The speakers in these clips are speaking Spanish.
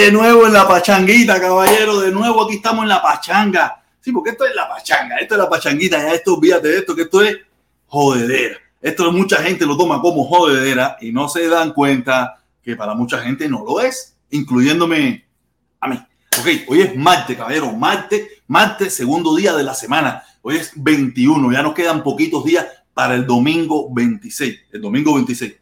de nuevo en la pachanguita, caballero, de nuevo aquí estamos en la pachanga. Sí, porque esto es la pachanga, esto es la pachanguita, ya esto, olvídate de esto, que esto es jodedera. Esto mucha gente lo toma como jodedera y no se dan cuenta que para mucha gente no lo es, incluyéndome a mí. Ok, hoy es martes, caballero, martes, martes, segundo día de la semana. Hoy es 21, ya nos quedan poquitos días para el domingo 26. El domingo 26.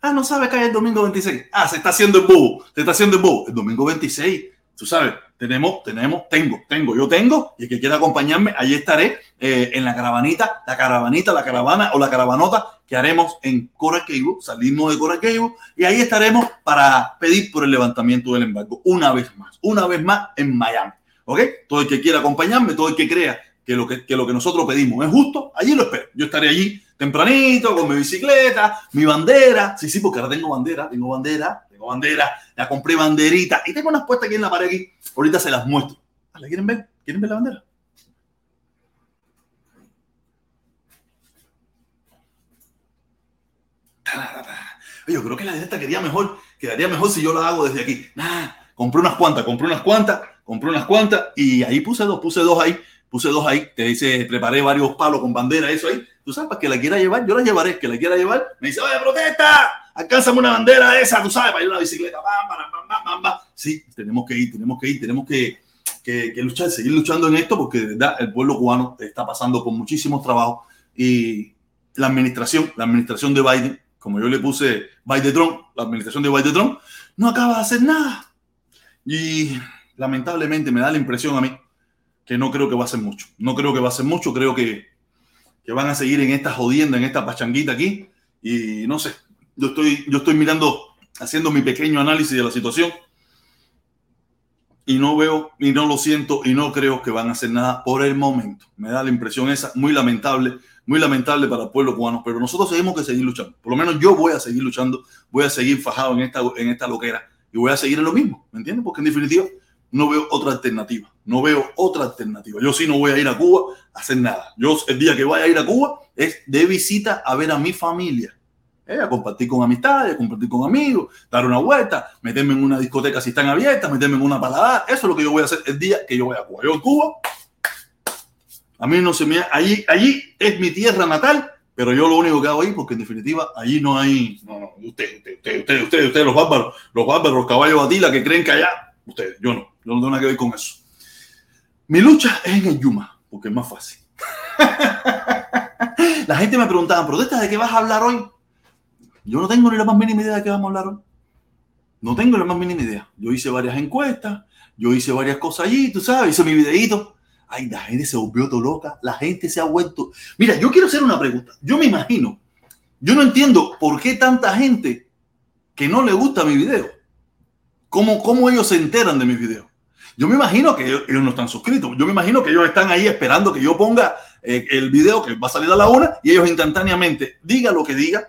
Ah, no sabe que hay el domingo 26. Ah, se está haciendo el bobo, se está haciendo el bobo. El domingo 26, tú sabes, tenemos, tenemos, tengo, tengo, yo tengo, y el que quiera acompañarme, allí estaré eh, en la caravanita, la caravanita, la caravana o la caravanota que haremos en Coraquebo, salimos de Coraquebo, y ahí estaremos para pedir por el levantamiento del embargo, una vez más, una vez más en Miami. ¿Ok? Todo el que quiera acompañarme, todo el que crea que lo que, que lo que nosotros pedimos es justo, allí lo espero. Yo estaré allí tempranito con mi bicicleta, mi bandera. Sí, sí, porque ahora tengo bandera, tengo bandera, tengo bandera. Ya compré banderita y tengo unas puestas aquí en la pared aquí. Ahorita se las muestro. ¿La quieren ver? ¿Quieren ver la bandera? Yo creo que la esta quedaría mejor, quedaría mejor si yo la hago desde aquí. Compré unas cuantas, compré unas cuantas, compré unas cuantas y ahí puse dos, puse dos ahí, puse dos ahí. Te dice, preparé varios palos con bandera, eso ahí. Tú sabes, para que la quiera llevar, yo la llevaré, que la quiera llevar. Me dice, oye, protesta, alcánzame una bandera esa, tú sabes, para ir a la bicicleta. Sí, tenemos que ir, tenemos que ir, tenemos que, que, que, luchar, seguir luchando en esto, porque de verdad el pueblo cubano está pasando por muchísimos trabajos y la administración, la administración de Biden, como yo le puse Biden Trump, la administración de Biden Trump, no acaba de hacer nada. Y lamentablemente me da la impresión a mí que no creo que va a hacer mucho. No creo que va a hacer mucho, creo que que van a seguir en esta jodienda, en esta pachanguita aquí. Y no sé, yo estoy, yo estoy mirando, haciendo mi pequeño análisis de la situación y no veo y no lo siento y no creo que van a hacer nada por el momento. Me da la impresión esa, muy lamentable, muy lamentable para el pueblo cubano, pero nosotros tenemos que seguir luchando. Por lo menos yo voy a seguir luchando, voy a seguir fajado en esta, en esta loquera y voy a seguir en lo mismo, ¿me entiendes? Porque en definitiva no veo otra alternativa. No veo otra alternativa. Yo sí no voy a ir a Cuba a hacer nada. Yo el día que vaya a ir a Cuba es de visita a ver a mi familia. Eh, a compartir con amistades, a compartir con amigos, dar una vuelta, meterme en una discoteca si están abiertas, meterme en una paladar. Eso es lo que yo voy a hacer el día que yo vaya a Cuba. Yo Cuba, a mí no se me... Allí, allí es mi tierra natal, pero yo lo único que hago ahí, porque en definitiva allí no hay... No, no, usted, usted, usted, usted, usted, usted los bárbaros, los bárbaros, los caballos batila que creen que allá, ustedes, yo no. Yo no tengo nada que ver con eso. Mi lucha es en el Yuma, porque es más fácil. la gente me preguntaba, ¿protesta de qué vas a hablar hoy? Yo no tengo ni la más mínima idea de qué vamos a hablar hoy. No tengo la más mínima idea. Yo hice varias encuestas, yo hice varias cosas allí, tú sabes, hice mi videito. Ay, la gente se volvió todo loca, la gente se ha vuelto. Mira, yo quiero hacer una pregunta. Yo me imagino, yo no entiendo por qué tanta gente que no le gusta mi video, cómo, cómo ellos se enteran de mis videos. Yo me imagino que ellos, no están suscritos. Yo me imagino que ellos están ahí esperando que yo ponga eh, el video que va a salir a la una y ellos instantáneamente, diga lo que diga,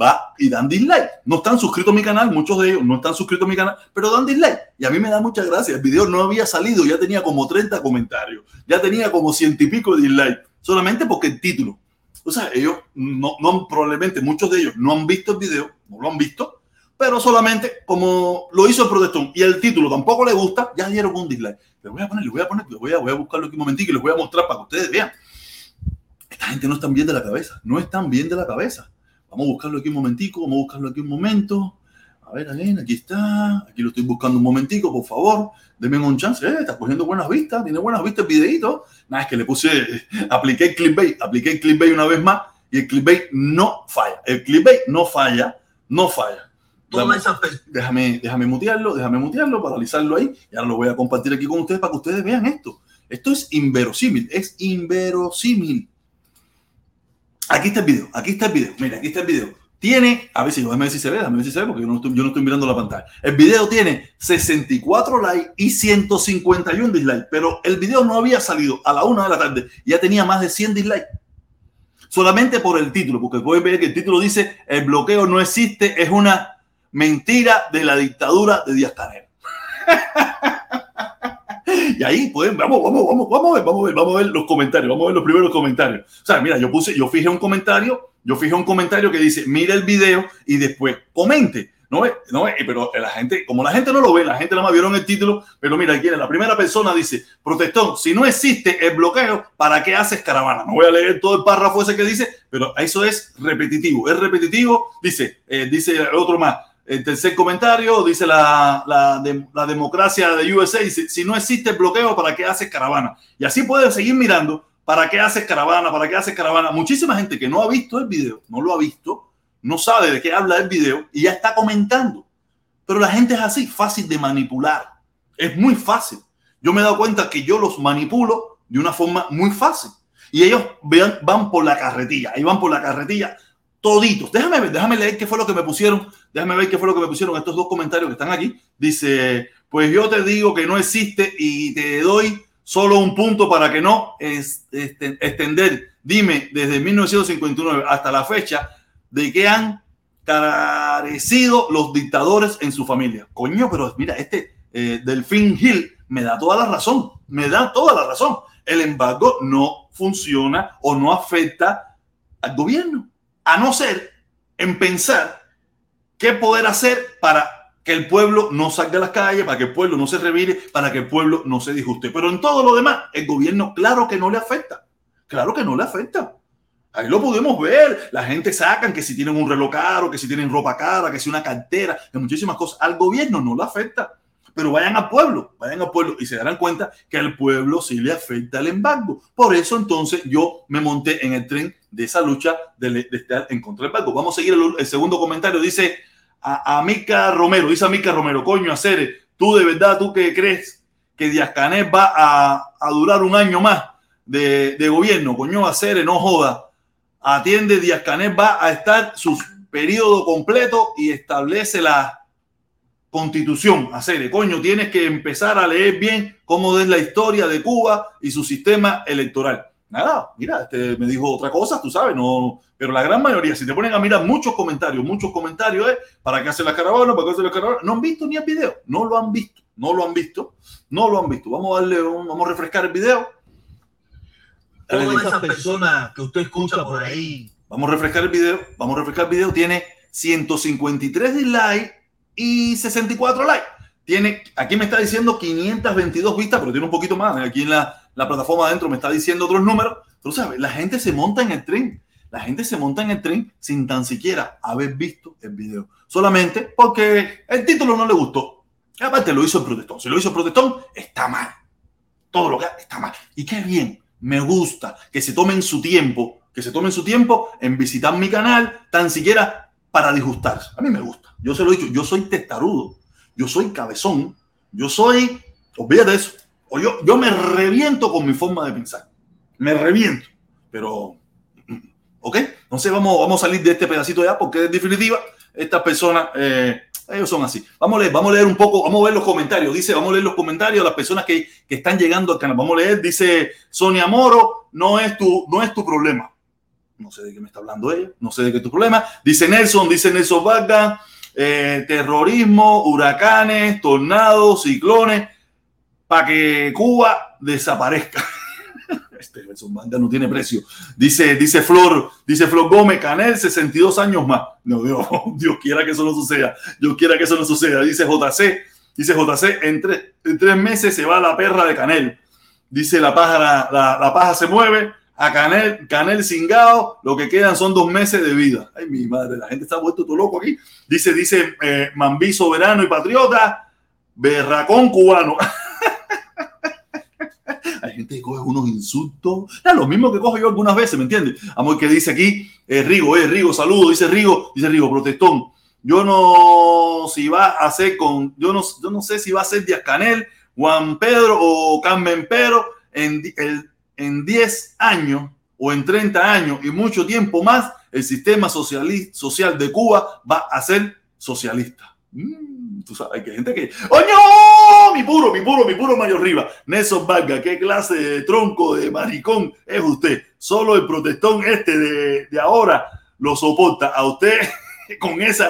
va y dan dislike. No están suscritos a mi canal, muchos de ellos no están suscritos a mi canal, pero dan dislike. Y a mí me da mucha gracia. El video no había salido, ya tenía como 30 comentarios, ya tenía como ciento y pico de dislike, solamente porque el título. O sea, ellos no, no, probablemente muchos de ellos no han visto el video, no lo han visto, pero solamente como lo hizo el protestón y el título tampoco le gusta, ya dieron un dislike. Le voy a poner, le voy a poner, le voy a, voy a buscarlo aquí un momentito y les voy a mostrar para que ustedes vean. Esta gente no están bien de la cabeza, no están bien de la cabeza. Vamos a buscarlo aquí un momentico, vamos a buscarlo aquí un momento. A ver, alguien, aquí está. Aquí lo estoy buscando un momentico, por favor. Denme un chance. Eh, está cogiendo buenas vistas, tiene buenas vistas el videito. Nada, es que le puse, apliqué el clickbait, apliqué el clickbait una vez más y el clickbait no falla. El clickbait no falla, no falla déjame, déjame, mutearlo, déjame mutearlo, paralizarlo ahí. Y ahora lo voy a compartir aquí con ustedes para que ustedes vean esto. Esto es inverosímil, es inverosímil. Aquí está el video, aquí está el video. Mira, aquí está el video. Tiene, a ver si, déjame ver si se ve, déjame ver si se ve, porque yo no, estoy, yo no estoy mirando la pantalla. El video tiene 64 likes y 151 dislikes, pero el video no había salido a la una de la tarde, ya tenía más de 100 dislikes solamente por el título, porque pueden ver que el título dice el bloqueo no existe, es una mentira de la dictadura de Díaz Canel. y ahí pueden, vamos, vamos, vamos, vamos a ver, vamos a ver, vamos a ver los comentarios, vamos a ver los primeros comentarios. O sea, mira, yo puse, yo fijé un comentario, yo fijé un comentario que dice, mira el video y después comente. No ve, no ve, pero la gente, como la gente no lo ve, la gente nada más vieron el título, pero mira, aquí la primera persona dice, protestón, si no existe el bloqueo, ¿para qué haces caravana? No voy a leer todo el párrafo ese que dice, pero eso es repetitivo, es repetitivo, dice, eh, dice otro más, el tercer comentario dice la, la, democracia de USA, si no existe bloqueo, ¿para qué haces caravana? Y así puedes seguir mirando, ¿para qué haces caravana? ¿Para qué haces caravana? Muchísima gente que no ha visto el video, no lo ha visto, no sabe de qué habla el video y ya está comentando. Pero la gente es así, fácil de manipular. Es muy fácil. Yo me he dado cuenta que yo los manipulo de una forma muy fácil. Y ellos van por la carretilla, ahí van por la carretilla toditos. Déjame ver, déjame leer qué fue lo que me pusieron. Déjame ver qué fue lo que me pusieron estos dos comentarios que están aquí. Dice, pues yo te digo que no existe y te doy solo un punto para que no este, extender. Dime, desde 1959 hasta la fecha, de qué han carecido los dictadores en su familia. Coño, pero mira, este eh, Delfín Hill me da toda la razón, me da toda la razón. El embargo no funciona o no afecta al gobierno, a no ser en pensar qué poder hacer para que el pueblo no salga a las calles, para que el pueblo no se revire, para que el pueblo no se disguste. Pero en todo lo demás, el gobierno, claro que no le afecta. Claro que no le afecta. Ahí lo podemos ver. La gente sacan que si tienen un reloj caro, que si tienen ropa cara, que si una cartera, que muchísimas cosas. Al gobierno no le afecta. Pero vayan al pueblo, vayan al pueblo y se darán cuenta que al pueblo sí le afecta el embargo. Por eso entonces yo me monté en el tren de esa lucha de, estar en contra del embargo. Vamos a seguir el, segundo comentario. Dice a, Mica Romero, dice a Romero, coño, hacer, tú de verdad, tú que crees que Díaz Canel va a, a, durar un año más de, de gobierno, coño, hacer, no joda atiende Díaz Canel va a estar su periodo completo y establece la constitución. Hacer, coño, tienes que empezar a leer bien cómo es la historia de Cuba y su sistema electoral. Nada, mira, este me dijo otra cosa, tú sabes, no, pero la gran mayoría, si te ponen a mirar muchos comentarios, muchos comentarios, ¿eh? ¿Para qué hace la caravana? ¿Para qué hace la caravana? No han visto ni el video, no lo han visto, no lo han visto, no lo han visto. Vamos a darle un, vamos a refrescar el video todas esas personas que usted escucha por ahí. Vamos a refrescar el video. Vamos a refrescar el video. Tiene 153 dislikes y 64 likes. Tiene, aquí me está diciendo 522 vistas, pero tiene un poquito más. Aquí en la, la plataforma adentro me está diciendo otros números. Tú sabes, la gente se monta en el tren. La gente se monta en el tren sin tan siquiera haber visto el video. Solamente porque el título no le gustó. aparte lo hizo el protestón. Si lo hizo el protestón, está mal. Todo lo que está mal. Y qué bien me gusta que se tomen su tiempo, que se tomen su tiempo en visitar mi canal, tan siquiera para disgustarse. A mí me gusta. Yo se lo he dicho, yo soy testarudo, yo soy cabezón, yo soy, olvídate de eso. O yo, yo me reviento con mi forma de pensar. Me reviento. Pero, ¿ok? Entonces vamos, vamos a salir de este pedacito ya porque en definitiva esta persona eh, ellos son así. Vamos a leer, vamos a leer un poco, vamos a ver los comentarios. Dice, vamos a leer los comentarios de las personas que, que están llegando al canal. Vamos a leer, dice Sonia Moro, no es tu, no es tu problema. No sé de qué me está hablando ella, no sé de qué tu problema. Dice Nelson, dice Nelson Vargas, eh, terrorismo, huracanes, tornados, ciclones, para que Cuba desaparezca. Este Nelson Vargas no tiene precio. Dice, dice Flor, dice Flor Gómez, Canel, 62 años más. No, Dios, Dios quiera que eso no suceda. Dios quiera que eso no suceda. Dice JC, dice JC, en, en tres meses se va la perra de Canel. Dice la pájara, la, la paja se mueve, a Canel, Canel cingado, lo que quedan son dos meses de vida. Ay, mi madre, la gente está vuelto todo loco aquí. Dice, dice eh, Mambí soberano y patriota, berracón cubano. Hay gente que coge unos insultos. Es lo mismo que cojo yo algunas veces, ¿me entiendes? Amor, que dice aquí, eh, Rigo, eh, Rigo, saludo, dice Rigo, dice Rigo, protestón. Yo no si va a ser con, yo no, yo no sé si va a ser Díaz Canel, Juan Pedro o Carmen Pedro en, el, en 10 años o en 30 años y mucho tiempo más, el sistema social de Cuba va a ser socialista. Mm tú sabes que hay gente que, ¡Oño! Mi puro, mi puro, mi puro Mario Riva. Nelson Vargas, ¿qué clase de tronco de maricón es usted? Solo el protestón este de, de ahora lo soporta a usted con ese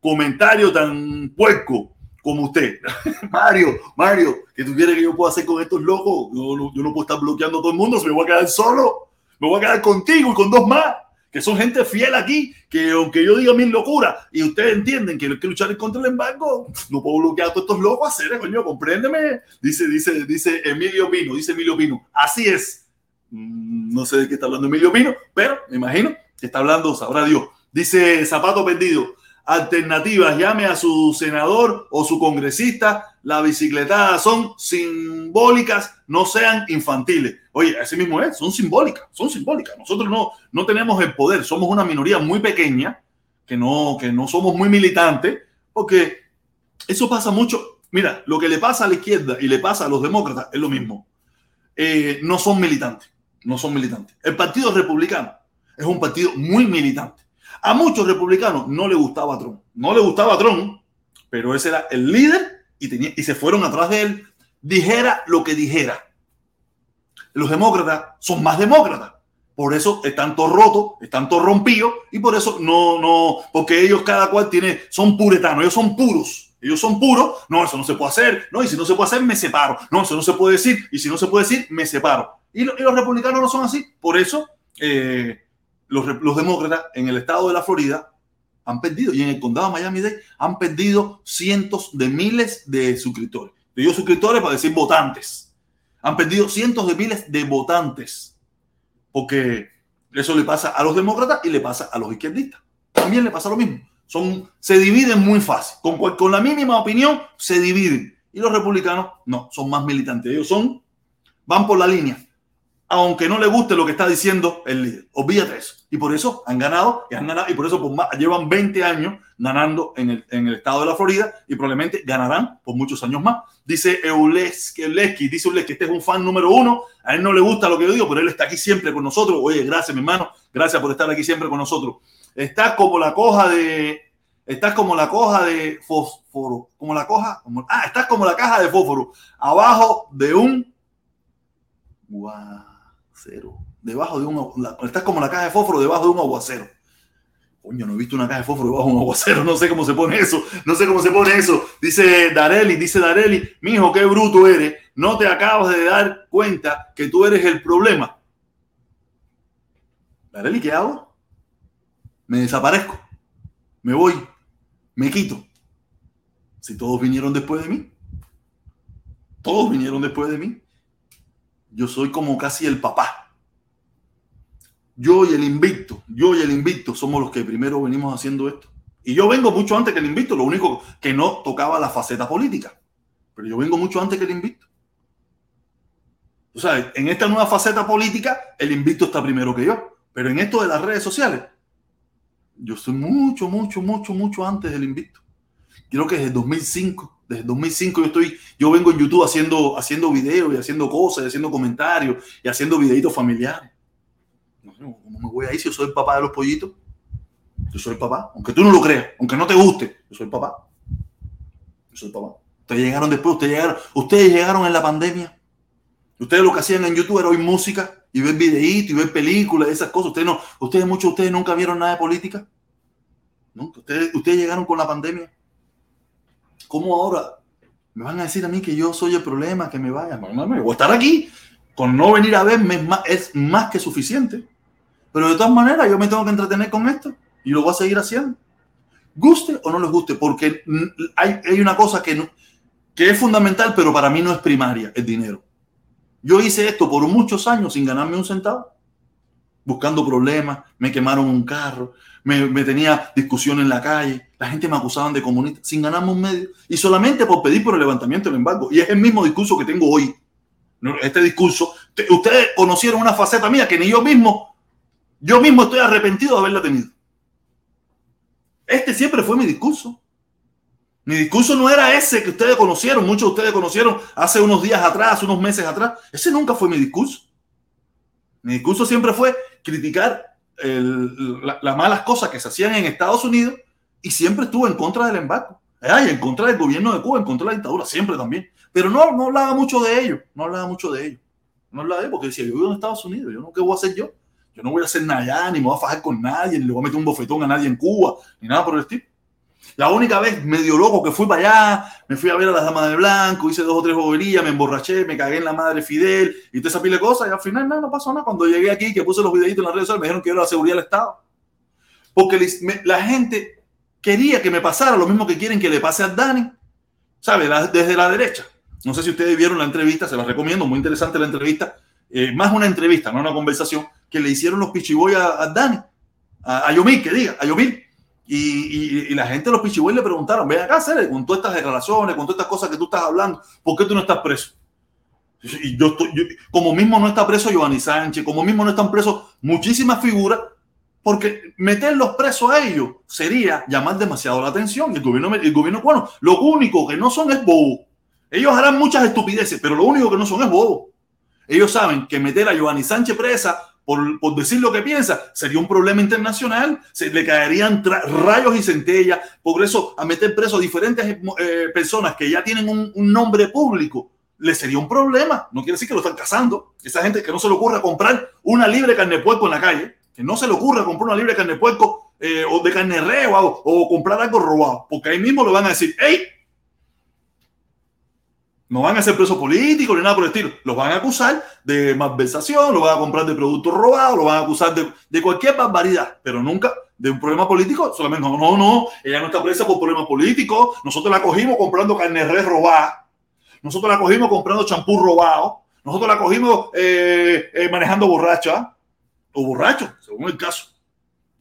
comentario tan puerco como usted. Mario, Mario, ¿qué tú quieres que yo pueda hacer con estos locos? Yo, no puedo estar bloqueando a todo el mundo, se me voy a quedar solo. Me voy a quedar contigo y con dos más. que son gente fiel aquí, que aunque yo diga mil locuras y ustedes entienden que hay que luchar contra el embargo, no puedo bloquear a todos estos locos hacer, coño, compréndeme. Dice, dice, dice Emilio Pino, dice Emilio Pino. Así es. Mm, no sé de qué está hablando Emilio Pino, pero me imagino que está hablando, sabrá Dios. Dice Zapato Perdido, alternativas, llame a su senador o su congresista, la bicicletada son simbólicas, no sean infantiles. Oye, así mismo es, son simbólicas, son simbólicas. Nosotros no, no tenemos el poder, somos una minoría muy pequeña, que no, que no somos muy militantes, porque eso pasa mucho. Mira, lo que le pasa a la izquierda y le pasa a los demócratas es lo mismo. Eh, no son militantes, no son militantes. El Partido Republicano es un partido muy militante. A muchos republicanos no le gustaba Trump. No le gustaba Trump, pero ese era el líder y, tenía, y se fueron atrás de él. Dijera lo que dijera. Los demócratas son más demócratas. Por eso están todos rotos, están todos rompidos y por eso no, no, porque ellos cada cual tiene, son puretanos, ellos son puros. Ellos son puros, no, eso no se puede hacer, no, y si no se puede hacer, me separo, no, eso no se puede decir, y si no se puede decir, me separo. Y, y los republicanos no son así, por eso eh, los, demócratas en el estado de la Florida han perdido, y en el condado de Miami-Dade han perdido cientos de miles de suscriptores. Digo suscriptores para decir votantes. Han perdido cientos de miles de votantes. Porque eso le pasa a los demócratas y le pasa a los izquierdistas. También le pasa lo mismo. Son, se dividen muy fácil. Con, con la mínima opinión se dividen. Y los republicanos no, son más militantes. Ellos son, van por la línea aunque no le guste lo que está diciendo el líder. Olvídate eso. Y por eso han ganado y han ganado y por eso llevan 20 años ganando en el, en el, estado de la Florida y probablemente ganarán por muchos años más. Dice Euleski, dice Euleski, este es un fan número uno, a él no le gusta lo que yo digo, pero él está aquí siempre con nosotros. Oye, gracias mi hermano, gracias por estar aquí siempre con nosotros. Estás como la coja de, estás como la coja de fósforo, como la coja, ah, estás como la caja de fósforo, abajo de un... Wow Cero. Debajo de un. estás como la caja de fósforo debajo de un aguacero. Coño, no he visto una caja de fósforo debajo de un aguacero. No sé cómo se pone eso. No sé cómo se pone eso. Dice Dareli, dice Dareli, mijo, qué bruto eres. No te acabas de dar cuenta que tú eres el problema. Dareli, ¿qué hago? Me desaparezco. Me voy. Me quito. Si todos vinieron después de mí. Todos vinieron después de mí. Yo soy como casi el papá. Yo y el invicto, yo y el invicto somos los que primero venimos haciendo esto. Y yo vengo mucho antes que el invicto, lo único que no tocaba la faceta política. Pero yo vengo mucho antes que el invicto. O sea, en esta nueva faceta política, el invicto está primero que yo. Pero en esto de las redes sociales, yo soy mucho, mucho, mucho, mucho antes del invicto. Creo que desde 2005 desde 2005 yo estoy, yo vengo en YouTube haciendo, haciendo videos y haciendo cosas, y haciendo comentarios y haciendo videitos familiares. No ¿cómo me voy a ir si yo soy el papá de los pollitos? Yo soy el papá, aunque tú no lo creas, aunque no te guste, yo soy el papá. Yo soy el papá. Ustedes llegaron después, ustedes llegaron, ustedes llegaron en la pandemia. Ustedes lo que hacían en YouTube era oír música y ver videitos y ver películas, esas cosas. Ustedes no, ustedes, muchos de ustedes nunca vieron nada de política. ¿No? Ustedes, ustedes llegaron con la pandemia. ¿Cómo ahora me van a decir a mí que yo soy el problema, que me vaya? A estar aquí. Con no venir a verme es más, es más que suficiente. Pero de todas maneras, yo me tengo que entretener con esto y lo voy a seguir haciendo. Guste o no les guste, porque hay, una cosa que, que es fundamental, pero para mí no es primaria, el dinero. Yo hice esto por muchos años sin ganarme un centavo, buscando problemas, me quemaron un carro, me, tenía discusión en la calle, la gente me acusaban de comunista, sin ganarme un medio, y solamente por pedir por el levantamiento del embargo. Y es el mismo discurso que tengo hoy. Este discurso, ustedes conocieron una faceta mía que ni yo mismo, yo mismo estoy arrepentido de haberla tenido. Este siempre fue mi discurso. Mi discurso no era ese que ustedes conocieron, muchos de ustedes conocieron hace unos días atrás, unos meses atrás. Ese nunca fue mi discurso. Mi discurso siempre fue criticar las malas cosas que se hacían en Estados Unidos y siempre estuvo en contra del embargo. Ay, en contra del gobierno de Cuba, en contra de la dictadura, siempre también. Pero no, no hablaba mucho de ello, no hablaba mucho de ello. No hablaba de porque decía, yo vivo en Estados Unidos, yo no, ¿qué voy a hacer yo? Yo no voy a hacer nada ni me voy a fajar con nadie, ni le voy a meter un bofetón a nadie en Cuba, ni nada por el estilo. La única vez medio loco que fui para allá, me fui a ver a las damas de blanco, hice dos o tres boberías, me emborraché, me cagué en la madre Fidel y toda esa pila de cosas. Y al final nada, no pasó nada. Cuando llegué aquí, que puse los videitos en las redes sociales, me dijeron que era la seguridad del Estado. porque la gente quería que me pasara lo mismo que quieren que le pase a Dani, ¿sabe? desde la derecha. No sé si ustedes vieron la entrevista, se la recomiendo, muy interesante la entrevista. Eh, más una entrevista, no una conversación, que le hicieron los pichiboy a, Dani, a, Yomil, que diga, a Yomil. Y, la gente de los pichiboy le preguntaron, ven acá, Cere, con todas estas declaraciones, con todas estas cosas que tú estás hablando, ¿por qué tú no estás preso? Y yo, estoy, como mismo no está preso Giovanni Sánchez, como mismo no están presos muchísimas figuras, porque meterlos presos a ellos sería llamar demasiado la atención. El gobierno, el gobierno lo único que no son es bobo. Ellos harán muchas estupideces, pero lo único que no son es bobo. Ellos saben que meter a Giovanni Sánchez presa por, decir lo que piensa, sería un problema internacional, se le caerían rayos y centellas, por eso a meter preso a diferentes eh, personas que ya tienen un, nombre público, le sería un problema. No quiere decir que lo están cazando. Esa gente que no se le ocurra comprar una libre carne de puerco en la calle, que no se le ocurra comprar una libre carne de puerco eh, o de carne de o, o comprar algo robado, porque ahí mismo le van a decir, hey, no van a ser presos políticos ni nada por el estilo. Los van a acusar de malversación, lo van a comprar de productos robados, lo van a acusar de, de, cualquier barbaridad, pero nunca de un problema político. Solamente, no, no, no, ella no está presa por problemas políticos. Nosotros la cogimos comprando carne res robada. Nosotros la cogimos comprando champú robado. Nosotros la cogimos eh, eh, manejando borracha o borracho, según el caso.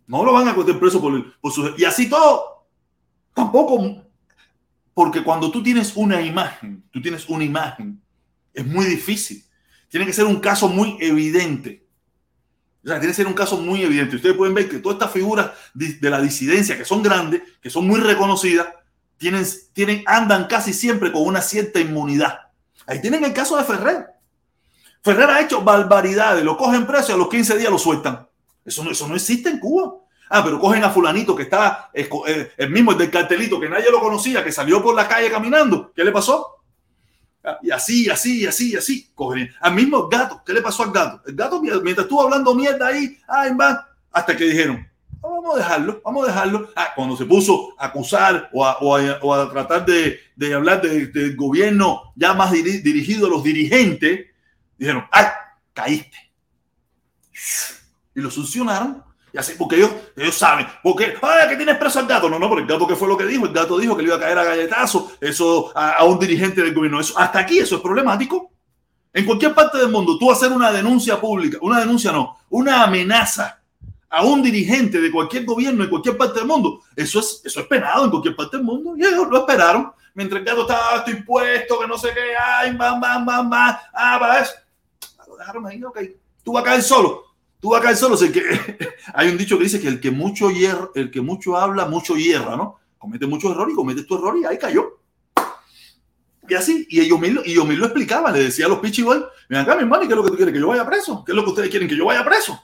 No lo van a coger preso por, por su... Y así todo. Tampoco porque cuando tú tienes una imagen, tú tienes una imagen, es muy difícil. Tiene que ser un caso muy evidente. O sea, tiene que ser un caso muy evidente. Ustedes pueden ver que todas estas figuras de la disidencia, que son grandes, que son muy reconocidas, tienen, tienen, andan casi siempre con una cierta inmunidad. Ahí tienen el caso de Ferrer. Ferrer ha hecho barbaridades, lo cogen preso y a los 15 días lo sueltan. Eso no, eso no existe en Cuba. Ah, pero cogen a fulanito que está eh, el mismo, el del cartelito, que nadie lo conocía, que salió por la calle caminando. ¿Qué le pasó? Ah, y así, así, así, así. Cogen al mismo gato. ¿Qué le pasó al gato? El gato, mientras estuvo hablando mierda ahí, ay, va, hasta que dijeron, vamos a dejarlo, vamos a dejarlo. Ah, cuando se puso a acusar o a, tratar de, hablar del gobierno ya más dirigido a los dirigentes, dijeron, ay, caíste. Y lo sancionaron y así, porque ellos, ellos saben, porque, ay, que tienes preso al gato. No, no, porque el gato que fue lo que dijo, el gato dijo que le iba a caer a galletazo, eso a, un dirigente del gobierno. Eso, hasta aquí eso es problemático. En cualquier parte del mundo, tú hacer una denuncia pública, una denuncia no, una amenaza a un dirigente de cualquier gobierno en cualquier parte del mundo, eso es, eso es penado en cualquier parte del mundo. Y ellos lo esperaron. Mientras el gato estaba, estoy puesto, que no sé qué, ay, bam, bam, bam, bam, ah, para eso. Lo dejaron ahí, ok. Tú vas a caer solo tú vas a caer solo. que, hay un dicho que dice que el que mucho el que mucho habla, mucho hierra, ¿no? Comete mucho error y comete tu error y ahí cayó. Y así, y mismo, y yo lo explicaba, le decía a los pichiboy, ven acá, mi hermano, ¿qué es lo que tú quieres? ¿Que yo vaya preso? ¿Qué es lo que ustedes quieren? ¿Que yo vaya preso?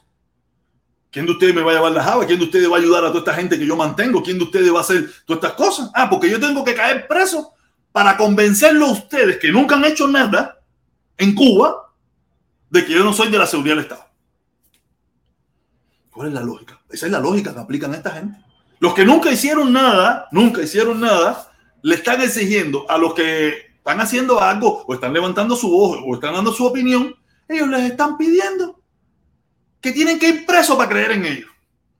¿Quién de ustedes me va a llevar la java? ¿Quién de ustedes va a ayudar a toda esta gente que yo mantengo? ¿Quién de ustedes va a hacer todas estas cosas? Ah, porque yo tengo que caer preso para convencerlo a ustedes que nunca han hecho nada en Cuba de que yo no soy de la seguridad del Estado. ¿Cuál es la lógica? Esa es la lógica que aplican a esta gente. Los que nunca hicieron nada, nunca hicieron nada, le están exigiendo a los que están haciendo algo o están levantando su voz o están dando su opinión, ellos les están pidiendo que tienen que ir presos para creer en ellos.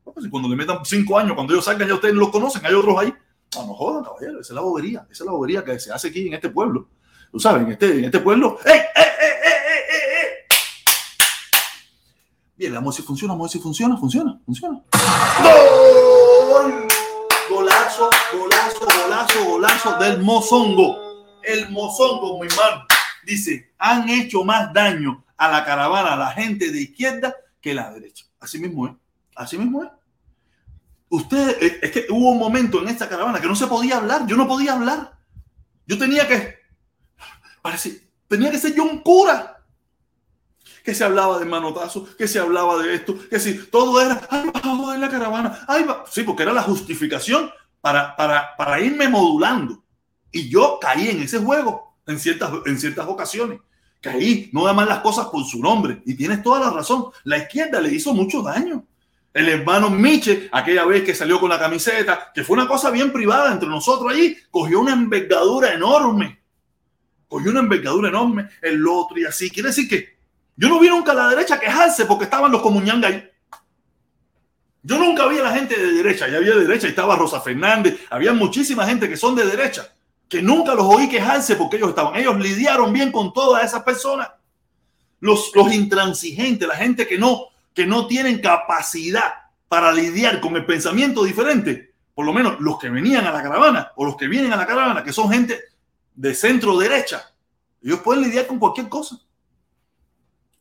Pues, cuando le metan cinco años, cuando ellos salgan, ya ustedes los conocen, hay otros ahí. No, no jodan, caballero, esa es la bobería, esa es la bobería que se hace aquí en este pueblo. Tú sabes, en este, este pueblo, ¡ey, ey, ey, Bien, vamos si funciona, vamos si funciona, funciona, funciona. ¡Gol! Golazo, golazo, golazo, golazo del Mozongo. El Mozongo, mi hermano, dice, han hecho más daño a la caravana, a la gente de izquierda, que la derecha. Así mismo es, así mismo es. Usted, eh, es que hubo un momento en esta caravana que no se podía hablar, yo no podía hablar. Yo tenía que, parece, tenía que ser yo un cura que se hablaba de manotazo, que se hablaba de esto, que si todo era, ay, va en la caravana, ay, va. Sí, porque era la justificación para, para, para irme modulando. Y yo caí en ese juego en ciertas, en ciertas ocasiones. Caí, no más las cosas por su nombre. Y tienes toda la razón. La izquierda le hizo mucho daño. El hermano Miche, aquella vez que salió con la camiseta, que fue una cosa bien privada entre nosotros allí, cogió una envergadura enorme. Cogió una envergadura enorme, el otro y así. Quiere decir que yo no vi nunca a la derecha quejarse porque estaban los comuñangas ahí. Yo nunca vi a la gente de derecha, ya había de derecha, estaba Rosa Fernández, había muchísima gente que son de derecha, que nunca los oí quejarse porque ellos estaban, ellos lidiaron bien con todas esas personas. Los, los intransigentes, la gente que no, que no tienen capacidad para lidiar con el pensamiento diferente, por lo menos los que venían a la caravana o los que vienen a la caravana, que son gente de centro derecha, ellos pueden lidiar con cualquier cosa.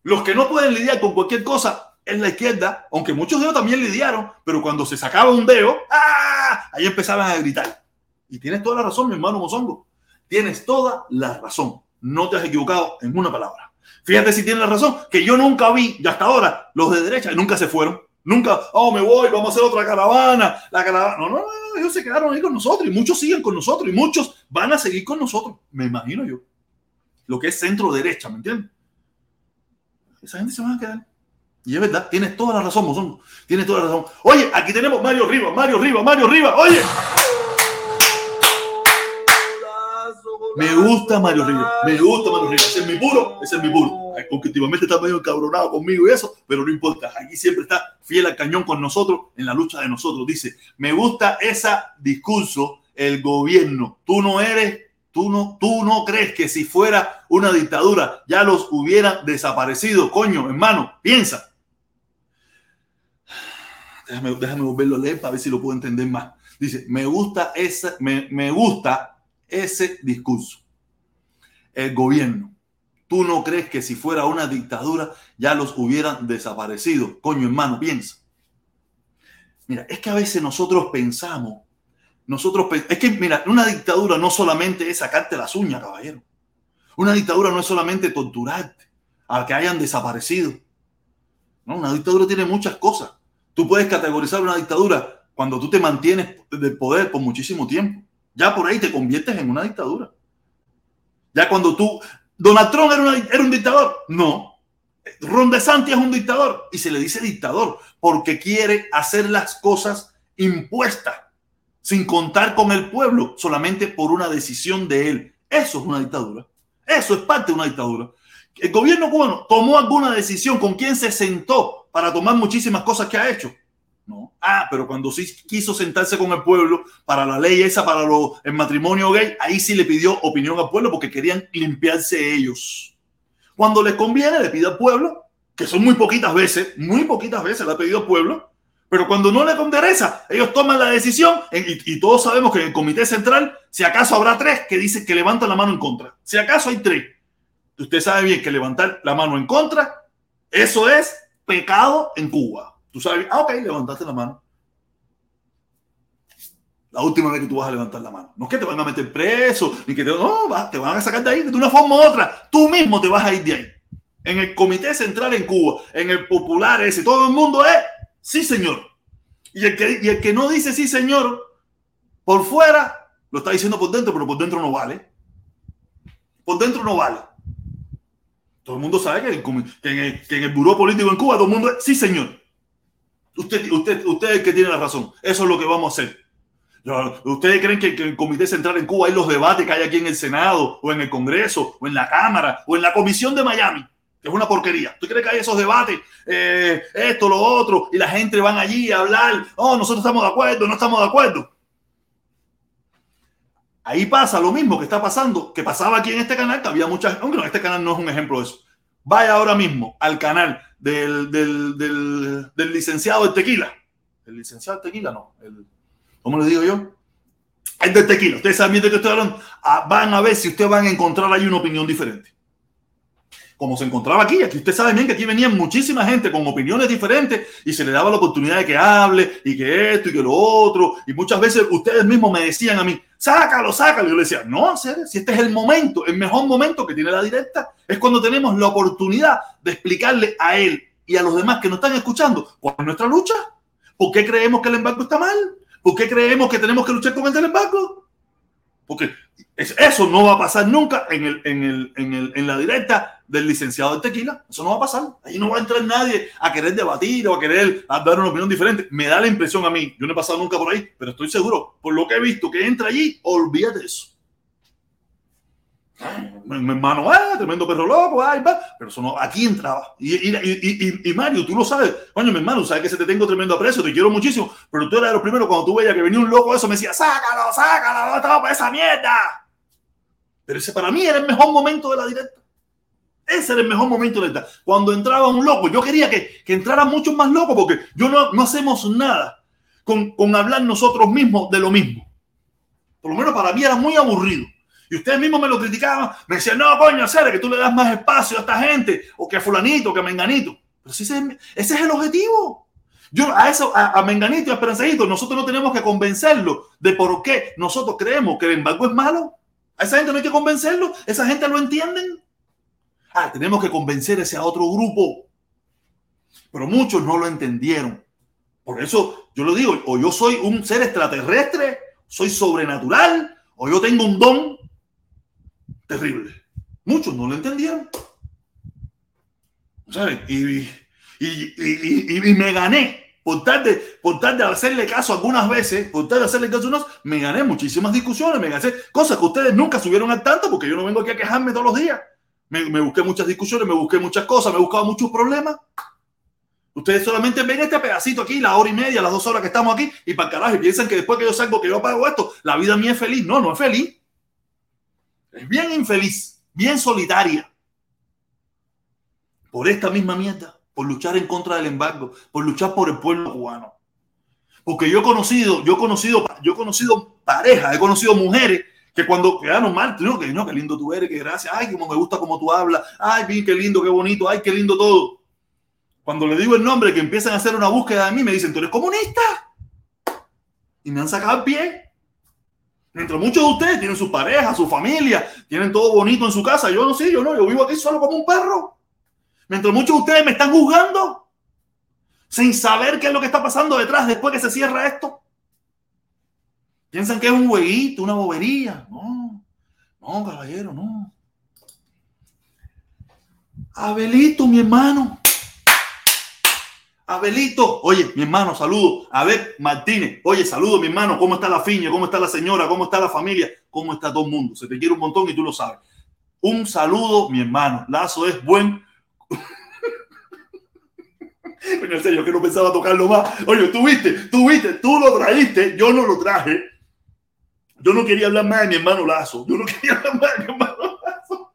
Los que no pueden lidiar con cualquier cosa en la izquierda, aunque muchos de ellos también lidiaron, pero cuando se sacaba un dedo, ¡ah! ahí empezaban a gritar. Y tienes toda la razón, mi hermano Mozongo. Tienes toda la razón. No te has equivocado en una palabra. Fíjate si tienes la razón, que yo nunca vi, y hasta ahora, los de derecha nunca se fueron. Nunca, oh, me voy, vamos a hacer otra caravana. La caravana. No, no, no, ellos se quedaron ahí con nosotros y muchos siguen con nosotros y muchos van a seguir con nosotros. Me imagino yo. Lo que es centro derecha, ¿me entiendes? Esa gente se va a quedar. Y es verdad, tienes toda la razón, Mozón. Tienes toda la razón. Oye, aquí tenemos Mario Rivas, Mario Rivas, Mario Rivas. Oye. Me gusta Mario Rivas, me gusta Mario Rivas. Ese es mi puro, ese es mi puro. Aunque últimamente está medio encabronado conmigo y eso, pero no importa. Aquí siempre está fiel al cañón con nosotros en la lucha de nosotros. Dice, me gusta ese discurso, el gobierno. Tú no eres, tú no, tú no crees que si fuera una dictadura ya los hubieran desaparecido. Coño, hermano, piensa. Déjame, déjame volverlo a leer para ver si lo puedo entender más. Dice, me gusta esa, me, me gusta ese discurso. El gobierno. ¿Tú no crees que si fuera una dictadura ya los hubieran desaparecido? Coño, hermano, piensa. Mira, es que a veces nosotros pensamos, nosotros es que mira, una dictadura no solamente es sacarte las uñas, caballero. Una dictadura no es solamente torturarte a que hayan desaparecido. No, una dictadura tiene muchas cosas. Tú puedes categorizar una dictadura cuando tú te mantienes del poder por muchísimo tiempo ya por ahí te conviertes en una dictadura. Ya cuando tú, Donald Trump era, un dictador, no. Ron DeSantis es un dictador y se le dice dictador porque quiere hacer las cosas impuestas sin contar con el pueblo solamente por una decisión de él. Eso es una dictadura. Eso es parte de una dictadura. El gobierno cubano tomó alguna decisión con quién se sentó para tomar muchísimas cosas que ha hecho. No. Ah, pero cuando sí quiso sentarse con el pueblo para la ley esa, para lo, el matrimonio gay, ahí sí le pidió opinión al pueblo porque querían limpiarse ellos. Cuando les conviene, le pide al pueblo, que son muy poquitas veces, muy poquitas veces le ha pedido al pueblo, pero cuando no le interesa, ellos toman la decisión y, y, todos sabemos que en el comité central, si acaso habrá tres que dicen que levantan la mano en contra. Si acaso hay tres, usted sabe bien que levantar la mano en contra, eso es pecado en Cuba. Tú sabes, ah, ok, levantaste la mano. La última vez que tú vas a levantar la mano. No es que te van a meter preso, ni que te, no, te van a sacar de ahí de una forma u otra. Tú mismo te vas a ir de ahí. En el Comité Central en Cuba, en el Popular ese, todo el mundo es sí, señor. Y el que, y el que no dice sí, señor, por fuera, lo está diciendo por dentro, pero por dentro no vale. Por dentro no vale. Todo el mundo sabe que, en el, que en el buró político en Cuba, todo el mundo sí, señor. Usted, usted, usted es el que tiene la razón. Eso es lo que vamos a hacer. ¿Ustedes creen que, el Comité Central en Cuba hay los debates que hay aquí en el Senado, o en el Congreso, o en la Cámara, o en la Comisión de Miami? Es una porquería. ¿Tú crees que hay esos debates? Eh, esto, lo otro, y la gente van allí a hablar. Oh, nosotros estamos de acuerdo, no estamos de acuerdo. Ahí pasa lo mismo que está pasando, que pasaba aquí en este canal, que había muchas, aunque no, este canal no es un ejemplo de eso. Vaya ahora mismo al canal del, del, del, licenciado de tequila. El licenciado de tequila, no. ¿Cómo le digo yo? El de tequila. Ustedes saben de qué estoy hablando. Ah, van a ver si ustedes van a encontrar ahí una opinión diferente. Como se encontraba aquí, aquí usted sabe bien que aquí venía muchísima gente con opiniones diferentes y se le daba la oportunidad de que hable y que esto y que lo otro. Y muchas veces ustedes mismos me decían a mí, sácalo, sácalo. Y yo le decía, no, si este es el momento, el mejor momento que tiene la directa, es cuando tenemos la oportunidad de explicarle a él y a los demás que nos están escuchando cuál es nuestra lucha. ¿Por qué creemos que el embargo está mal? ¿Por qué creemos que tenemos que luchar con el embargo? Porque eso no va a pasar nunca en, el, en, el, en, el, en la directa del licenciado de tequila. Eso no va a pasar. Ahí no va a entrar nadie a querer debatir o a querer dar una opinión diferente. Me da la impresión a mí, yo no he pasado nunca por ahí, pero estoy seguro, por lo que he visto que entra allí, olvídate de eso. Mi hermano, ah, tremendo perro loco, ay. Pero eso no, aquí entraba. Y, Mario, tú lo sabes. Coño, mi hermano, sabes que se te tengo tremendo aprecio, te quiero muchísimo. Pero tú eras de los primeros cuando tú veías que venía un loco eso, me decía, sácalo, sácalo, no estaba para esa mierda. Pero ese para mí era el mejor momento de la directa. Ese era el mejor momento de la directa. Cuando entraba un loco, yo quería que, que entraran muchos más locos porque yo no, no hacemos nada con, con hablar nosotros mismos de lo mismo. Por lo menos para mí era muy aburrido. Y ustedes mismos me lo criticaban, me decían, no, coño, Cere, que tú le das más espacio a esta gente, o que a fulanito, que a menganito. Pero ese, ese es el objetivo. Yo a eso, a, Menganito y a Esperanzadito, nosotros no tenemos que convencerlo de por qué nosotros creemos que el embargo es malo. A esa gente no hay que convencerlo, esa gente lo entienden. Ah, tenemos que convencer a ese otro grupo. Pero muchos no lo entendieron. Por eso yo lo digo, o yo soy un ser extraterrestre, soy sobrenatural, o yo tengo un don terrible. Muchos no lo entendieron. Y, y, me gané. Por tal, de, por tal de hacerle caso algunas veces, por tal de hacerle caso unos, me gané muchísimas discusiones, me gané cosas que ustedes nunca subieron al tanto porque yo no vengo aquí a quejarme todos los días. Me, me busqué muchas discusiones, me busqué muchas cosas, me he buscado muchos problemas. Ustedes solamente ven este pedacito aquí, la hora y media, las dos horas que estamos aquí, y para carajo, y piensan que después que yo salgo, que yo pago esto, la vida mía es feliz. No, no es feliz. Es bien infeliz, bien solitaria. Por esta misma mierda, por luchar en contra del embargo, por luchar por el pueblo cubano. Porque yo he conocido, yo he conocido, yo he conocido parejas, he conocido mujeres que cuando quedaron mal, no, que no, qué lindo tú eres, que gracias, ay, como me gusta como tú hablas, ay, bien, qué lindo, qué bonito, ay, qué lindo todo. Cuando le digo el nombre, que empiezan a hacer una búsqueda de mí, me dicen, tú eres comunista. Y me han sacado el pie. Mientras muchos de ustedes tienen su pareja, su familia, tienen todo bonito en su casa. Yo no sé, yo no, yo vivo aquí solo como un perro. Mientras muchos de ustedes me están juzgando sin saber qué es lo que está pasando detrás después que se cierra esto. Piensan que es un jueguito, una bobería. No, no, caballero, no. Abelito, mi hermano. Abelito, oye, mi hermano, saludo. A ver, Martínez, oye, saludo, mi hermano. ¿Cómo está la fiña? ¿Cómo está la señora? ¿Cómo está la familia? ¿Cómo está todo el mundo? Se te quiere un montón y tú lo sabes. Un saludo, mi hermano. Lazo es buen. En serio, que no pensaba tocarlo más. Oye, tú viste, tú viste, tú lo trajiste, yo no lo traje. Yo no quería hablar más de mi hermano Lazo. Yo no quería hablar más de mi hermano Lazo.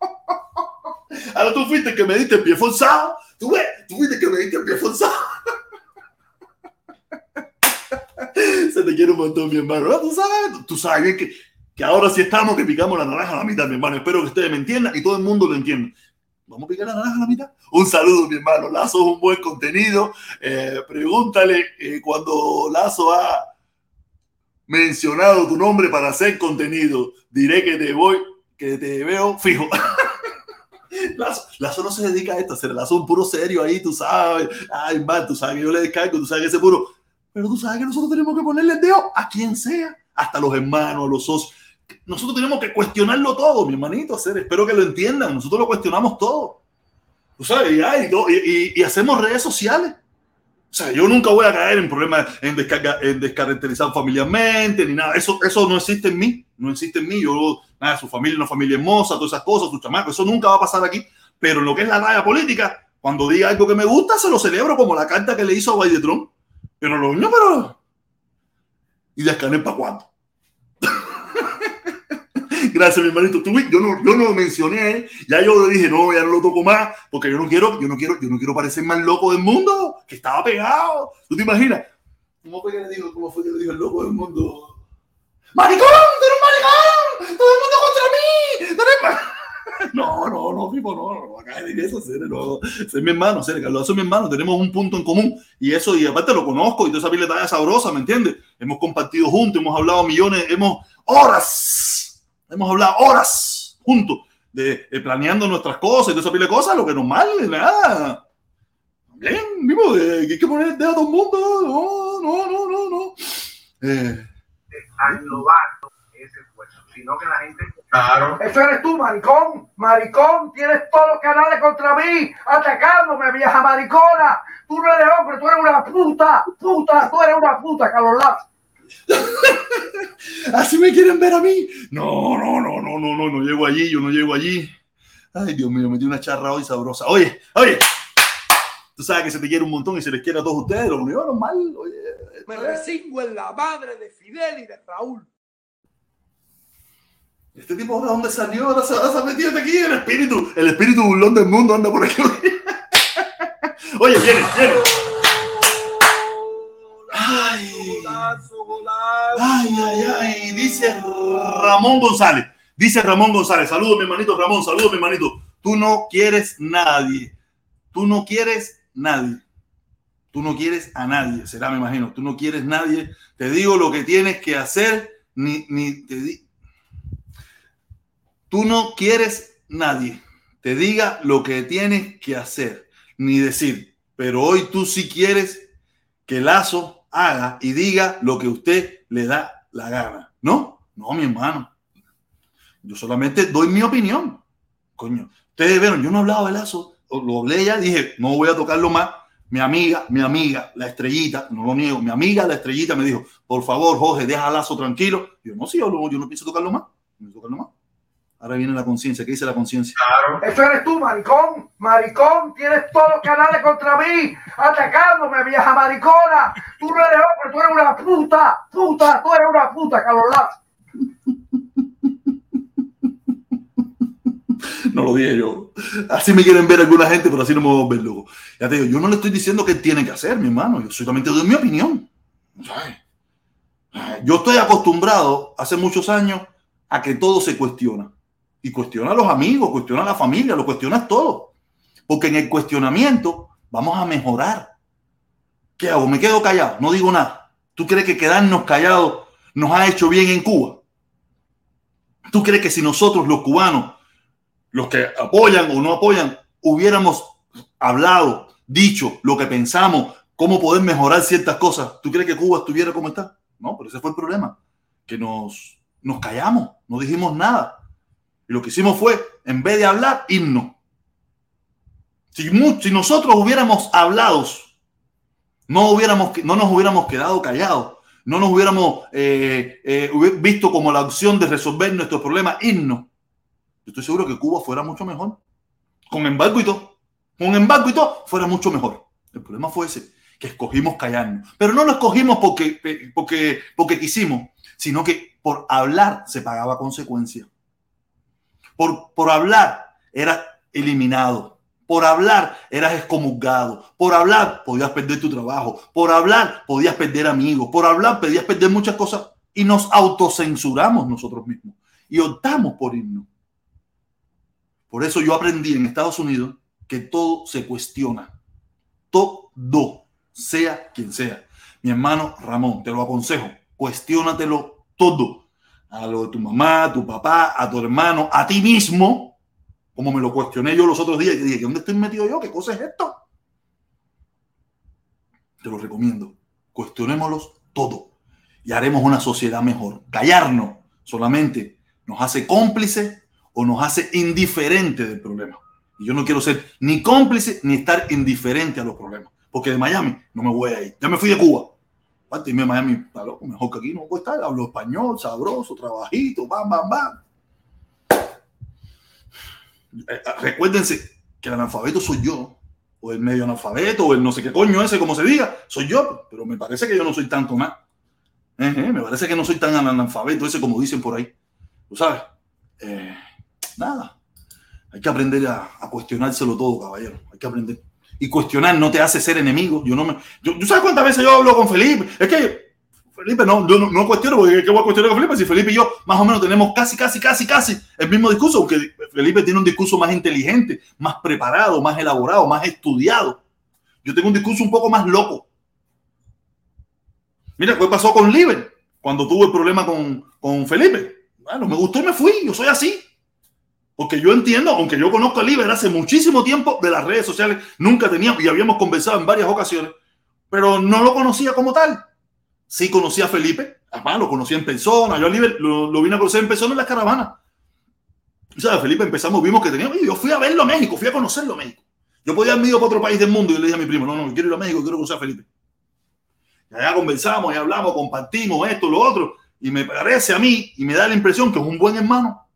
Ahora tú fuiste que me diste el pie forzado. Tú ves, fuiste que me diste el pie forzado. Se te quiere un montón, mi hermano. Tú sabes, tú sabes bien que, que ahora sí estamos que picamos la naranja a la mitad, mi hermano. Espero que ustedes me entiendan y todo el mundo lo entienda. Vamos a picar la naranja a la mitad. Un saludo, mi hermano. Lazo es un buen contenido. Eh, pregúntale eh, cuando Lazo ha mencionado tu nombre para hacer contenido. Diré que te voy, que te veo fijo. Lazo, no se dedica a esto, se Lazo un puro serio ahí, tú sabes. Ay, man, tú sabes que yo le descargo, tú sabes que ese puro pero tú sabes que nosotros tenemos que ponerle el dedo a quien sea, hasta los hermanos, los socios. Nosotros tenemos que cuestionarlo todo, mi hermanito. Hacer, espero que lo entiendan. Nosotros lo cuestionamos todo. Tú sabes, y, y, hacemos redes sociales. O sea, yo nunca voy a caer en problemas en, descarga, en descaracterizar familiarmente ni nada. Eso, eso no existe en mí. No existe en mí. Yo, nada, su familia, una familia hermosa, todas esas cosas, su chamaco. Eso nunca va a pasar aquí. Pero en lo que es la raya política, cuando diga algo que me gusta, se lo celebro como la carta que le hizo a Biden pero lo no, pero. ¿Y de escanear para cuándo? Gracias, mi hermanito. Tú, yo, no, yo no lo mencioné. Ya yo le dije, no, ya no lo toco más, porque yo no quiero, yo no quiero, yo no quiero parecer más loco del mundo, que estaba pegado. ¿Tú te imaginas? ¿Cómo fue que le dijo, cómo fue que le dijo el loco del mundo? ¡Maricón! ¡Tú eres un maricón! ¡Todo el mundo contra mí! ¡Tú eres no, no, no, Pipo, no, no, acá de eso, ser, no, es mi hermano, ser, Carlos es mi hermano, tenemos un punto en común y eso, y aparte lo conozco y toda esa pileta sabrosa, ¿me entiendes? Hemos compartido juntos, hemos hablado millones, hemos horas, hemos hablado horas juntos de, planeando nuestras cosas y toda esa pila de cosas, lo que normal, nada. Bien, vivo, de, que hay que poner el dedo a todo el mundo, no, no, no, no, no. Eh, ese esfuerzo, sino que la gente Claro. Eso eres tú, maricón. Maricón, tienes todos los canales contra mí, atacándome, vieja maricona. Tú no eres hombre, tú eres una puta, puta, tú eres una puta, Carlos Lazo. ¿Así me quieren ver a mí? No, no, no, no, no, no, no llego allí, yo no llego allí. Ay, Dios mío, metí una charra hoy sabrosa. Oye, oye, tú sabes que se te quiere un montón y se les quiere a todos ustedes, lo único normal. Oye, Me resingo en la madre de Fidel y de Raúl. Este tipo de dónde salió, ahora se, ha metido aquí el espíritu, el espíritu burlón del mundo anda por aquí. Oye, viene, viene. Ay. Ay, ay, ay, dice Ramón González, dice Ramón González, saludos mi hermanito Ramón, saludos mi hermanito. Tú no quieres nadie, tú no quieres nadie, tú no quieres a nadie, será me imagino, tú no quieres nadie. Te digo lo que tienes que hacer, ni, ni te di- Tú no quieres nadie. Te diga lo que tienes que hacer, ni decir, pero hoy tú sí quieres que Lazo haga y diga lo que usted le da la gana. No, no, mi hermano. Yo solamente doy mi opinión. Coño, ustedes vieron, yo no hablaba de Lazo, lo hablé ya, dije, no voy a tocarlo más. Mi amiga, mi amiga, la estrellita, no lo niego, mi amiga, la estrellita me dijo, por favor, Jorge, deja a Lazo tranquilo. Yo no, sí, yo, yo no pienso tocarlo más. No pienso tocarlo más. Ahora viene la conciencia. ¿Qué dice la conciencia? Eso eres tú, maricón. Maricón, tienes todos los canales contra mí, atacándome, vieja maricona. Tú no eres hombre, tú eres una puta, puta, tú eres una puta, Carlos Lazo. No lo dije yo. Así me quieren ver alguna gente, pero así no me voy a ver luego. Ya te digo, yo no le estoy diciendo qué tiene que hacer, mi hermano. Yo solamente doy mi opinión. ¿Sabes? Yo estoy acostumbrado hace muchos años a que todo se cuestiona. Y cuestiona a los amigos, cuestiona a la familia, lo cuestionas todo. Porque en el cuestionamiento vamos a mejorar. ¿Qué hago? ¿Me quedo callado? No digo nada. ¿Tú crees que quedarnos callados nos ha hecho bien en Cuba? ¿Tú crees que si nosotros los cubanos los que apoyan o no apoyan, hubiéramos hablado, dicho lo que pensamos, cómo poder mejorar ciertas cosas, ¿tú crees que Cuba estuviera como está? No, pero ese fue el problema, que nos, nos callamos, no dijimos nada. Y lo que hicimos fue, en vez de hablar, irnos. Si, nosotros hubiéramos hablado, no, hubiéramos, no nos hubiéramos quedado callados, no nos hubiéramos eh, eh, visto como la opción de resolver nuestros problemas, irnos. Yo estoy seguro que Cuba fuera mucho mejor. Con embargo y todo. Con embargo y todo, fuera mucho mejor. El problema fue ese, que escogimos callarnos. Pero no lo escogimos porque, porque, porque quisimos, sino que por hablar se pagaba consecuencia. Por, hablar era eliminado. Por hablar eras excomulgado. Por hablar podías perder tu trabajo. Por hablar podías perder amigos. Por hablar podías perder muchas cosas. Y nos autocensuramos nosotros mismos. Y optamos por irnos. Por eso yo aprendí en Estados Unidos que todo se cuestiona. Todo, sea quien sea. Mi hermano Ramón, te lo aconsejo. Cuestiónatelo todo. A lo de tu mamá, a tu papá, a tu hermano, a ti mismo. Como me lo cuestioné yo los otros días. Y dije, ¿dónde estoy metido yo? ¿Qué cosa es esto? Te lo recomiendo. Cuestionémoslos todo. Y haremos una sociedad mejor. Callarnos solamente nos hace cómplices o nos hace indiferente del problema. Y yo no quiero ser ni cómplice ni estar indiferente a los problemas. Porque de Miami no me voy a ir. Ya me fui de Cuba. Aparte, irme a Miami, está mejor que aquí no puedo estar. Hablo español, sabroso, trabajito, bam, bam, bam. Eh, Recuérdense que el analfabeto soy yo. O el medio analfabeto, o el no sé qué coño ese, como se diga, soy yo. Pero me parece que yo no soy tanto más. Ejé, me parece que no soy tan analfabeto ese como dicen por ahí. ¿Tú sabes? Eh, nada. Hay que aprender a, a, cuestionárselo todo, caballero. Hay que aprender. Y cuestionar no te hace ser enemigo. Yo no me. Yo, ¿Tú sabes cuántas veces yo hablo con Felipe? Es que Felipe no, yo no, no cuestiono porque ¿qué voy a cuestionar con Felipe? Si Felipe y yo más o menos tenemos casi, casi, casi, casi el mismo discurso, aunque Felipe tiene un discurso más inteligente, más preparado, más elaborado, más estudiado. Yo tengo un discurso un poco más loco. Mira, ¿qué pasó con Liber cuando tuvo el problema con, con Felipe? Bueno, me gustó y me fui. Yo soy así. Porque yo entiendo, aunque yo conozco a Liber hace muchísimo tiempo de las redes sociales, nunca teníamos y habíamos conversado en varias ocasiones, pero no lo conocía como tal. Sí conocía a Felipe, además lo conocía en persona. Yo a Liber lo, vine a conocer en persona en las caravanas. O sea, Felipe empezamos, vimos que tenía. Yo fui a verlo a México, fui a conocerlo a México. Yo podía haber ido para otro país del mundo y le dije a mi primo, no, no, quiero ir a México, quiero conocer a Felipe. Y allá conversamos y hablamos, compartimos esto, lo otro. Y me parece a mí y me da la impresión que es un buen hermano.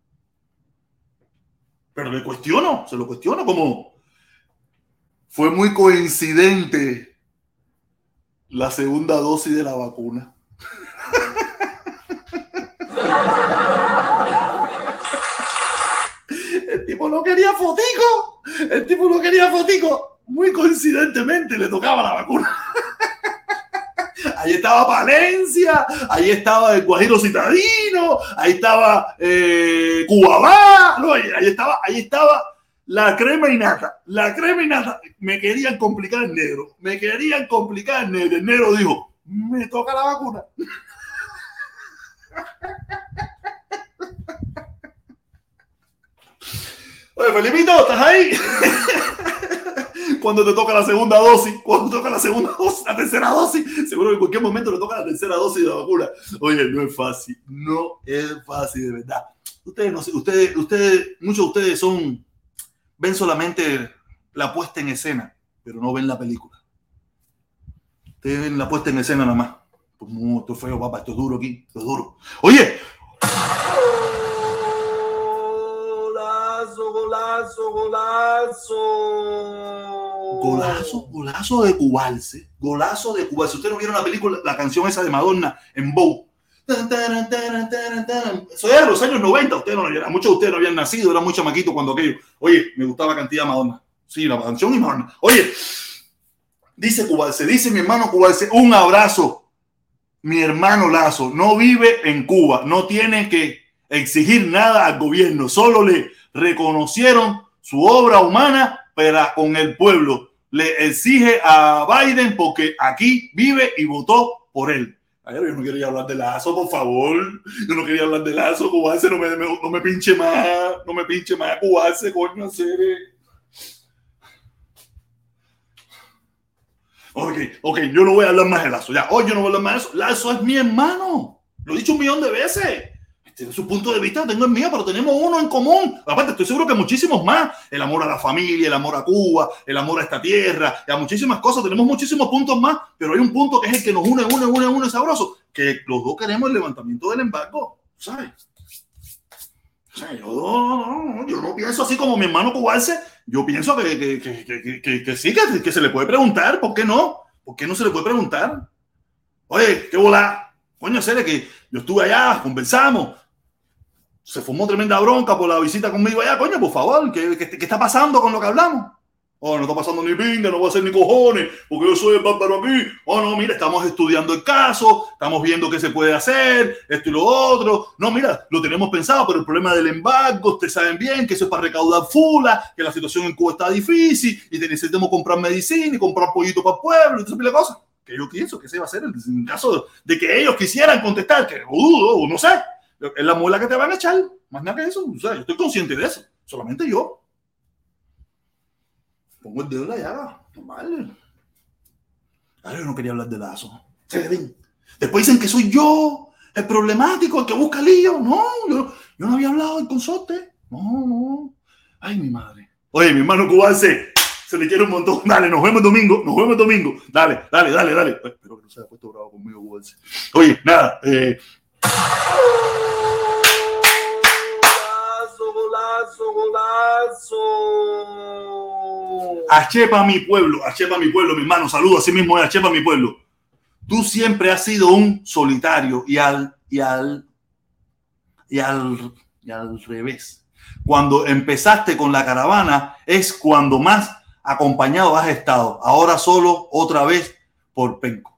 Pero le cuestiono, se lo cuestiono como fue muy coincidente la segunda dosis de la vacuna. El tipo no quería fotico. El tipo no quería fotico. Muy coincidentemente le tocaba la vacuna. Ahí estaba Valencia, ahí estaba el Guajiro Citadino, ahí estaba eh, Cubabá, no, ahí, estaba, ahí estaba la crema y nata, la crema y nata. Me querían complicar el negro, me querían complicar el negro. El negro dijo, me toca la vacuna. Oye, Felipito, ¿estás ahí? cuando te toca la segunda dosis, cuando te toca la segunda dosis, la tercera dosis, seguro que en cualquier momento le toca la tercera dosis de la vacuna. Oye, no es fácil, no es fácil, de verdad. Ustedes, no ustedes, ustedes, muchos de ustedes son, ven solamente la puesta en escena, pero no ven la película. Ustedes ven la puesta en escena nada más. Pues, esto es feo, papá, esto es duro aquí, esto es duro. Oye, golazo, golazo, golazo. Golazo, golazo de Cubalse. Golazo de Cubalse. Ustedes no vieron la película, la canción esa de Madonna en Bow. Eso era de los años 90. Ustedes no Muchos de ustedes no habían nacido, era muy chamaquito cuando aquello. Oye, me gustaba cantidad Madonna. Sí, la canción y Madonna. Oye, dice Cubalse, dice mi hermano Cubalse, un abrazo. Mi hermano Lazo no vive en Cuba, no tiene que exigir nada al gobierno, solo le reconocieron su obra humana para con el pueblo. Le exige a Biden porque aquí vive y votó por él. yo no quería hablar de Lazo, por favor. Yo no quería hablar de Lazo, Cubarse, no me, no me pinche más, no me pinche más, Cubarse, coño, hacer. Ok, ok, yo no voy a hablar más de Lazo. Ya, hoy yo no voy a hablar más de eso. Lazo es mi hermano. Lo he dicho un millón de veces su punto de vista, tengo el mío, pero tenemos uno en común. Aparte, estoy seguro que muchísimos más. El amor a la familia, el amor a Cuba, el amor a esta tierra, a muchísimas cosas. Tenemos muchísimos puntos más, pero hay un punto que es el que nos une, une, une, une sabroso, que los dos queremos el levantamiento del embargo, ¿sabes? O sea, yo, no pienso así como mi hermano cubarse. Yo pienso que sí, que, se le puede preguntar. ¿Por qué no? ¿Por qué no se le puede preguntar? Oye, qué bola. Coño, serio que yo estuve allá, conversamos, se formó tremenda bronca por la visita conmigo allá, coño, por favor, ¿qué, qué, está pasando con lo que hablamos? Oh, no está pasando ni pinga, no voy a hacer ni cojones, porque yo soy el bárbaro aquí. Oh, no, mira, estamos estudiando el caso, estamos viendo qué se puede hacer, esto y lo otro. No, mira, lo tenemos pensado, pero el problema del embargo, ustedes saben bien que eso es para recaudar fula, que la situación en Cuba está difícil y necesitamos comprar medicina y comprar pollito para el pueblo y todas cosas. Que yo pienso que ese va a ser el caso de que ellos quisieran contestar, que dudo, no sé es la mula que te van a echar. Más nada que eso. O sea, yo estoy consciente de eso. Solamente yo. Pongo el dedo en la llaga. Normal. Ahora yo no quería hablar de lazo. Después dicen que soy yo el problemático, el que busca lío. No, yo, yo no había hablado del consorte. No, no. Ay, mi madre. Oye, mi hermano cubanse, se le quiere un montón. Dale, nos vemos domingo, nos vemos domingo. Dale, dale, dale, dale. espero que no se haya puesto bravo conmigo. Oye, nada, eh, Achepa mi pueblo, Achepa mi pueblo, mi hermano, saludo así mismo, Achepa mi pueblo. Tú siempre has sido un solitario y al, y al, y al, y al revés. Cuando empezaste con la caravana es cuando más acompañado has estado. Ahora solo otra vez por penco.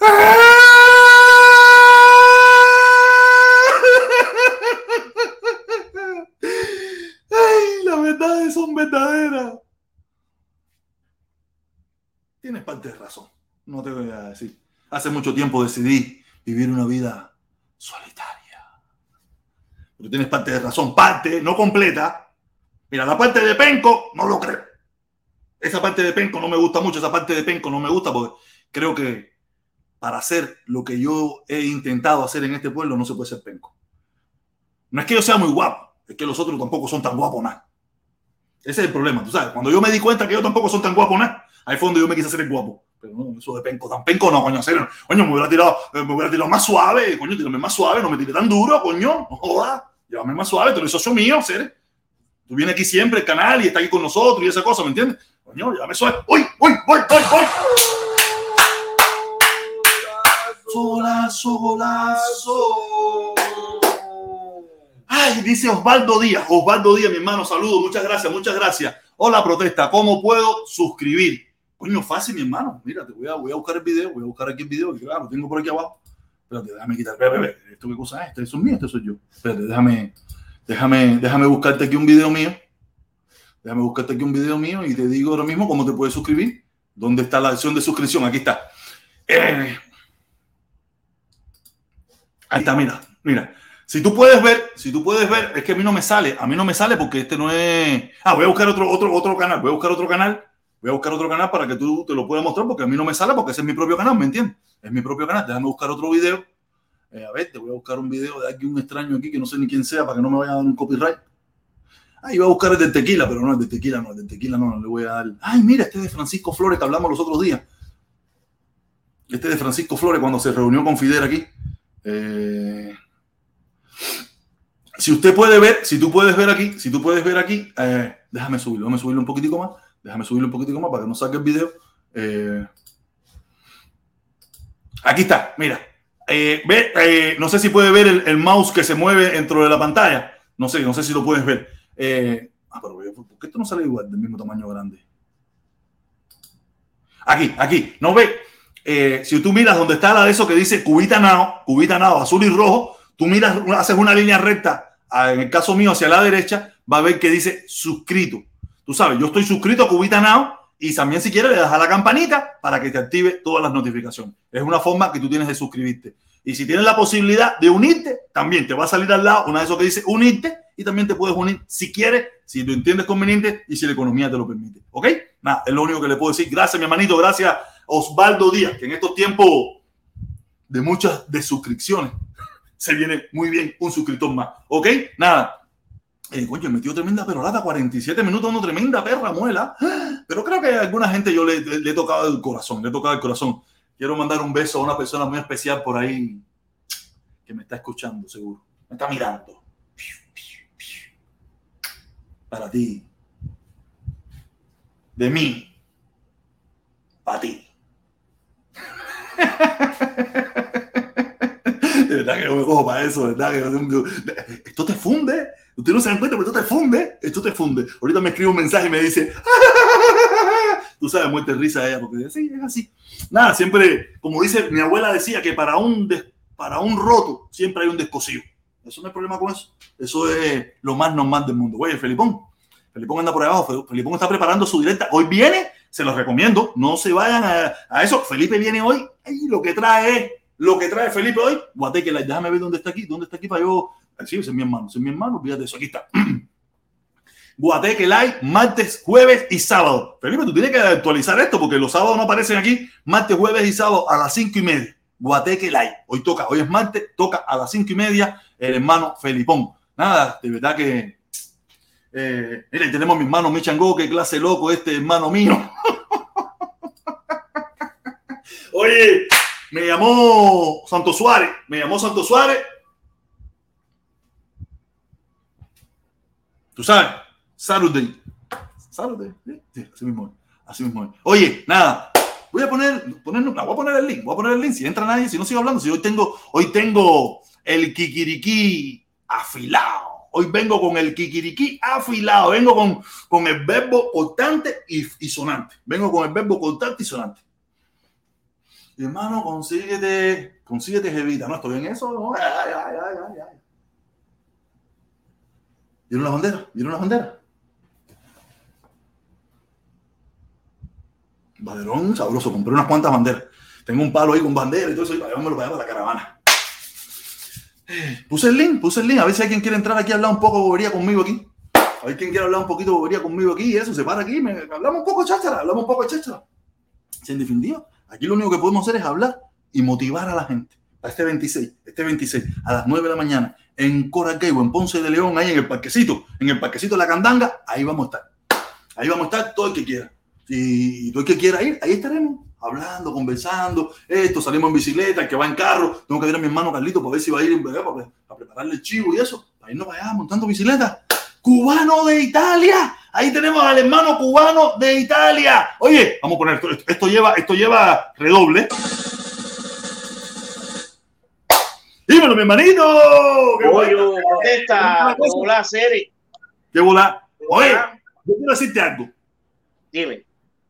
Ay, las verdades son verdaderas. Tienes parte de razón, no te voy a decir. Hace mucho tiempo decidí vivir una vida solitaria. Pero tienes parte de razón, parte, no completa. Mira, la parte de Penco no lo creo. Esa parte de Penco no me gusta mucho, esa parte de Penco no me gusta porque creo que para hacer lo que yo he intentado hacer en este pueblo, no se puede ser penco. No es que yo sea muy guapo, es que los otros tampoco son tan guapos nada. Ese es el problema, tú sabes. Cuando yo me di cuenta que yo tampoco son tan guapos nada, fue donde yo me quise hacer el guapo. Pero no, eso de penco, tan penco no, coño, serio. Coño, me hubiera tirado, eh, me hubiera tirado más suave, coño, tírame más suave, no me tire tan duro, coño. No jodas, llévame más suave, tú eres socio mío, serio. Tú vienes aquí siempre, el canal, y estás aquí con nosotros y esa cosa, ¿me entiendes? Coño, llévame suave. ¡Uy, uy, uy, uy, uy! Solazo, golazo. Ay, dice Osvaldo Díaz. Osvaldo Díaz, mi hermano, saludos. Muchas gracias, muchas gracias. Hola, protesta. ¿Cómo puedo suscribir? Coño, fácil, mi hermano. Mira, te voy a, voy a buscar el video. Voy a buscar aquí el video. Claro, lo tengo por aquí abajo. Espérate, déjame quitar. ¿Esto qué cosa es? ¿Esto es mío? ¿Esto soy yo? Espérate, déjame, déjame, déjame buscarte aquí un video mío. Déjame buscarte aquí un video mío y te digo ahora mismo cómo te puedes suscribir. ¿Dónde está la acción de suscripción? Aquí está. Eh, Ahí está, mira, mira. Si tú puedes ver, si tú puedes ver, es que a mí no me sale, a mí no me sale porque este no es. Ah, voy a buscar otro, otro, otro canal, voy a buscar otro canal, voy a buscar otro canal para que tú te lo puedas mostrar porque a mí no me sale porque ese es mi propio canal, ¿me entiendes? Es mi propio canal. Déjame buscar otro video. Eh, a ver, te voy a buscar un video de aquí, un extraño aquí que no sé ni quién sea para que no me vaya a dar un copyright. Ah, iba a buscar el de tequila, pero no, el de tequila no, el de tequila no, no le voy a dar. Ay, mira, este de Francisco Flores que hablamos los otros días. Este de Francisco Flores cuando se reunió con Fidel aquí. Eh, si usted puede ver, si tú puedes ver aquí, si tú puedes ver aquí, eh, déjame subirlo, déjame subirlo un poquitico más, déjame subirlo un poquitico más para que no saque el video. Eh, aquí está, mira. ve, no sé si puede ver el, mouse que se mueve dentro de la pantalla. No sé, no sé si lo puedes ver. ah, pero ¿por qué esto no sale igual, del mismo tamaño grande? Aquí, aquí, ¿no ve? Eh, si tú miras donde está la de eso que dice cubita nao, cubita nao, azul y rojo, tú miras, haces una línea recta, en el caso mío hacia la derecha, va a ver que dice suscrito. Tú sabes, yo estoy suscrito a Cubita Now y también si quieres le das a la campanita para que te active todas las notificaciones. Es una forma que tú tienes de suscribirte. Y si tienes la posibilidad de unirte, también te va a salir al lado una de esos que dice unirte y también te puedes unir si quieres, si lo entiendes conveniente y si la economía te lo permite. ¿Ok? Nada, es lo único que le puedo decir. Gracias, mi hermanito. Gracias, Osvaldo Díaz, que en estos tiempos de muchas desuscripciones se viene muy bien un suscriptor más. ¿Ok? Nada. Eh, coño, metió tremenda perorata, 47 minutos, una tremenda perra muela. Pero creo que a alguna gente yo le, le, le, he tocado el corazón, le he tocado el corazón. Quiero mandar un beso a una persona muy especial por ahí que me está escuchando, seguro. Me está mirando. Para ti. De mí. Para ti. De verdad que me cojo para eso, ¿verdad? Que esto te funde. Usted no se dan cuenta, pero esto te funde. Esto te funde. Ahorita me escribe un mensaje y me dice, tú sabes, muerte risa ella, porque sí, es así. Nada, siempre, como dice mi abuela decía, que para un, para un roto siempre hay un descosido. Eso no hay problema con eso. Eso es lo más normal del mundo. Oye, Felipón, Felipón anda por abajo. Felipón está preparando su directa. Hoy viene, se los recomiendo. No se vayan a eso. Felipe viene hoy. Lo que trae lo que trae Felipe hoy. Guateque, déjame ver dónde está aquí. ¿Dónde está aquí para yo? Sí, ese es mi hermano. Ese es mi hermano. Fíjate eso. Aquí está. Guateque Live, martes, jueves y sábado. Felipe, tú tienes que actualizar esto porque los sábados no aparecen aquí. Martes, jueves y sábado a las cinco y media. Guateque Live. Hoy toca, hoy es martes, toca a las cinco y media el hermano Felipón. Nada, de verdad que. Eh, miren, tenemos a mi hermano Michango, que clase loco este hermano mío. Oye, me llamó Santo Suárez, me llamó Santo Suárez. Tú sabes, Saturday. Saturday, sí, así mismo, así mismo. Oye, nada, voy a poner, poner, no, voy a poner el link, voy a poner el link. Si entra nadie, si no sigo hablando, si hoy tengo, hoy tengo el kikiriki afilado. Hoy vengo con el kikiriki afilado, vengo con, con el verbo cortante y, sonante. Vengo con el verbo cortante y sonante. Hermano, consíguete, consíguete jevita. No estoy en eso. No. Ay, ay, ay. ¿Vieron la bandera? ¿Vieron la bandera? Banderón sabroso. Compré unas cuantas banderas. Tengo un palo ahí con bandera y todo eso. Y para para la caravana. Puse el link, puse el link. A ver si alguien quiere entrar aquí a hablar un poco de bobería conmigo aquí. A ver quién quiere hablar un poquito de bobería conmigo aquí y eso. Se para aquí. Hablamos un poco cháchara. Hablamos un poco de cháchara. En definitiva, aquí lo único que podemos hacer es hablar y motivar a la gente. A este 26, este 26, a las 9 de la mañana, en Coral o en Ponce de León, ahí en el parquecito, en el parquecito de la Candanga, ahí vamos a estar. Ahí vamos a estar todo el que quiera. Y todo el que quiera ir, ahí estaremos. hablando, conversando, esto, salimos en bicicleta, que va en carro, tengo que ver a mi hermano Carlito para ver si va a ir para, para prepararle el chivo y eso, para irnos para montando bicicleta. Cubano de Italia. Ahí tenemos al hermano cubano de Italia. Oye, vamos a poner esto, esto lleva, esto lleva redoble. Dímelo, mi hermanito. Oye, protesta, hola, Seri. ¿Qué bola? Oye, yo quiero decirte algo. Dime.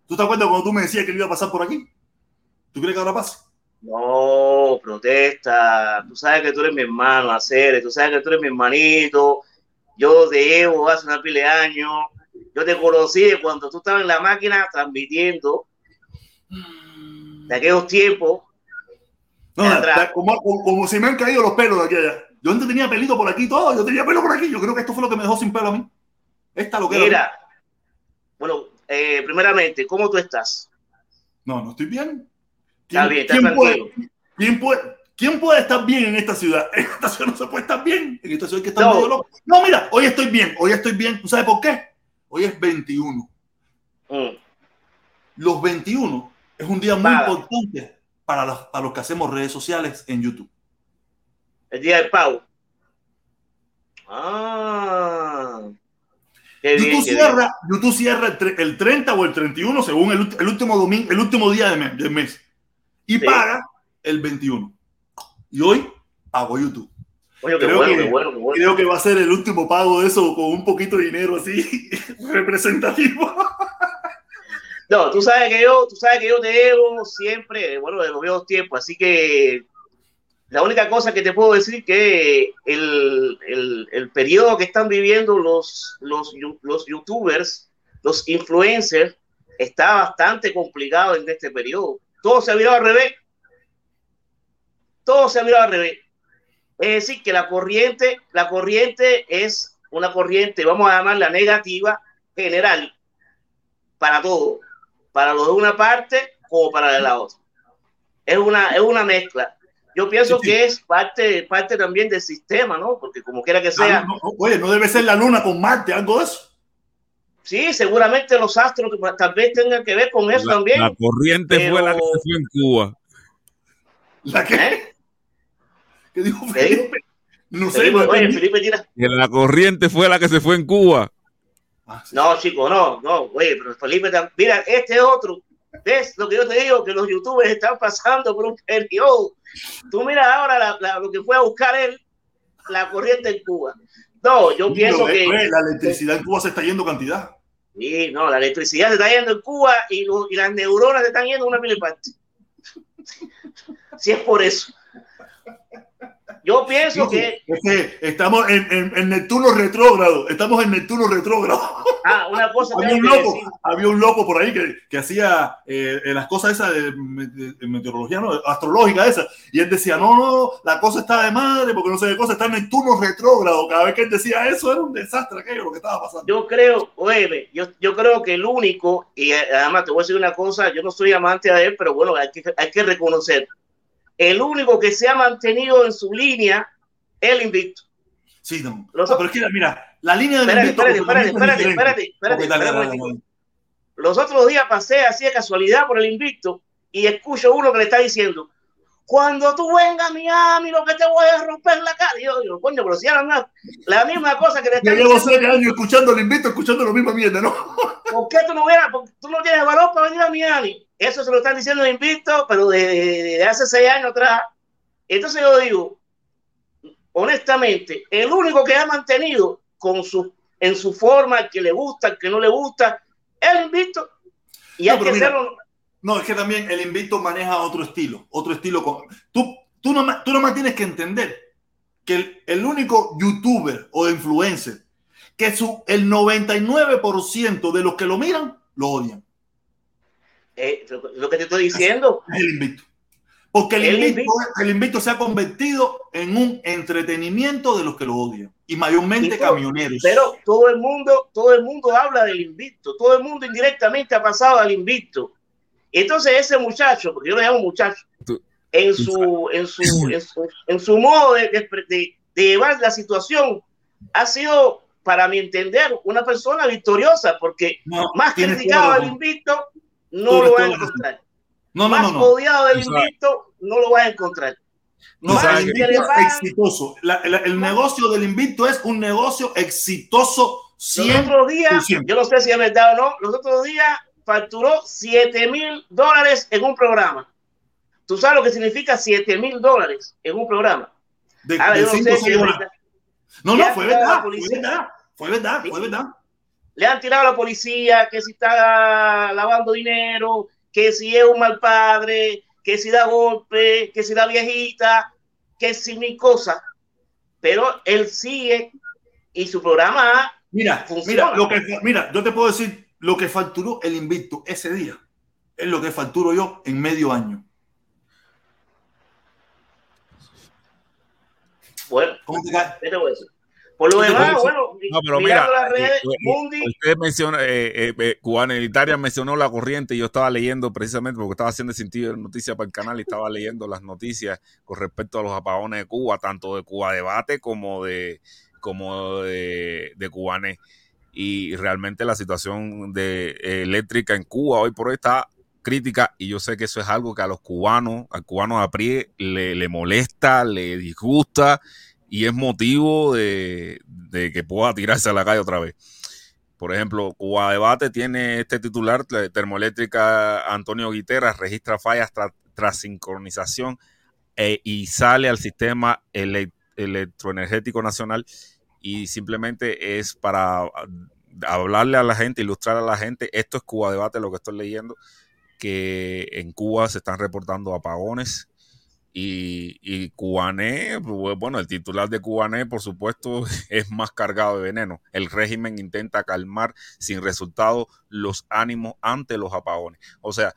¿Tú te acuerdas cuando tú me decías que iba a pasar por aquí? ¿Tú crees que ahora pasa? No, protesta. Tú sabes que tú eres mi hermano, hacer. Tú sabes que tú eres mi hermanito. Yo te llevo hace una pila de años. Yo te conocí cuando tú estabas en la máquina transmitiendo de aquellos tiempos. No, como, como, si me han caído los pelos de aquí allá. Yo antes tenía pelito por aquí todo, yo tenía pelo por aquí. Yo creo que esto fue lo que me dejó sin pelo a mí. Esta lo que Mira, bueno, eh, primeramente, ¿cómo tú estás? No, no estoy bien. Está bien, está ¿quién puede, ¿quién, puede, ¿Quién puede estar bien en esta ciudad? En esta ciudad no se puede estar bien. En esta ciudad hay que estar no. medio loco. No, mira, hoy estoy bien, hoy estoy bien. ¿Tú sabes por qué? Hoy es 21. Mm. Los 21 es un día muy importante para los, para los que hacemos redes sociales en YouTube. El día del pago. Ah. Qué YouTube, bien, cierra, YouTube cierra el, 30 o el 31 según el, el último domingo, el último día del mes, del mes y sí. paga el 21. Y hoy pago YouTube. Oye, qué creo, bueno, que, bueno, bueno. creo que va a ser el último pago de eso con un poquito de dinero así representativo. No, tú sabes que yo, tú sabes que yo te debo siempre, bueno, de los viejos tiempos, así que la única cosa que te puedo decir que el, el, el periodo que están viviendo los, los, los youtubers, los influencers, está bastante complicado en este periodo. Todo se ha virado al revés. Todo se ha virado al revés. Es decir, que la corriente, la corriente es una corriente, vamos a llamarla negativa, general, para todo, para lo de una parte como para la otra. Es una, es una mezcla yo pienso sí, sí. que es parte, parte también del sistema, ¿no? Porque como quiera que sea. Ah, no, no, oye, no debe ser la luna con Marte, algo de eso. Sí, seguramente los astros tal vez tengan que ver con eso la, también. La corriente pero... fue la que se fue en Cuba. ¿La qué? ¿Eh? ¿Qué dijo Felipe? No sé. Felipe, oye, Felipe tira. Que la corriente fue la que se fue en Cuba. Ah, sí. No, chico, no, no, oye, pero Felipe, mira, este es otro. ¿Ves lo que yo te digo? Que los youtubers están pasando por un periodo. Tú mira ahora la, la, lo que fue a buscar él, la corriente en Cuba. No, yo pienso Pero, que. eh, la electricidad en Cuba se está yendo cantidad. Sí, no, la electricidad se está yendo en Cuba y, lo, y las neuronas se están yendo una mil parte. Si es por eso. Yo pienso No, que. Es que estamos en, en, en Neptuno retrógrado. Estamos en Neptuno retrógrado. Ah, una cosa había, un loco, había un loco por ahí que, que hacía eh, las cosas esas de, meteorología, ¿no? astrológica esa. Y él decía, no, no, la cosa está de madre porque no sé qué cosa, está en Neptuno retrógrado. Cada vez que él decía eso era un desastre aquello lo que estaba pasando. Yo creo, oye, yo, yo creo que el único, y además te voy a decir una cosa, yo no soy amante de él, pero bueno, hay que, hay que reconocer el único que se ha mantenido en su línea es el invicto. Sí, no. Los, no pero es que, mira, la línea del espérate, invicto... Espérate, espérate, espérate, espérate, espérate, Los otros días pasé así de casualidad por el invicto y escucho uno que le está diciendo, cuando tú vengas a Miami, lo que te voy a romper la cara. Y yo digo, coño, pero si era la misma cosa que le está diciendo. Yo llevo seis años escuchando el invicto, escuchando lo mismo mierda, ¿no? ¿Por qué tú no, hubieras, tú no tienes valor para venir a Miami? Eso se lo están diciendo en invicto, pero de, de, de, hace seis años atrás. Entonces yo digo, honestamente, el único que ha mantenido con su, en su forma, el que le gusta, el que no le gusta, es el invicto. Y no, hay que mira, hacerlo. No, es que también el invicto maneja otro estilo, otro estilo. Con, tú, tú, no, tú nomás tienes que entender que el, el único youtuber o influencer que su, el 99% de los que lo miran lo odian. Eh, lo que te estoy diciendo. Es el invicto. Porque el, el invicto, invicto, el invicto se ha convertido en un entretenimiento de los que lo odian. Y mayormente pero, camioneros. Pero todo el mundo, todo el mundo habla del invicto. Todo el mundo indirectamente ha pasado al invicto. Entonces ese muchacho, porque yo lo llamo muchacho, en su, en su, en su, en su modo de, de, de, llevar la situación, ha sido, para mi entender, una persona victoriosa, porque no, más criticado al invicto, no lo va a encontrar. No, no, más no, no. odiado del invicto no lo vas a encontrar. No, sabes el es Más- exitoso. La- la- el negocio del invicto es un negocio exitoso Los 100%. otros días, yo no sé si es verdad o no, los otros días facturó 7 mil dólares en un programa. ¿Tú sabes lo que significa 7 mil dólares en un programa? De, Ahora, de yo no sé si es verdad. No, fue verdad, fue verdad, fue verdad, fue verdad. Le han tirado a la policía que si está lavando dinero, que si es un mal padre, que si da golpe, que si da viejita, que si mi cosa. Pero él sigue y su programa Mira, Funciona. mira, lo que, mira, yo te puedo decir lo que facturó el invicto ese día es lo que facturo yo en medio año. bueno, ¿Cómo te cae? ¿qué te voy a decir? Por lo ¿Qué te demás, bueno, No, pero mira, las redes, eh, eh, Mundi, usted menciona, eh, eh, eh, Cubana Elitaria mencionó la corriente y yo estaba leyendo precisamente porque estaba haciendo sentido de noticias para el canal y estaba leyendo las noticias con respecto a los apagones de Cuba, tanto de Cuba Debate como de como de, de Cubané. Y realmente la situación de, eh, eléctrica en Cuba hoy por hoy está crítica y yo sé que eso es algo que a los cubanos, al cubano a pie le, le molesta, le disgusta y es motivo de, que pueda tirarse a la calle otra vez. Por ejemplo, Cuba Debate tiene este titular, la termoeléctrica Antonio Guiterra registra fallas tra- tras sincronización eh, y sale al sistema ele- electroenergético nacional y simplemente es para ah, hablarle a la gente, ilustrar a la gente, esto es Cuba Debate, lo que estoy leyendo, que en Cuba se están reportando apagones y, y Cubané, pues, bueno, el titular de Cubané, por supuesto, es más cargado de veneno. El régimen intenta calmar sin resultado los ánimos ante los apagones. O sea,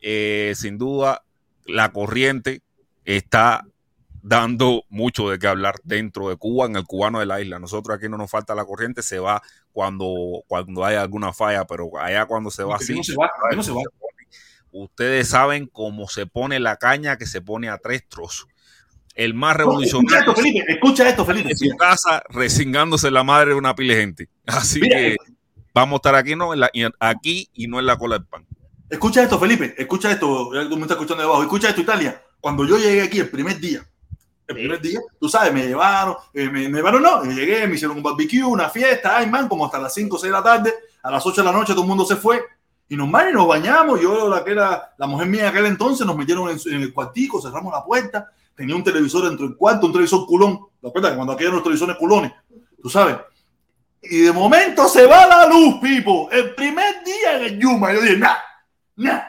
eh, sin duda, la corriente está dando mucho de qué hablar dentro de Cuba, en el cubano de la isla. Nosotros aquí no nos falta la corriente, se va cuando, cuando hay alguna falla, pero allá cuando se va así, no se va, no se va. Ustedes saben cómo se pone la caña que se pone a tres trozos. El más No, escucha revolucionario esto, Felipe, escucha esto, Felipe. en su casa resingándose la madre de una pila de gente. Así Mira, que vamos a estar aquí, no en la, y- aquí y no en la cola del pan. Escucha esto, Felipe, escucha esto, tú me estás escuchando debajo, escucha esto, Italia. Cuando yo llegué aquí el primer día, el primer día, tú sabes, me llevaron, eh, me, me llevaron, no, me llegué, me hicieron un barbecue, una fiesta, ay, man, como hasta las 5 o 6 de la tarde, a las 8 de la noche todo el mundo se fue, y nos, y nos bañamos, yo, la que era la mujer mía de aquel entonces, nos metieron en, en el cuartico, cerramos la puerta, tenía un televisor dentro del cuarto, un televisor culón, ¿te acuerdas? que Cuando aquí eran los televisores culones, tú sabes, y de momento se va la luz, Pipo, el primer día en el Yuma, yo dije, nah, nah,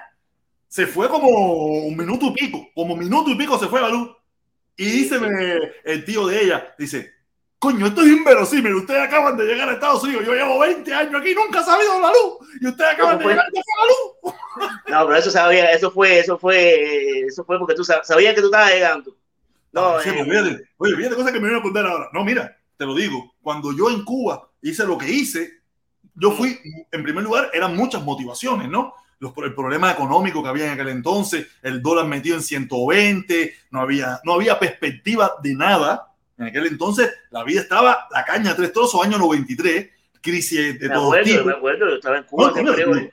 se fue como un minuto y pico, como minuto y pico se fue la luz. Y dice el tío de ella, dice, coño, esto es inverosímil, ustedes acaban de llegar a Estados Unidos, yo llevo 20 años aquí, nunca ha salido la luz, y ustedes acaban de llegar fue la luz. no, pero eso sabía, eso fue, eso fue, eso fue porque tú sab- sabías que tú estabas llegando. No, Sí, eh, pues, oye, fíjate cosas que me vienen a contar ahora. No, mira, te lo digo, cuando yo en Cuba hice lo que hice, yo fui, en primer lugar, eran muchas motivaciones, ¿no? Los, el problema económico que había en aquel entonces, el dólar metido en 120, no había, no había perspectiva de nada. En aquel entonces la vida estaba la caña tres trozos, año 93, crisis de todo tipo. me acuerdo, yo estaba en Cuba. No, que no, creo- no.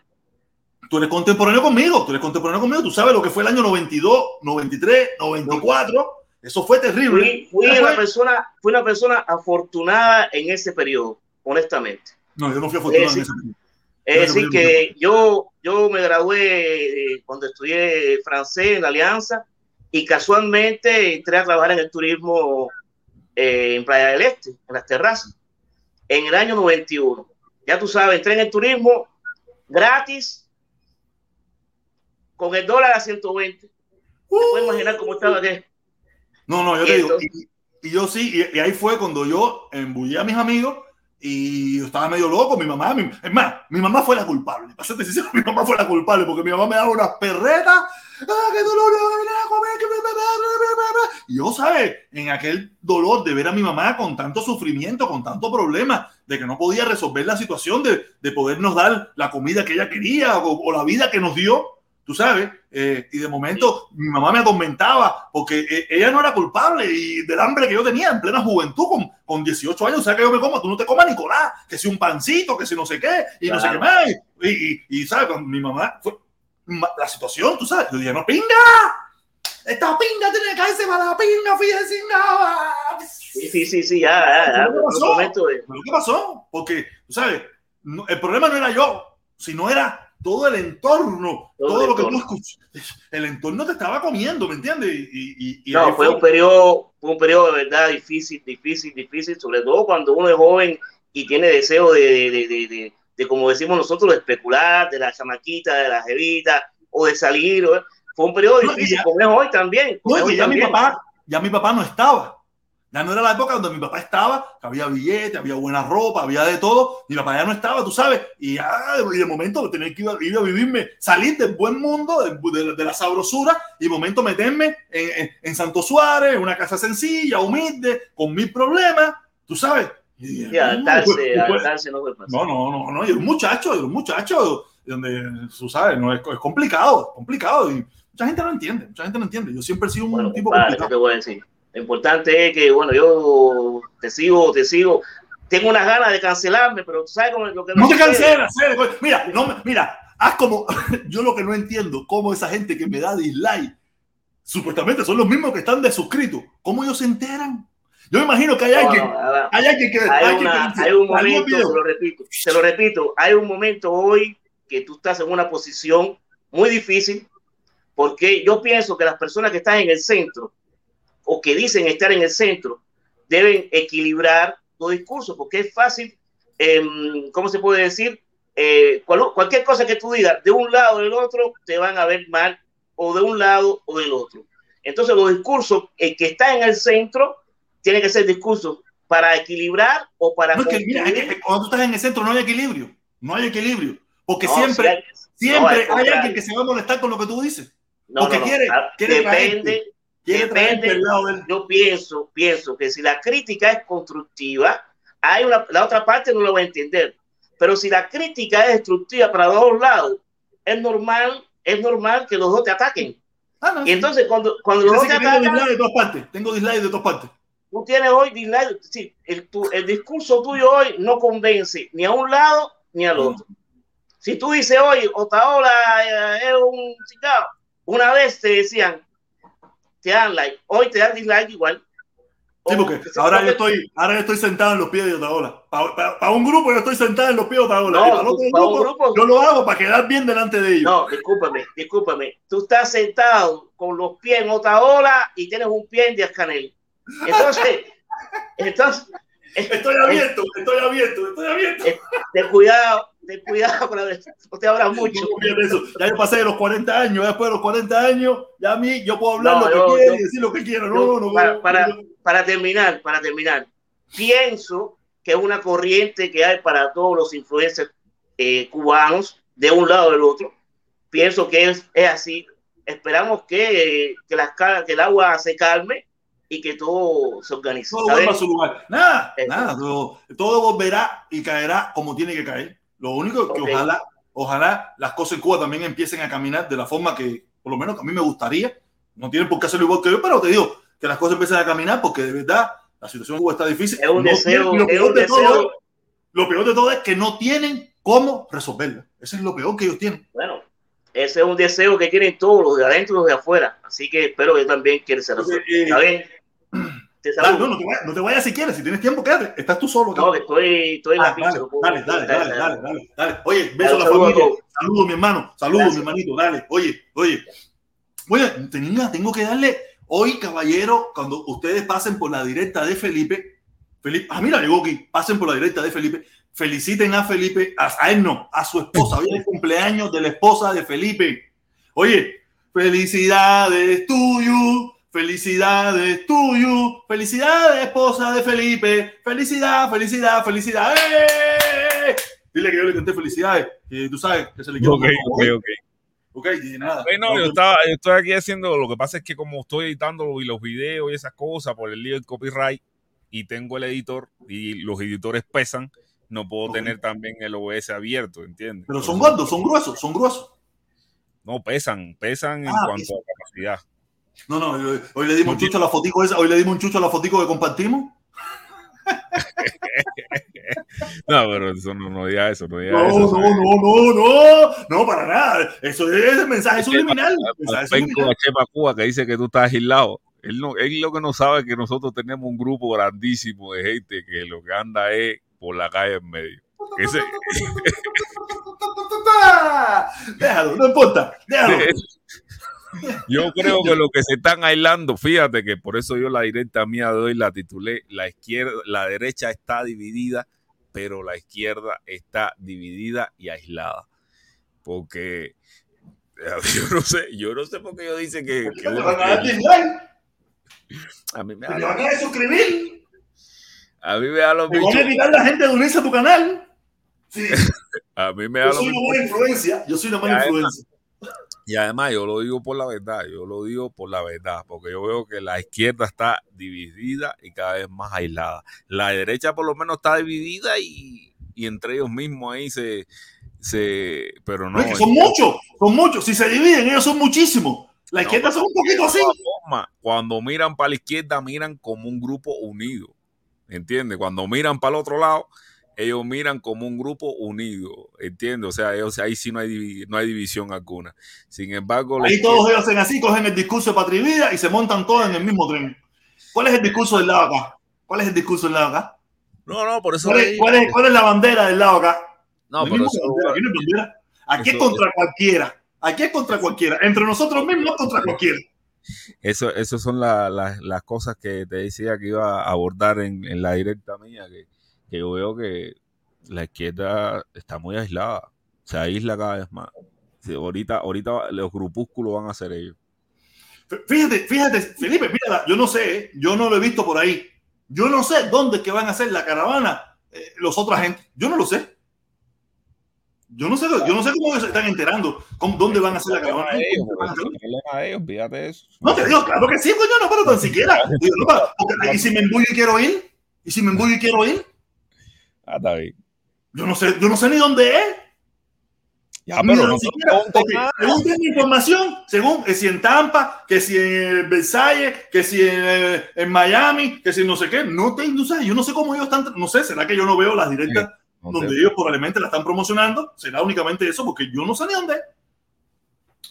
Tú eres contemporáneo conmigo, tú eres contemporáneo conmigo, tú sabes lo que fue el año 92, 93, 94, eso fue terrible. fui, una persona, fui una persona afortunada en ese periodo, honestamente. No, yo no fui afortunado Eh, en ese tiempo. Es decir, que yo, yo me gradué eh, cuando estudié francés en la Alianza y casualmente entré a trabajar en el turismo eh, en Playa del Este, en las terrazas, en el año 91. Ya tú sabes, entré en el turismo gratis, con el dólar a 120. Te puedes imaginar cómo estaba que No, no, yo Y te digo, y, y yo sí, y, y ahí fue cuando yo embullé a mis amigos y yo estaba medio loco, mi mamá, mi- es más, mi mamá fue la culpable, para serte sincero, mi mamá fue la culpable, porque mi mamá me daba unas perretas, ah, qué dolor, no venir a comer, que bla, bla, bla, bla, bla, bla". y yo, ¿sabes? En aquel dolor de ver a mi mamá con tanto sufrimiento, con tanto problema, de que no podía resolver la situación de, de podernos dar la comida que ella quería o, o la vida que nos dio, tú sabes, eh, y de momento mi mamá me atormentaba porque eh, ella no era culpable y del hambre que yo tenía en plena juventud con, con 18 años, o sea que yo me como, tú no te comas Nicolás, que si un pancito, que si no sé qué, y no sé qué Claro. más, y, y, y, ¿sabes? Cuando mi mamá fue, la situación, tú sabes. Yo dije, no, pinga, esta pinga tiene que caerse para la pinga, fíjese, nada. Sí, sí, sí, sí, ya, ya, ya. ¿Qué pasó? ¿Qué pasó? Porque, tú sabes, el problema no era yo, sino era todo el entorno, todo, lo que tú escuchas. El entorno te estaba comiendo, ¿me entiendes? Y, y, no, fue, un periodo, fue un periodo de verdad difícil, difícil, difícil, sobre todo cuando uno es joven y tiene deseo de, de, de, de como decimos nosotros, de especular, de la chamaquita, de la jevita, o de salir. Fue un periodo difícil, como es hoy también. No, ya, Mi papá, ya mi papá no estaba. Ya no era la época donde mi papá estaba, que había billetes, había buena ropa, había de todo. Mi papá ya no estaba, tú sabes. Y, ya, y de momento tener que ir a, ir a, vivirme, salir del buen mundo, de, de, la sabrosura, y de momento meterme en, en, en, Santo Suárez, una casa sencilla, humilde, con mil problemas, tú sabes. Y, y adaptarse, pues, adaptarse no puede pasar. No, no, no, no. Y un muchacho, un muchacho, donde tú sabes, no es, es complicado, complicado. Y mucha gente no entiende, mucha gente no entiende. Yo siempre he sido un bueno, tipo compadre, complicado. ¿qué te voy a decir? Lo importante es que, bueno, yo te sigo, te sigo. Tengo unas ganas de cancelarme, pero tú sabes cómo lo que no, no te cancelas. Mira, no, mira, haz como. Yo lo que no entiendo, cómo esa gente que me da dislike, supuestamente son los mismos que están de suscritos. ¿Cómo ellos se enteran? Yo me imagino que hay No, alguien. no, nada. Hay alguien que. Hay, alguien una- que dice, hay un "Salió momento, video". te lo repito, te lo repito, hay un momento hoy que tú estás en una posición muy difícil, porque yo pienso que las personas que están en el centro o que dicen estar en el centro deben equilibrar los discursos, porque es fácil, em, ¿cómo se puede decir? Eh, cual- cualquier cosa que tú digas de un lado o del otro, te van a ver mal, o de un lado o del otro. Entonces, los discursos, el que está en el centro, tiene que ser discursos para equilibrar o para No, es que, mira, es que cuando tú estás en el centro no hay equilibrio. No hay equilibrio. Porque No, siempre, siempre no, hay alguien que se va a molestar con lo que tú dices. No, porque quiere- Ah, quiere depende, Quiere depende. del Yo pienso, pienso que si la crítica es constructiva, hay una, la otra parte no lo va a entender. Pero si la crítica es destructiva para los dos lados, es normal, es normal que los dos te ataquen. Ah, no, Y entonces cuando, cuando los dos te que tengo atacan, dislike de todas partes. Tengo dislike de todas partes. Tú tienes hoy dislike. Sí, el, tu- el discurso tuyo hoy no convence ni a un lado ni al otro. Si tú dices hoy, Otaola eh, es un ciclado, una vez te decían, te dan like, hoy te dan dislike igual. Sí, porque ahora yo estoy, ahora yo estoy sentado en los pies de Otaola. Para, un grupo yo estoy sentado en los pies de Otaola. No, y para otro para un grupo, grupo- yo lo hago para quedar bien delante de ellos. No, discúlpame, discúlpame. Tú estás sentado con los pies en Otaola y tienes un pie en Díaz Canel. Entonces, entonces, Estoy abierto, estoy abierto, estoy abierto. ten cuidado, ten cuidado con la te abras mucho. Eso. Ya yo pasé de los 40 años, después de los 40 años, ya a mí yo puedo hablar No, lo que quiera y decir lo que quiera. No, no, no. para- no, para-. Para terminar, para terminar, pienso que es una corriente que hay para todos los influencers eh, cubanos, de un lado o del otro. Pienso que es, es así. Esperamos que, que, las que el agua se calme y que todo se organice. Todo ¿sabes? vuelva a su lugar. Nada, Eso. nada. Todo, todo volverá y caerá como tiene que caer. Lo único que ojalá, ojalá las cosas en Cuba también empiecen a caminar de la forma que, por lo menos, a mí me gustaría. No tienen por qué hacerlo igual que yo, pero te digo que las cosas empiecen a caminar porque de verdad la situación en Cuba está difícil. Es un No deseo, tienen- lo, es peor un de todo, deseo. lo peor de todo es que no tienen cómo resolverla. Eso es lo peor que ellos tienen. Bueno, ese es un deseo que tienen todos, los de adentro y los de afuera. Así que espero que también quieres ser eh, Dale, no, no te, vayas, no te vayas si quieres. Si tienes tiempo, quédate. Estás tú solo. No, que estoy, estoy en la Ah, dale, no dale, dale, dale, dale, dale, dale. Oye, beso a la familia. Saludos, mi hermano. Saludos, mi hermanito. Dale. Oye, oye. Oye, tenía, tengo que darle hoy, caballero, cuando ustedes pasen por la directa de Felipe. Felipe, ah, mira, llegó aquí. Pasen por la directa de Felipe. Feliciten a Felipe, a, a él no, a su esposa. Hoy es el cumpleaños de la esposa de Felipe. Oye, felicidades tuyo, felicidades tuyo, felicidades esposa de Felipe, felicidad, felicidad, felicidad. ¡Eh! Dile que yo le canté felicidades, que tú sabes que se le quiere. Ok, ok, ok. Ok, y nada. Bueno, No, yo, estaba, yo estoy aquí haciendo, lo que pasa es que como estoy editando y los videos y esas cosas por el lío del copyright y tengo el editor y los editores pesan, no puedo tener también el OBS abierto, ¿entiendes? Pero son gordos, son gruesos, son gruesos. No, pesan, pesan en Ah, cuanto pesan. a capacidad. No, no, hoy, le dimos un chucho a la fotico esa, hoy le dimos un chucho a la fotico que compartimos. no, pero eso no, no diga eso, no diga no, eso. No, no, no, no, no, para nada. Eso es el mensaje subliminal. Vengo a Chepa Cuba que dice que tú estás aislado. Él, no, él lo que no sabe es que nosotros tenemos un grupo grandísimo de gente que lo que anda es por la calle en medio. Ese... déjalo, no importa, déjalo. Yo creo que lo que se están aislando, fíjate que por eso yo la directa mía de hoy la titulé La izquierda, la derecha está dividida, pero la izquierda está dividida y aislada. Porque yo no sé, yo no sé por qué yo dice que, que uno, a, a mí me da. van a suscribir. A mí me da los bichos. van a quitar la gente de unirse a tu canal. Sí. a mí me da yo soy una buena influencia. Yo soy una buena influencia. Y además yo lo digo por la verdad, yo lo digo por la verdad, porque yo veo que la izquierda está dividida y cada vez más aislada. La derecha por lo menos está dividida y, y entre ellos mismos ahí se... se pero no... Es que son muchos, son muchos. Si se dividen, ellos son muchísimos. La izquierda no, son un poquito así. Forma, cuando miran para la izquierda, miran como un grupo unido. ¿Entiendes? Cuando miran para el otro lado, ellos miran como un grupo unido, ¿entiendes? O sea, ellos, ahí sí no hay, no hay división alguna. Sin embargo... Ahí todos ellos hacen así, cogen el discurso de Patria y Vida y se montan todos en el mismo tren. ¿Cuál es el discurso del lado acá? ¿Cuál es el discurso del lado acá? No, no, por eso... ¿Cuál es, cuál es, cuál es la bandera del lado acá? No, pero eso, bandera, aquí, no bandera. aquí eso, es contra cualquiera. Aquí es contra cualquiera. Entre nosotros mismos contra cualquiera. Eso, eso son la, la, las cosas que te decía que iba a abordar en, en la directa mía, que, que yo veo que la izquierda está muy aislada, se aísla cada vez más. Sí, ahorita, ahorita los grupúsculos van a ser ellos. Fíjate, fíjate, Felipe, mira, yo no sé, ¿eh? yo no lo he visto por ahí. Yo no sé dónde es que van a hacer la caravana eh, los otras gente. Yo no lo sé. Yo no sé, yo no sé cómo se están enterando, cómo, dónde van a hacer la caravana. A ellos, a ellos, fíjate eso. No te digo, claro que sí, coño, no, pero tan siquiera. Digo, no, porque, ¿Y si me embullo y quiero ir? ¿Y si me embullo y quiero ir? Ah, está bien. Yo no sé, yo no sé ni dónde es. Ya, pero no siquiera, okay, según tengo información, según que si en Tampa, que si en Versalles, que si en, en Miami, que si no sé qué, no tengo, ¿sabes? yo no sé cómo ellos están, no sé, será que yo no veo las directas sí, no donde sé. ellos probablemente la están promocionando, será únicamente eso, porque yo no sé ni dónde.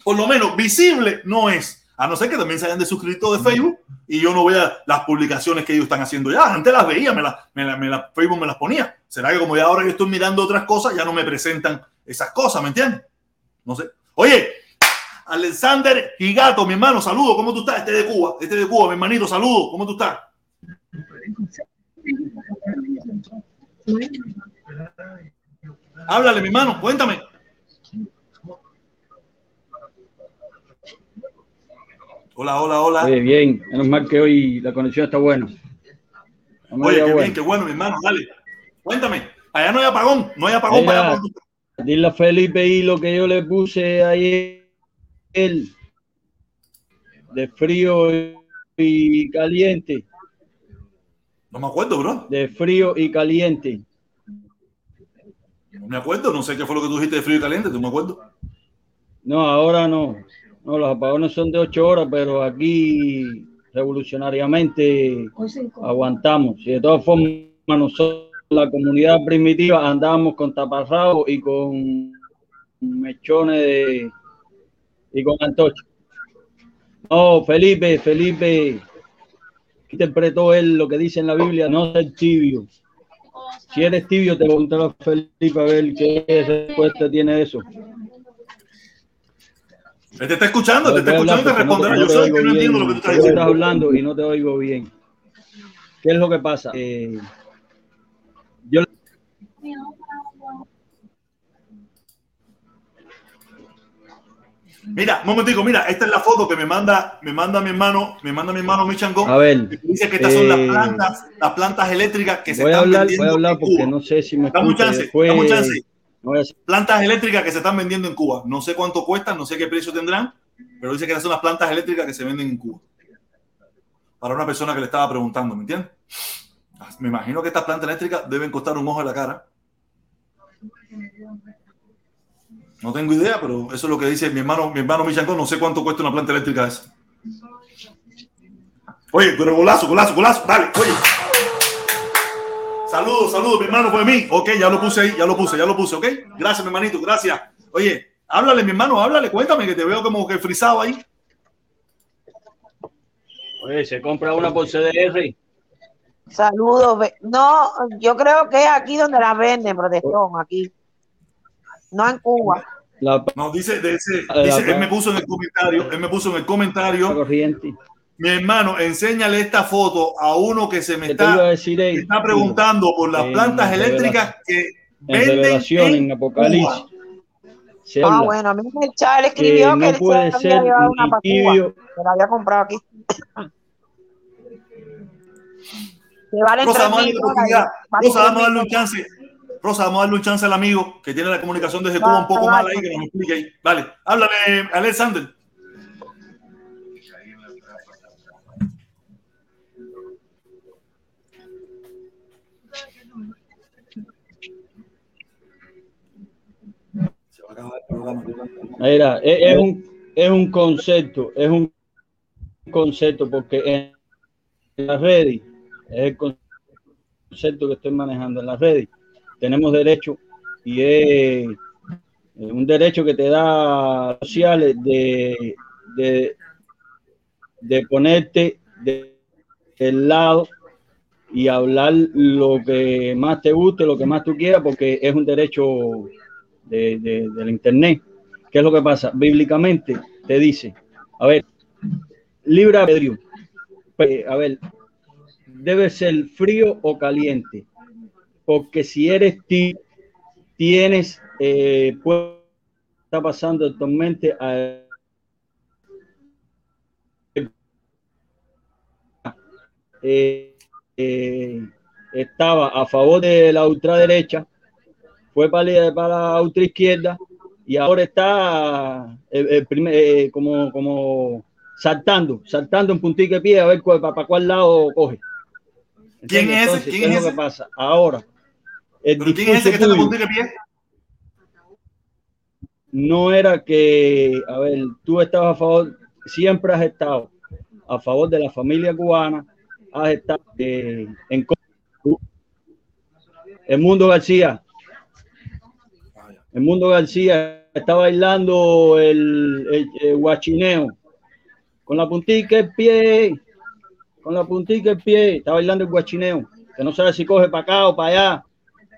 Por lo menos visible no es. A no ser que también se hayan de suscrito de Facebook y yo no vea las publicaciones que ellos están haciendo ya. Antes las veía, me las, me la, me la, Facebook me las ponía. ¿Será que como ya ahora que estoy mirando otras cosas, ya no me presentan esas cosas, ¿me entiendes? No sé. Oye, Alexander Gigato, mi hermano, saludo, ¿cómo tú estás? Este de Cuba, este de Cuba, mi hermanito, saludo, ¿cómo tú estás? Háblale, mi hermano, cuéntame. Hola, hola, hola. Oye, bien, menos mal que hoy la conexión está buena. Oye, qué bueno. bien, qué bueno, mi hermano, dale. Cuéntame, allá no hay apagón, no hay apagón para allá. Dile a Felipe y lo que yo le puse ayer de frío y caliente. No me acuerdo, bro. De frío y caliente. No me acuerdo, no sé qué fue lo que tú dijiste de frío y caliente, ¿tú me acuerdo? No, ahora no. No, los apagones son de ocho horas, pero aquí revolucionariamente aguantamos. Y de todas formas, nosotros, la comunidad primitiva, andábamos con taparrabos y con mechones de, y con antorcha. No, Felipe, Felipe interpretó él lo que dice en la Biblia, no ser tibio. Si eres tibio, te preguntará Felipe a ver qué respuesta tiene eso. Él te está escuchando, no, te está escuchando y te responderá. No, yo soy que no entiendo lo que tú estás diciendo. Estás hablando y no te oigo bien. ¿Qué es lo que pasa? Eh, yo Mira, un momentico, mira, esta es la foto que me manda, me manda mi hermano, me manda mi hermano Michangón. A ver. Dice que estas eh, son las plantas, las plantas eléctricas que se voy están a hablar, vendiendo Voy a hablar porque no sé si me Dame un chance, Después, dame un chance. Plantas eléctricas que se están vendiendo en Cuba. No sé cuánto cuestan, no sé qué precio tendrán, pero dice que estas son las plantas eléctricas que se venden en Cuba. Para una persona que le estaba preguntando, ¿me entiendes? Me imagino que estas plantas eléctricas deben costar un ojo de la cara. No tengo idea, pero eso es lo que dice mi hermano, mi hermano Michancón. No sé cuánto cuesta una planta eléctrica esa. Oye, pero golazo, golazo, golazo. Dale, oye. Saludos, saludos, mi hermano, fue mí. Ok, ya lo puse ahí, ya lo puse, ya lo puse, ok. Gracias, mi hermanito, gracias. Oye, háblale, mi hermano, háblale, cuéntame que te veo como que frisado ahí. Oye, se compra una por CDR. Saludos. No, yo creo que es aquí donde la venden, protestón, aquí. No en Cuba. La No, dice, dice, La- dice, él me puso en el comentario, él me puso en el comentario, corriente. Mi hermano, enséñale esta foto a uno que se me ¿Qué te iba a está, decir me está preguntando por las En plantas eléctricas que En venden en en Apocalipsis. Ah, bueno, a mí me él que escribió que, no él se puede había ser llevado una tibio. que la había comprado aquí. Que valen Rosa, vamos a darle un chance. Rosa, vamos a darle un chance al amigo que tiene la comunicación desde Cuba un poco mal ahí, que nos explique ahí. Vale, háblale, Alexander. Mira, es, un, es un concepto, es un concepto, porque en, las redes, es el concepto que estoy manejando en las redes, tenemos derecho y es un derecho que te da sociales de, de, ponerte de- del lado y hablar lo que más te guste, lo que más tú quieras, porque es un derecho de, de- del Internet. ¿Qué es lo que pasa? Bíblicamente te dice, a ver, libre albedrío. Pues, A ver, debe ser frío o caliente, porque si eres ti, tienes, eh, puede estar pasando actualmente a eh, eh, estaba a favor de la ultraderecha, fue para, la- para la ultraizquierda y ahora está eh, eh, primer- eh, como, como saltando, saltando en puntica de pie a ver cuál- para, para cuál lado coge. ¿Quién es ese? Entonces, ¿Quién ¿qué es lo que ese? pasa? Ahora, el ¿Pero quién es ese que está en punta de pie? no era que, a ver, tú estabas a favor, siempre has estado a favor de la familia cubana, has estado eh, en contra. El Mundo García, el Mundo García está bailando el, el- el guachineo con la puntica el pie, con la puntica el pie, está bailando el guachineo, que no sabe si coge para acá o para allá.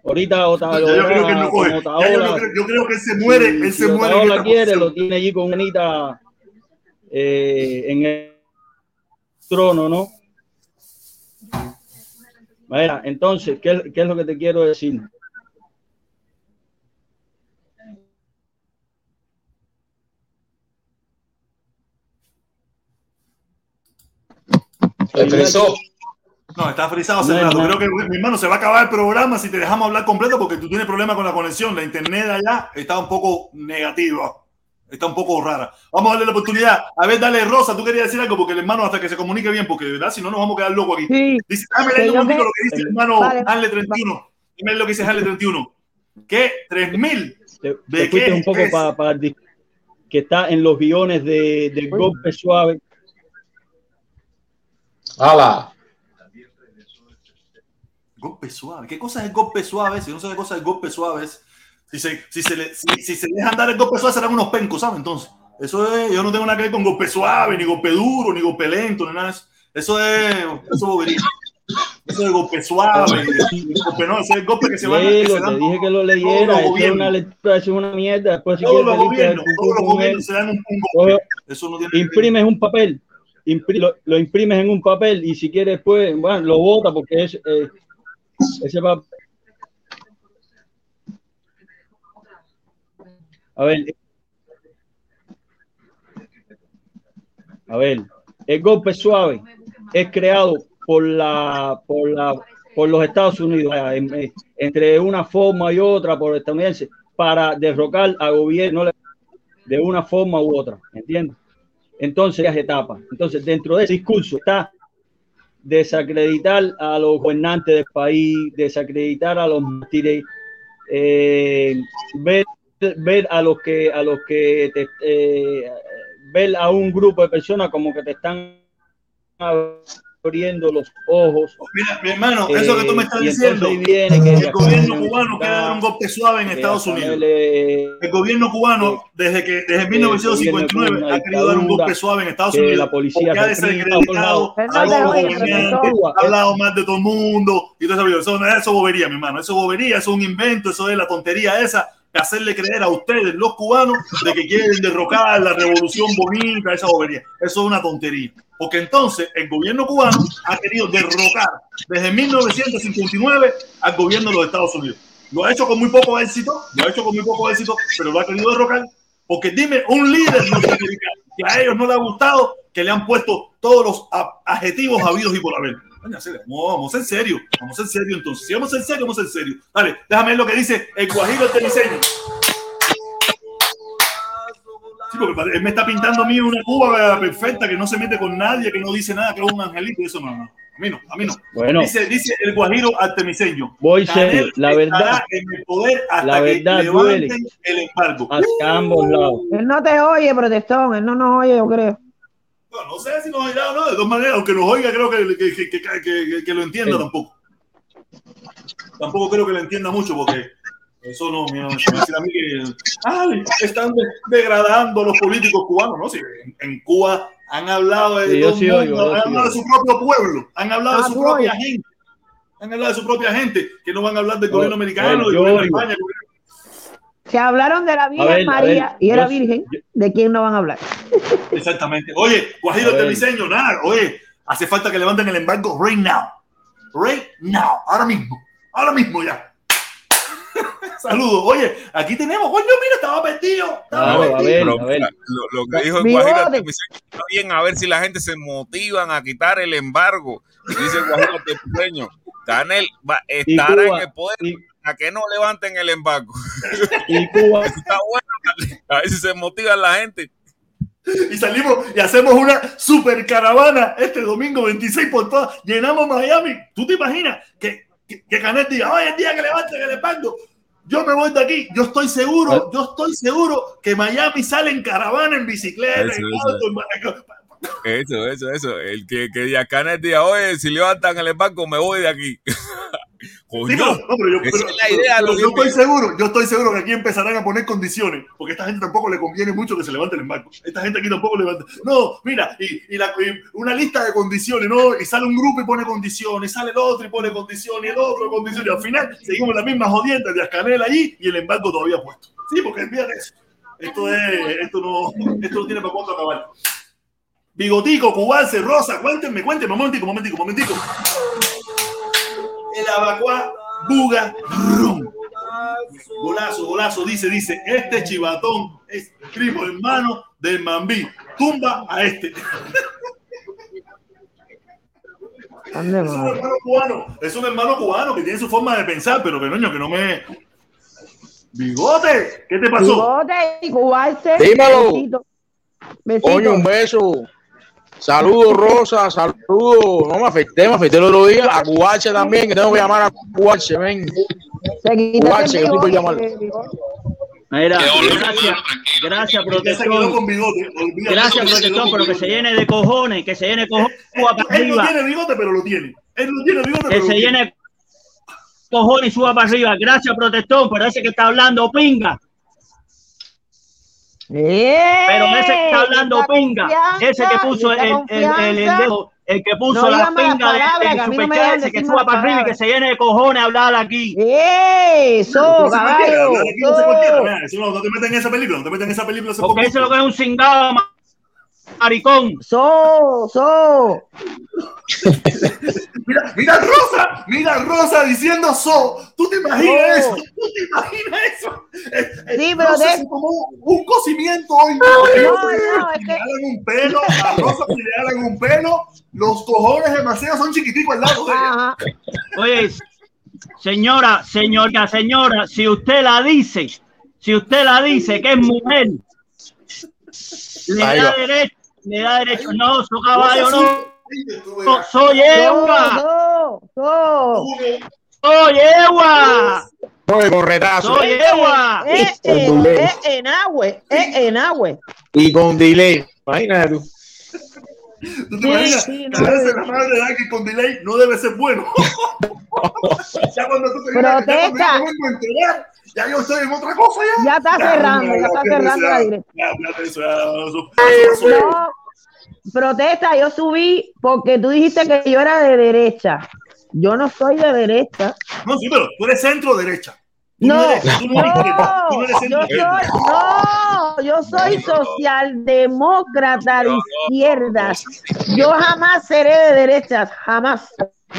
Ahorita o Ya yo creo que no coge. Yo, creo- yo creo que él se muere, él se muere. en Otaola esta quiere, lo tiene allí con Anita eh, en el trono, ¿no? Mira, entonces, ¿qué, qué es lo que te quiero decir? No, está frisado hace No, no. Creo que, mi hermano, se va a acabar el programa si te dejamos hablar completo porque tú tienes problemas con la conexión. La internet de allá está un poco negativa. Está un poco rara. Vamos a darle la oportunidad. A ver, dale, Rosa, tú querías decir algo porque el hermano hasta que se comunique bien, porque de verdad, si no nos vamos a quedar locos aquí. Sí, Dice, dame un me- lo que dice el hermano Vale. Harle 31. Dime lo que dice Harle 31. ¿Qué? ¿3000? Te, ¿De te qué un poco es? para que está en los guiones de, del golpe suave. ¡Hala! Golpe suave. ¿Qué cosa es el golpe suave? Si no sabe cosa del golpe suave es. Si se, si se, le, si, si se dejan dar el golpe suave serán unos pencos, ¿sabes? Entonces, eso es, yo no tengo nada que ver con golpe suave, ni golpe duro, ni golpe lento, ni nada de eso. Eso es, eso es bobería. Eso es golpe suave, ni golpe no, ese es el golpe que se va que Léelo, se te dan dije que lo leyera. Eso es una lectura, eso es una mierda. Después, si todos los te el gobiernos, todos los gobiernos se dan un, un golpe. Eso no tiene que imprimes un papel, impri- lo, lo imprimes en un papel y si quieres, pues, bueno, lo bota porque es eh, ese papel. A ver, a ver, el golpe suave es creado por la, por la, por los Estados Unidos, eh, en- entre una forma y otra por estadounidenses, para derrocar a gobierno de una forma u otra, ¿entiendes? Entonces, las etapas. Entonces, dentro de ese discurso está desacreditar a los gobernantes del país, desacreditar a los mártires, eh, ver, ver a los que a los que te, eh, ver a un grupo de personas como que te están abriendo los ojos. Mira, mi hermano, eso que tú me estás Eh, diciendo, viene que el gobierno cubano quiere dar un golpe suave en Estados Unidos. eh, El gobierno cubano, desde que desde 1959, gobierno ha querido dar un golpe suave en Estados que Unidos. la policía ha desacreditado ha hablado más de todo el mundo y todo eso. Eso, eso es bobería, mi hermano. Eso es bobería, eso es un invento, eso es la tontería esa hacerle creer a ustedes, los cubanos, de que quieren derrocar la revolución bonita, esa bobería. Eso es una tontería. Porque entonces el gobierno cubano ha querido derrocar desde 1959 al gobierno de los Estados Unidos. Lo ha hecho con muy poco éxito, lo ha hecho con muy poco éxito, pero lo ha querido derrocar. Porque dime, un líder que a ellos no le ha gustado, que le han puesto todos los adjetivos habidos y por haber. Vamos, en serio, vamos en serio entonces. Si vamos en serio, vamos en serio. Dale, déjame ver lo que dice el Guajiro el Teniseño. Sí, porque él me está pintando a mí una Cuba perfecta que no se mete con nadie, que no dice nada, que es un angelito. y Eso no, no. A mí no, a mí no. Bueno, Dice, dice el Guajiro Artemiseño. voy serio. La verdad, en el poder hasta la que verdad levanten duele. el embargo. hacia ambos lados. Él no te oye, protestón. Él no nos oye, yo creo. No, no sé si nos oirá o no, de todas maneras, aunque nos oiga, creo que, que, que, lo entienda Sí. tampoco. Tampoco creo que lo entienda mucho, porque eso no me va a decir a mí que ay, están de- degradando los políticos cubanos, ¿no? Si en, en Cuba han hablado de, Sí, yo mundo, yo han sí hablado de su propio pueblo, han hablado de Ah, su propia gente, han hablado de su propia gente, que no van a hablar del No, gobierno americano, no, del gobierno de oigo. España. Se hablaron de la Virgen ver, María ver, y era yo- Virgen. yo- ¿De quién no van a hablar? Exactamente. Oye, Guajiro A ver. Temiseño, nada. Oye, hace falta que levanten el embargo right now. Right now. Ahora mismo. Ahora mismo ya. Saludos. Oye, aquí tenemos. Coño, mira, estaba perdido. Estaba Claro, a ver, Pero a ver. mira, lo, lo que dijo el. Guajiro está bien, a ver si la gente se motivan a quitar el embargo. Dice el Guajiro Artemiseño, Canel estará en el poder y, a que no levanten el embargo. y Cuba, Está bueno, a ver si se motiva la gente. Y salimos y hacemos una super caravana este domingo 26 por todas. Llenamos Miami. ¿Tú te imaginas que, que, que Canet diga, hoy el día que levanten el embargo? Yo me voy de aquí. Yo estoy seguro, yo estoy seguro que Miami sale en caravana, en bicicleta, Eso, en eso. auto, en- Eso, eso, eso. El que, que ya Canel diga, oye, si levantan el embargo, me voy de aquí. Sí, Coño, pero, no, pero yo, esa pero- es la idea, pero lo yo que- estoy seguro, yo estoy seguro que aquí empezarán a poner condiciones, porque a esta gente tampoco le conviene mucho que se levante el embargo. Esta gente aquí tampoco levanta. No, mira, y, y la- y una lista de condiciones, ¿no? Y sale un grupo y pone condiciones, sale el otro y pone condiciones, y el otro condiciones, y al final seguimos las mismas jodientas de Ascanel allí y el embargo todavía puesto. Sí, porque olvídate eso. Esto es, esto no, esto no tiene para cuándo acabar. Bigotico, Cubance, Rosa, cuéntenme, cuéntenme, momentico, momentico, momentico. El abacuá, buga, rum. Golazo, golazo, dice, dice, este chivatón es primo hermano del Mambí. Tumba a este. Ande, Es un hermano cubano, es un hermano cubano que tiene su forma de pensar, pero que coño, que no me. Bigote, ¿qué te pasó? Bigote y cubarse. Dímelo. Besito. Besito. Coño, un beso. Saludos, Rosa, saludos. No me afecté, me afecté el otro día. A Cubache también, que tengo que llamar a Cubache, ven. Cubache, que llamarlo. bigote. Mira, gracias, gracias, olvídate, Gracias, con pero que se llene de cojones, que se llene de cojones suba para Él no tiene bigote, pero lo tiene. Él no tiene bigote, que pero lo se llene de cojones y suba para arriba. Gracias, protestón, pero ese que está hablando pinga. ¡Eh! Pero ese que está hablando pinga, ese que puso el, el, el, el dedo, el que puso No la pinga de- a mí no dejan ese que suba para arriba y que se llene de cojones a hablar aquí. Eso, No se cualquiera, caballo. hablar aquí no se cualquiera, eso. eso no, no te metas en esa película, no te metas en esa película. eso Porque es ese es lo que es un cingado maricón. So, so. Mira, mira Rosa, mira Rosa diciendo so. ¿Tú te imaginas No. eso? ¿Tú te imaginas eso? Eh, eh, Sí, pero Rosa de- se tomó un cocimiento hoy. no, es que- regalan un pelo, a Rosa le regalan un pelo, los cojones de Maceo son chiquiticos al lado de ella. Oye, señora, señora, señora, si usted la dice, si usted la dice que es mujer, le da derecho, le da derecho. No, su caballo no. no. Soy Ewa, So, so. soy Ewa, Oye, con retazo. soy Ewa. Es en, es en agua, es en agua. Y con delay. Imagínate tú. ¿Tú te imaginas? sí, no la madre de alguien con delay no debe ser bueno. ya cuando tú te Protesta. Ya yo estoy en otra cosa ya. Ya está cerrando, ya está cerrando la directa. protesta, yo subí porque tú dijiste que yo era de derecha. Yo no soy de derecha. No, sí, pero tú eres centro derecha. No, no yo soy, socialdemócrata de izquierdas. Yo jamás seré de derechas, jamás.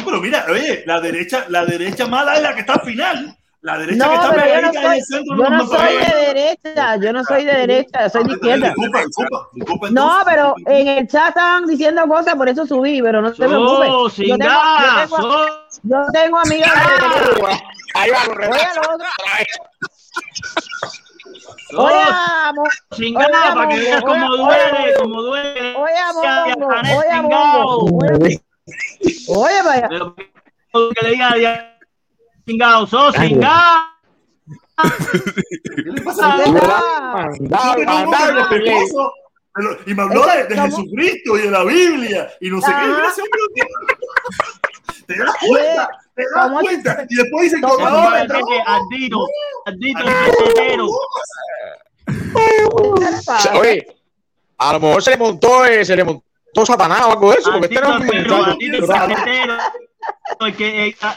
Pero mira, oye, la derecha, la derecha mala es la que está al final. La derecha No, que está pero yo no pegadita en soy, el centro yo no soy de derecha, yo no soy de derecha, yo soy de izquierda. Disculpa, disculpa, disculpa. No, entonces. pero en el chat estaban diciendo cosas, por eso subí, pero no te ¡So, preocupes. Yo sin tengo, gas! yo tengo, yo tengo amigas de derecha. Ahí va, lo Oye, remata. lo otro, ¡So! oye, amo, Sin Oye, gas, para que veas cómo oye, duele, oye, cómo duele. oye, amo, Ya, ya, Mongo, Janet, oye, gas. oye, oye, vaya. Pero que le diga ¡so, sin gas! ¿Qué le pasa a Y me habló de, de. Jesucristo y de la Biblia y no sé qué. ¿Te das cuenta? ¿Te das cuenta? Y después dicen, Ardito, trabajo. Ardito, Ardito, Se- Oye, a lo mejor se le montó, eh, se le montó Satanás o algo de eso, porque este era un Ardito, muchacho. Ardito, Ardito, porque eh, ah,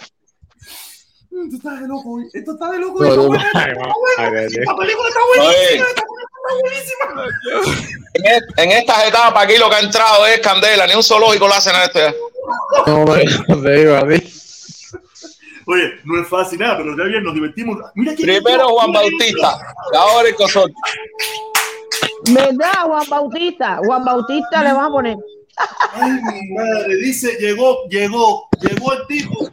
Esto está de loco. Esto está de Esto está. Esta película está buenísima. Oye. Esta película está buenísima. En, e- en estas etapas aquí lo que ha entrado es candela, ni un zoológico lo hacen a este. No, no, te digo a ti. Oye, no es fácil nada, pero ya bien nos divertimos. Mira Primero Juan Bautista, y ahora el cosor. ¿Verdad, Juan Bautista? Juan Bautista le vamos a poner. Ay, mi madre, dice, llegó, llegó, llegó el tipo.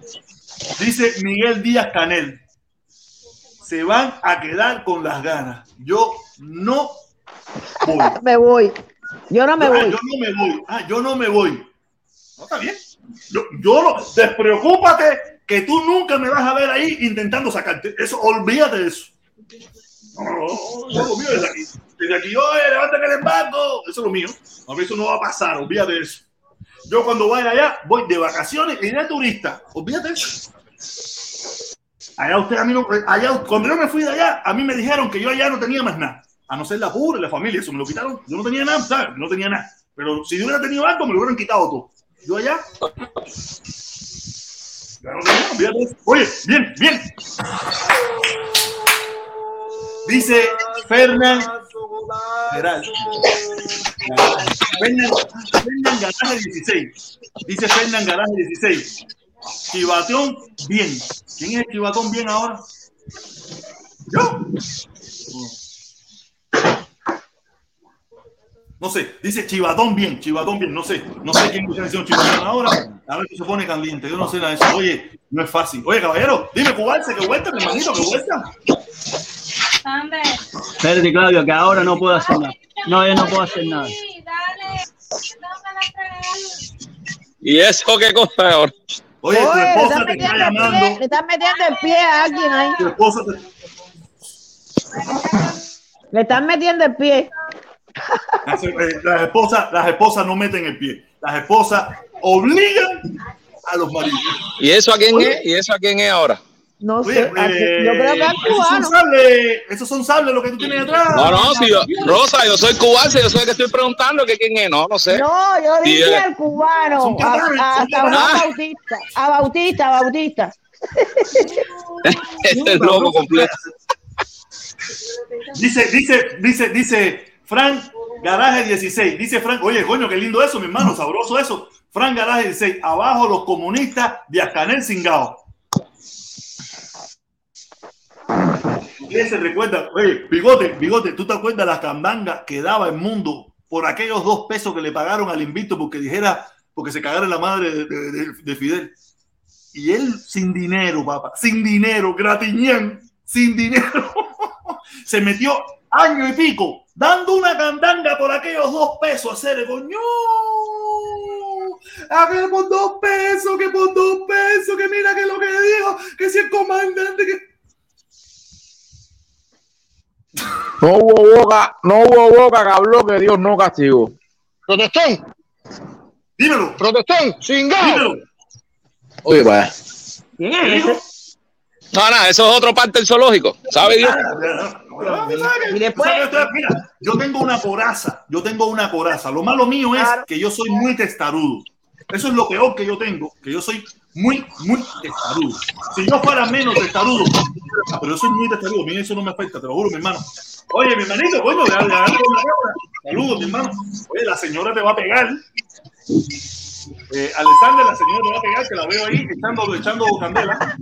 Dice Miguel Díaz Canel. Se van a quedar con las ganas. Yo no voy. Me voy. Yo no me Ah, voy. yo no me voy. Ah, yo no me voy. No está bien. Yo, yo no. Despreocúpate que tú nunca me vas a ver ahí intentando sacarte. Eso, olvídate de eso. No, no, no, yo lo mío desde aquí. Desde aquí, oye, levántate el embargo. Eso es lo mío. A mí eso no va a pasar, olvídate de eso. Yo cuando vaya allá, voy de vacaciones y de turista. Olvídate de eso. Allá usted, a mí no, allá, cuando yo me fui de allá, a mí me dijeron que yo allá no tenía más nada. A no ser la pura la familia, eso me lo quitaron. Yo no tenía nada, ¿sabes? No tenía nada. Pero si yo hubiera tenido algo, me lo hubieran quitado todo. Yo allá. Oye, bien, bien. Dice. Fernán, Fernán Garaje 16. Dice Fernán Garaje 16. Chivatón bien. ¿Quién es el chivatón bien ahora? Yo. No sé, dice chivatón bien, chivatón bien, no sé, no sé quién está diciendo chivatón ahora, a ver si se pone caliente, yo no sé nada de eso, oye, no es fácil, oye caballero, dime cubarse, que vuelta, mi hermanito, que vuelta. Espérate, Claudio, que ahora no puedo hacer nada. No, yo no puedo hacer nada. ¿Y eso qué cosa es ahora? Oye, tu Oye, le esposa te está metiendo el pie, llamando, le están metiendo el pie a alguien ahí. tu esposa te... Le están metiendo el pie. Las, eh, las esposas, las esposas no meten el pie. Las esposas obligan a los maridos. ¿Y eso a quién es? ¿Y eso a quién es ahora? No Oye, sé. aquí- yo creo que es esos son cubano. sables, esos son sables lo que tú tienes atrás. No, no, si yo, Rosa, yo soy cubano, yo soy el que estoy preguntando que quién es, no, no sé. No, yo dije eh. al cubano. A. Bautista. A Bautista, a Bautista. Este es loco completo. Dice, dice, dice, dice Frank Garaje 16. Dice Frank, oye, coño, qué lindo eso, mi hermano, sabroso eso. Frank Garaje 16. Abajo los comunistas de Ascanel Singao. ¿Quién se recuerda? Oye, bigote, bigote, ¿tú te acuerdas las candangas que daba el mundo por aquellos dos pesos que le pagaron al invito porque dijera, porque se cagara la madre de, de- de- de Fidel? Y él sin dinero, papá, sin dinero, gratiñán, sin dinero, se metió año y pico dando una candanga por aquellos dos pesos a hacer coño. A ver, por dos pesos, que por dos pesos, que mira que lo que dijo, que si el comandante, que. No hubo boca, no hubo boca que habló que Dios no castigó. Protestón. Dímelo. Protestón, chingado. Dímelo. Oye, vaya. ¿Quién ¿Qué es dijo? ese? No, nada, eso es otro parte del zoológico. ¿Sabe Dios? Y después- Mira, yo tengo una coraza, yo tengo una coraza. Lo malo mío es Claro. que yo soy muy testarudo. Eso es lo peor que yo tengo, que yo soy muy, muy testarudo. Si yo fuera menos testarudo, pero yo soy muy testarudo, a mí eso no me afecta, te lo juro, mi hermano. Oye, mi hermanito, coño, le le- le- le- saludos, mi hermano. Oye, la señora te va a pegar. Eh, Alexander, la señora te va a pegar, que la veo ahí echando, echando candela.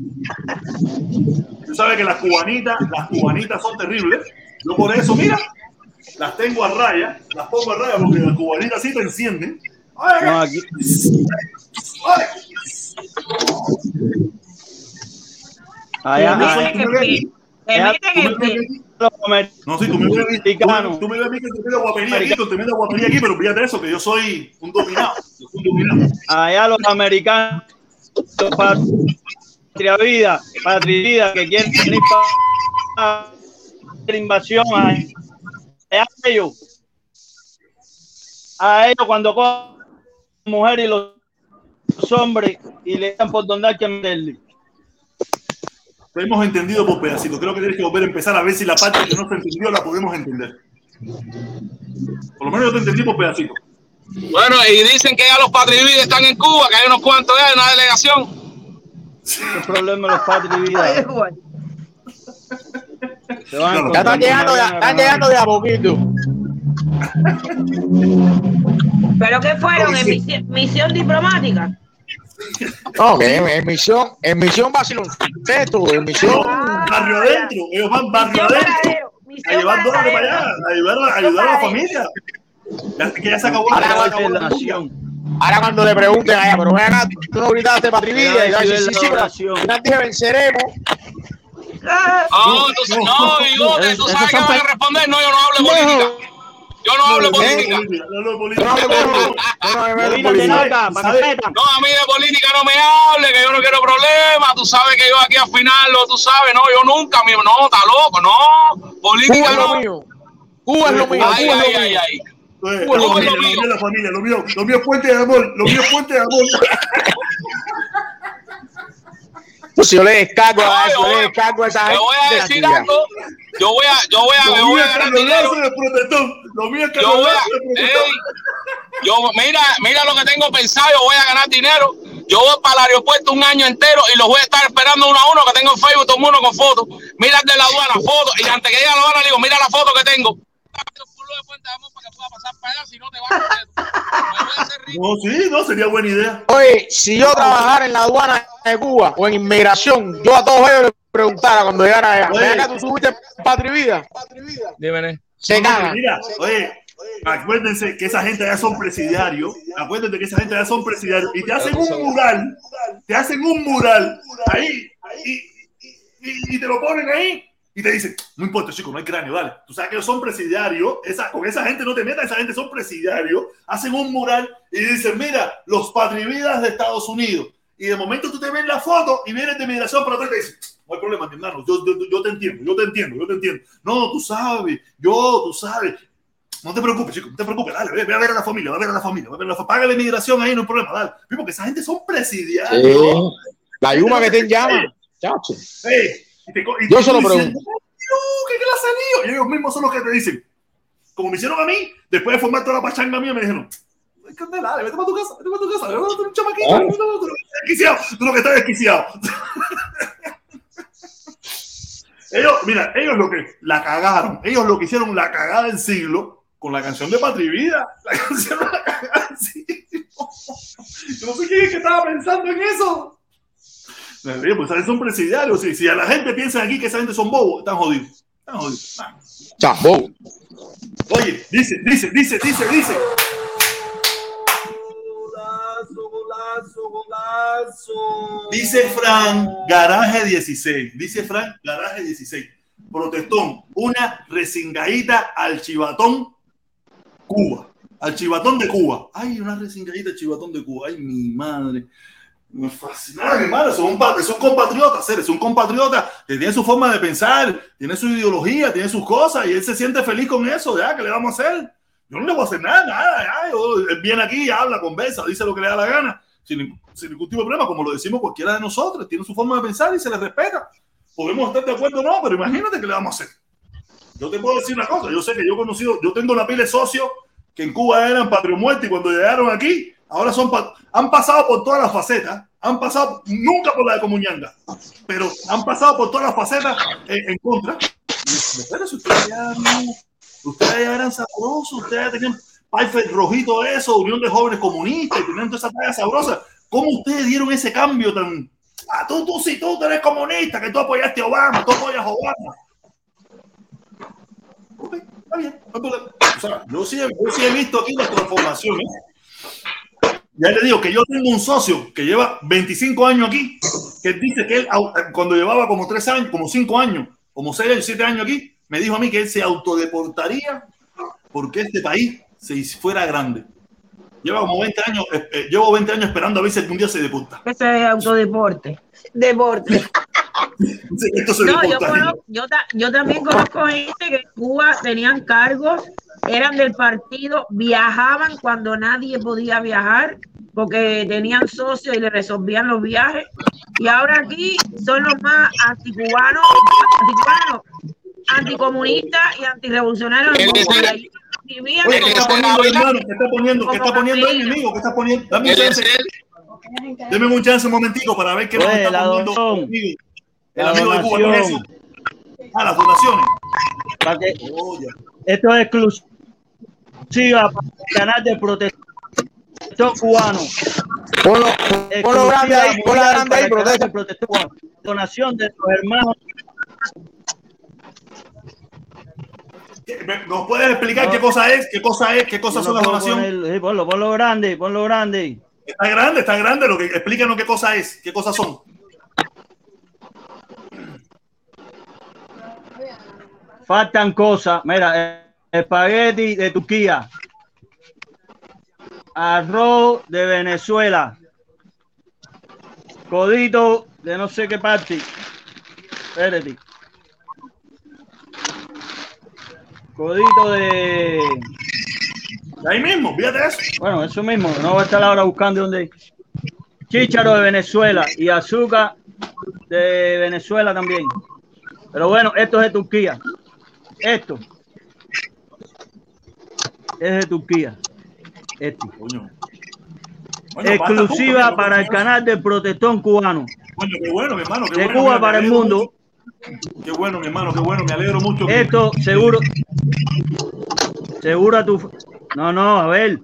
Tú sabes que las cubanitas, las cubanitas son terribles. Yo por eso, mira, las tengo a raya, las pongo a raya porque las cubanitas sí te encienden. Ay, No, aquí, ay. No, sí, tú me ves a mí, tú, americanos. tú me ves a mí que tremenda guapería aquí, con tremenda guapería aquí, pero fíjate eso, que yo soy un dominado. yo soy un dominado. allá los americanos, patria vida, patria vida, que quieren venir para la invasión a, a ellos. A ellos cuando cogen mujeres y los hombres y le dan por donde hay que meterle. Lo hemos entendido por pedacitos. Creo que tienes que volver a empezar a ver si la parte que no se entendió la podemos entender. Por lo menos yo te entendí por pedacitos. Bueno, y dicen que ya los patrivides están en Cuba, que hay unos cuantos ya, una delegación. El problema de los a Ya están llegando, ya, están llegando de a poquito. ¿Pero qué fueron? ¿En misi- misión diplomática? No, que en, en misión, en misión Basiloncito, en misión. Ah, Barrio adentro, ellos van barrio Misión adentro. A llevar dólares para allá, a ayudar, a, ayudar a la familia. Ya, que ya se acabó, Ahora acabó la. Ahora cuando le pregunten allá, pero ven acá, tú no gritaste patrivida, y sí, sí, sí, dije venceremos. Ah, No, entonces, no, que tú sabes que van a responder, no, yo no hablo de política. Yo no hablo No, no, política. no, no, política. no hablo política, no política. No, a mí de política no me hable, que yo no quiero problemas. Tú sabes que yo aquí al final, lo- tú sabes, no, yo nunca, mi, no, está loco, no. Cuba Política es lo no. mío. Cuba es lo mío, Ay, Cuba es ay, lo ay, mío. ay. Eh, lo mío. lo mío es la familia, lo mío, lo mío es puente de amor, lo mío es puente de amor. Pues yo le descargo a eso, yo le descargo a esa Te gente. voy a decir algo. Yo voy a, yo voy a, mío voy a es ganar dinero. Lo mío es Yo Carlos voy a, yo, mira, mira lo que tengo pensado, yo voy a ganar dinero. Yo voy para el aeropuerto un año entero y los voy a estar esperando uno a uno que tengo en Facebook, todo el mundo con fotos. Mira el de la aduana, fotos. Y antes que llegue a la aduana, le digo, mira la foto que tengo. De Puente de Amor para que pueda pasar para allá, si no te vas a hacer rico. No, sí, no, sería buena idea. Oye, si yo trabajara en la aduana de Cuba o en inmigración, yo a todos ellos les preguntara cuando llegara allá, Oye. ven acá, tú subiste patria vida. Dime, Se. Mira, oye, acuérdense que esa gente allá son presidiarios. Acuérdense que esa gente allá son presidiarios. Y te hacen un mural. Te hacen un mural ahí. Y, y- y te lo ponen ahí. Y te dicen, no importa, chico, no hay cráneo, dale. Tú sabes que ellos son presidiarios. Esa, con esa gente no te metas, esa gente son presidiarios. Hacen un mural y dicen, mira, los patrividas de Estados Unidos. Y de momento tú te ves la foto y vienes de migración para atrás y te dicen, no hay problema, mi hermano, yo, yo, yo te entiendo, yo te entiendo, yo te entiendo. No, tú sabes, yo, tú sabes. No te preocupes, chico, no te preocupes, dale, ve, ve a ver a la familia, ve a ver a la familia, ve a ver a la familia. Págale migración ahí, no hay problema, dale. Sí, Porque esa gente son presidiarios. La Yuma que te llama, chacho. Ey, y te y Yo tú se lo dices, pregunto. "No, ¿qué clase de lío?" Y ellos mismos son los que te dicen, como me hicieron a mí, después de formar toda la pachanga mía, me dijeron, "Ay, Candela, vete para tu casa, vete para tu casa, vete para tu chamaquito, Ah. tú lo que estás desquiciado, tú lo que estás desquiciado. ellos, mira, ellos lo que la cagaron, ellos lo que hicieron la cagada del siglo con la canción de Patria y Vida, la canción de la cagada del siglo. Yo no sé quién es que estaba pensando en eso. Pues ¿sabes? son presidiarios. Si, si a la gente piensa aquí que esa gente son bobos, están jodidos. Están jodidos. Chambo. Oye, dice, dice, dice, dice, dice. Dice Frank Garaje 16. Dice Frank Garaje 16. Protestón, una resingadita al chivatón Cuba. Al chivatón de Cuba. Ay, una resingadita al chivatón de Cuba. Ay, mi madre. Me fascina, mi madre. Son, un son compatriotas, seres. Son compatriotas que tienen su forma de pensar, tiene su ideología, tiene sus cosas y él se siente feliz con eso. Ya, ¿qué le vamos a hacer? Yo no le voy a hacer nada, nada. Ya, yo- él viene aquí, habla, conversa, dice lo que le da la gana, sin, sin ningún tipo de problema, como lo decimos cualquiera de nosotros. Tiene su forma de pensar y se le respeta. Podemos estar de acuerdo o no, pero imagínate qué le vamos a hacer. Yo te puedo decir una cosa, yo sé que yo he conocido, yo tengo una pila de socios que en Cuba eran patrio muerto y cuando llegaron aquí, ahora son, han pasado por todas las facetas, han pasado, nunca por la de Comuñanga, pero han pasado por todas las facetas en, en contra. Si ustedes ya, ustedes ya eran sabrosos, ustedes tenían Pfeiffer rojito eso, Unión de Jóvenes Comunistas y tenían toda esa talla sabrosa. ¿Cómo ustedes dieron ese cambio tan... Ah, tú, tú sí, tú eres comunista, que tú apoyaste a Obama, tú apoyas a Obama. Ok, está bien, no hay problema. O sea, yo sí, yo sí he visto aquí las transformaciones. Ya le digo que yo tengo un socio que lleva 25 años aquí, que dice que él, au- cuando llevaba como 3 años, como 5 años, como 6 7 años aquí, me dijo a mí que él se autodeportaría porque este país se fuera grande. Lleva como 20 años, eh, eh, llevo 20 años esperando a ver si algún día se deporta. Ese es autodeporte. Deporte. Esto se No, yo, conozco- yo, ta- yo también conozco gente que en Cuba tenían cargos, eran del partido, viajaban cuando nadie podía viajar porque tenían socios y le resolvían los viajes. Y ahora aquí son los más anticubanos, anticubanos, anticomunistas y antirevolucionarios ahí vivían Oye, ¿qué está poniendo, hermano? ¿Qué está poniendo? ¿Qué está poniendo ahí, enemigo? ¿Qué está poniendo? Dame un chance. Deme un chance un momentico para ver qué nos Oye, está poniendo el amigo, el La amigo de Cuba. ¿Qué es eso? Ah, las donaciones. Para que- Oh, ya. esto es exclusiva para el canal de protección cubano. Ponlo, ponlo grande ahí, ponlo grande ahí, protección cubano. Donación de los hermanos. ¿Qué- me- ¿Nos puedes explicar qué cosa es? ¿Qué cosa es? ¿Qué cosas son las donaciones? ponlo, sí, ponlo, ponlo grande, ponlo grande. Está grande, está grande. Lo que explícanos qué cosa es, qué cosas son. Faltan cosas. Mira, eh, espagueti de Turquía. Arroz de Venezuela. Codito de no sé qué parte. Espérate. Codito de. Ahí mismo, fíjate eso. Bueno, eso mismo. No voy a estar ahora buscando dónde. Chícharo de Venezuela y azúcar de Venezuela también. Pero bueno, esto es de Turquía. Esto es de Turquía. Este. Coño. Bueno, Exclusiva para el canal del protestón cubano. Coño, qué bueno, mi hermano. Qué De bueno, Cuba para el mundo. mucho. Qué bueno, mi hermano, qué bueno. Me alegro mucho. que- Esto seguro. Seguro a tu. No, no, a ver.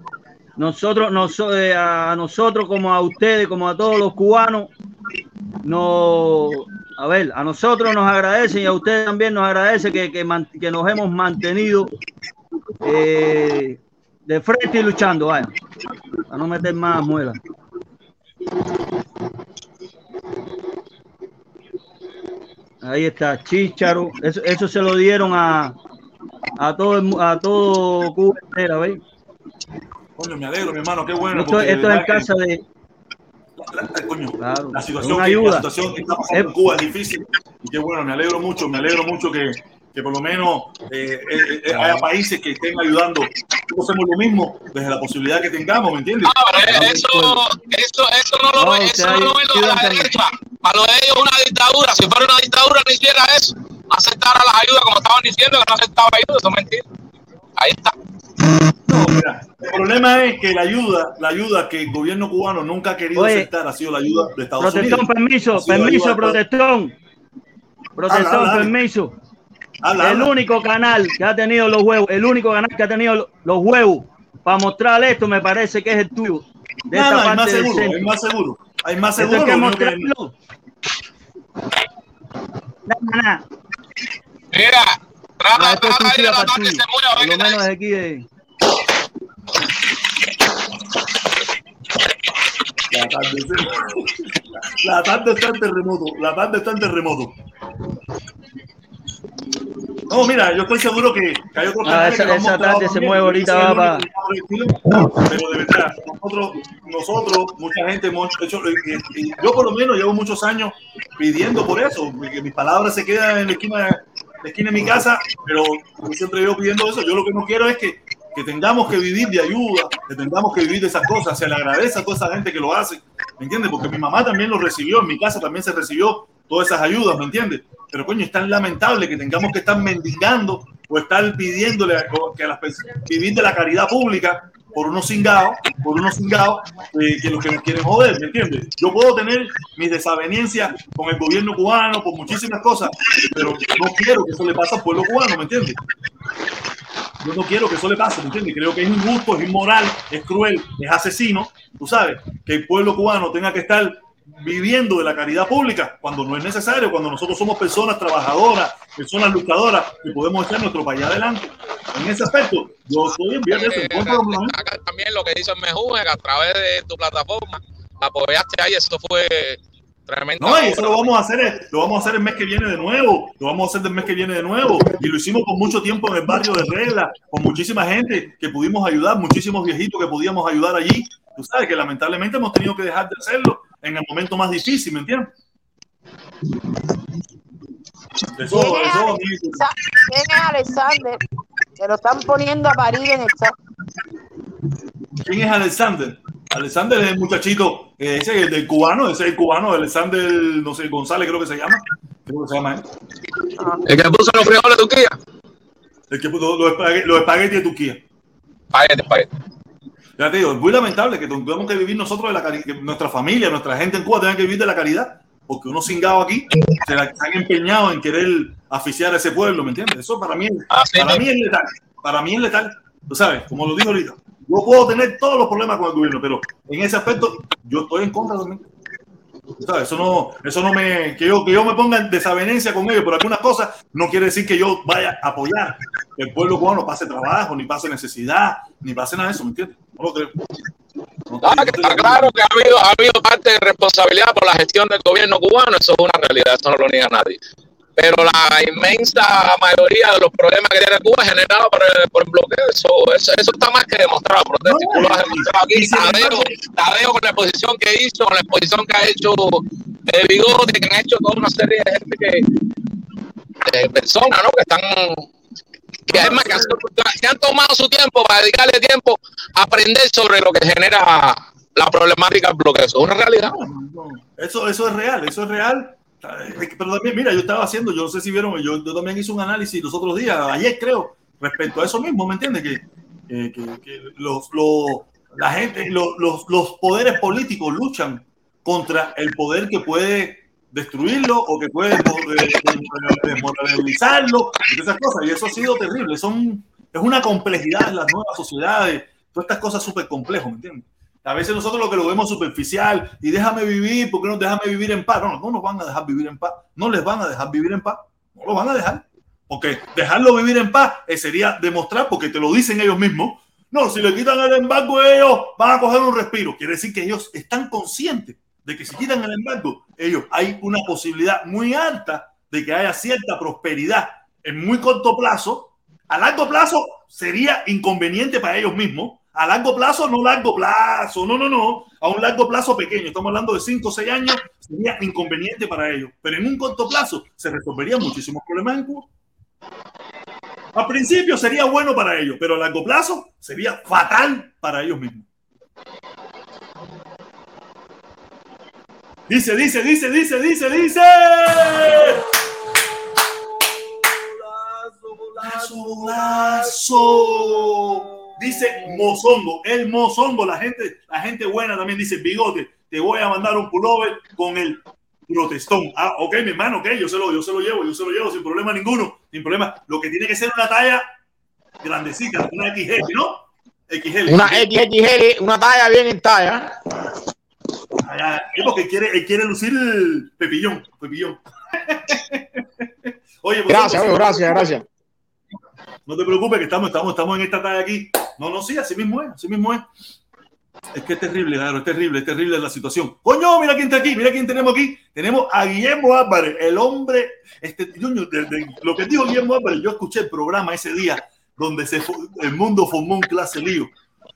Nosotros, noso- eh, a nosotros como a ustedes, como a todos los cubanos, no, a ver, a nosotros nos agradecen y a ustedes también nos agradece que, que, que nos hemos mantenido eh, de frente y luchando, vaya, a no meter más muelas. Ahí está, Chicharo. Eso, eso se lo dieron a, a todo a todo Cuba entera, ¿ves? Coño, me alegro, mi hermano, qué bueno. Esto, es en que- casa de. la- coño, Claro, la es situación, que, la situación que está pasando en Cuba es difícil y qué bueno, me alegro mucho, me alegro mucho que, que por lo menos eh, eh, eh, haya países que estén ayudando. Nosotros hacemos lo mismo desde la posibilidad que tengamos, ¿me entiendes? Ah, pero eso, eso, eso no lo No, eso no lo ven los de la derecha. Para lo de ellos es una dictadura. Si fuera una dictadura, no hiciera eso. Aceptara las ayudas, como estaban diciendo que no aceptaba ayuda, eso es mentira. Ahí está. No, mira, el problema es que la ayuda, la ayuda que el gobierno cubano nunca ha querido Oye, aceptar ha sido la ayuda de Estados Protestón, Unidos. permiso, la permiso, protestón. Protestón, Habla, habla, permiso. Habla, El habla. único canal que ha tenido los huevos, el único canal que ha tenido lo- los huevos para mostrar esto, me parece que es el tuyo. De esta Nada, hay más del seguro, hay más seguro. Hay más seguro. hay que lo único que- mostrarlo. Nada, nada. Mira, trata, esto es trata de ir exclusiva a la tarde Por ver lo qué tal. menos de aquí de. La tarde, la tarde está en terremoto. La tarde está en terremoto. No, mira, yo estoy seguro que, que hay otros Ah, esa- que esa tarde se mueve ahorita, va estilo, Pero de verdad, nosotros, nosotros, mucha gente hemos hecho, eh, eh, yo por lo menos llevo muchos años pidiendo por eso, que mis palabras se quedan en la esquina, la esquina de mi casa, pero yo siempre llevo pidiendo eso. Yo lo que no quiero es que que tengamos que vivir de ayuda, que tengamos que vivir de esas cosas. Se le agradece a toda esa gente que lo hace, ¿me entiendes? Porque mi mamá también lo recibió, en mi casa también se recibió todas esas ayudas, ¿me entiendes? Pero coño, es tan lamentable que tengamos que estar mendigando o estar pidiéndole a, que las personas vivir de la caridad pública por unos cingados, por unos cingados eh, que los que nos quieren joder, ¿me entiendes? Yo puedo tener mis desavenencias con el gobierno cubano, por muchísimas cosas, pero no quiero que eso le pase al pueblo cubano, ¿me entiendes? Yo no quiero que eso le pase, ¿me entiendes? Creo que es injusto, es inmoral, es cruel, es asesino, tú sabes, que el pueblo cubano tenga que estar viviendo de la caridad pública cuando no es necesario, cuando nosotros somos personas trabajadoras, personas luchadoras que podemos echar nuestro país adelante. En ese aspecto, yo estoy en vía de eso. Acá también lo que hizo el a través de tu plataforma apoyaste ahí, eso fue tremendo. No, y eso lo vamos a hacer, lo vamos a hacer el mes que viene de nuevo, lo vamos a hacer el mes que viene de nuevo, y lo hicimos con mucho tiempo en el barrio de Regla, con muchísima gente que pudimos ayudar, muchísimos viejitos que podíamos ayudar allí. Tú sabes que lamentablemente hemos tenido que dejar de hacerlo en el momento más difícil, ¿me entiendes? Eso, ¿Quién es, eso, quién es Alexander? Se lo están poniendo a parir en el chat. ¿Quién es Alexander? Alexander es el muchachito, eh, ese es el del cubano, ese es el cubano, Alexander, no sé, González creo que se llama. Creo que se llama él. El que puso los frijoles de Turquía. El que puso los espaguetis, de Turquía. Espagueti, espagueti. Ya te digo, es muy lamentable que tengamos que vivir nosotros de la caridad, que nuestra familia, nuestra gente en Cuba tenga que vivir de la caridad, porque unos cingados aquí se, la- se han empeñado en querer asfixiar a ese pueblo, ¿me entiendes? Eso para mí, es- Así para mí es letal, para mí es letal, tú sabes, como lo digo ahorita, yo puedo tener todos los problemas con el gobierno, pero en ese aspecto yo estoy en contra también. Sabes, Eso no, eso no me, que yo, que yo me ponga en desavenencia con ellos por algunas cosas, no quiere decir que yo vaya a apoyar que el pueblo cubano pase trabajo, ni pase necesidad, ni pase nada de eso, ¿me entiendes? No lo creo. No Ah, que está claro que ha habido, ha habido parte de responsabilidad por la gestión del gobierno cubano, eso es una realidad, eso no lo niega nadie. Pero la inmensa mayoría de los problemas que tiene Cuba es generado por el, por el bloqueo, eso, eso, eso está más que demostrado. Protesta, y tú lo has demostrado aquí. Tadeo, Tadeo con la exposición que hizo, con la exposición que ha hecho de Bigote, que han hecho toda una serie de gente que, de personas, ¿no? Que están que además que, han- tomado su tiempo para dedicarle tiempo a aprender sobre lo que genera la problemática del bloqueo. Eso es una realidad. Eso, eso es real, eso es real. Eh, Pero también, mira, yo estaba haciendo, yo no sé si vieron, yo, yo también hice un análisis los otros días, ayer creo, respecto a eso mismo, ¿me entiendes? Que, que, que- que los, los- la gente, los, los, los poderes políticos luchan contra el poder que puede destruirlo o que puede desmoralizarlo y esas cosas. Y eso ha sido terrible. Son, es una complejidad en las nuevas sociedades, todas estas cosas súper complejas, ¿me entiendes? A veces nosotros lo que lo vemos superficial y déjame vivir, ¿por qué no déjame vivir en paz? No, no nos van a dejar vivir en paz. No les van a dejar vivir en paz. No lo van a dejar. Porque dejarlo vivir en paz eh, sería demostrar, porque te lo dicen ellos mismos, no, si le quitan el embargo ellos van a coger un respiro. Quiere decir que ellos están conscientes de que si quitan el embargo, ellos hay una posibilidad muy alta de que haya cierta prosperidad en muy corto plazo. A largo plazo sería inconveniente para ellos mismos. A largo plazo, no largo plazo, no, no, no. A un largo plazo pequeño, estamos hablando de 5 o 6 años, sería inconveniente para ellos. Pero en un corto plazo se resolverían muchísimos problemas en Cuba. Al principio sería bueno para ellos, pero a largo plazo sería fatal para ellos mismos. Dice, dice, dice, dice, dice, dice. Golazo, golazo. Dice Mozongo, el Mozongo, la gente, la gente buena también dice, bigote, te voy a mandar un pullover con el protestón. Ah, ok, mi hermano, ok, yo se lo, yo se lo llevo, yo se lo llevo sin problema ninguno, sin problema. Lo que tiene que ser una talla grandecita, una XL, ¿no? XL. Una XXL, una talla bien en talla. Es porque quiere, él quiere lucir el pepillón, pepillón. Oye, pues, Gracias, gracias, gracias. No te preocupes que estamos, estamos, estamos en esta talla aquí. No, no, sí, así mismo es, así mismo es. Es que es terrible, claro, es terrible, es terrible la situación. Coño, mira quién está aquí, mira quién tenemos aquí. Tenemos a Guillermo Álvarez, el hombre, este, coño, de- de- lo que dijo Guillermo Álvarez, yo escuché el programa ese día donde se, el mundo formó un clase lío.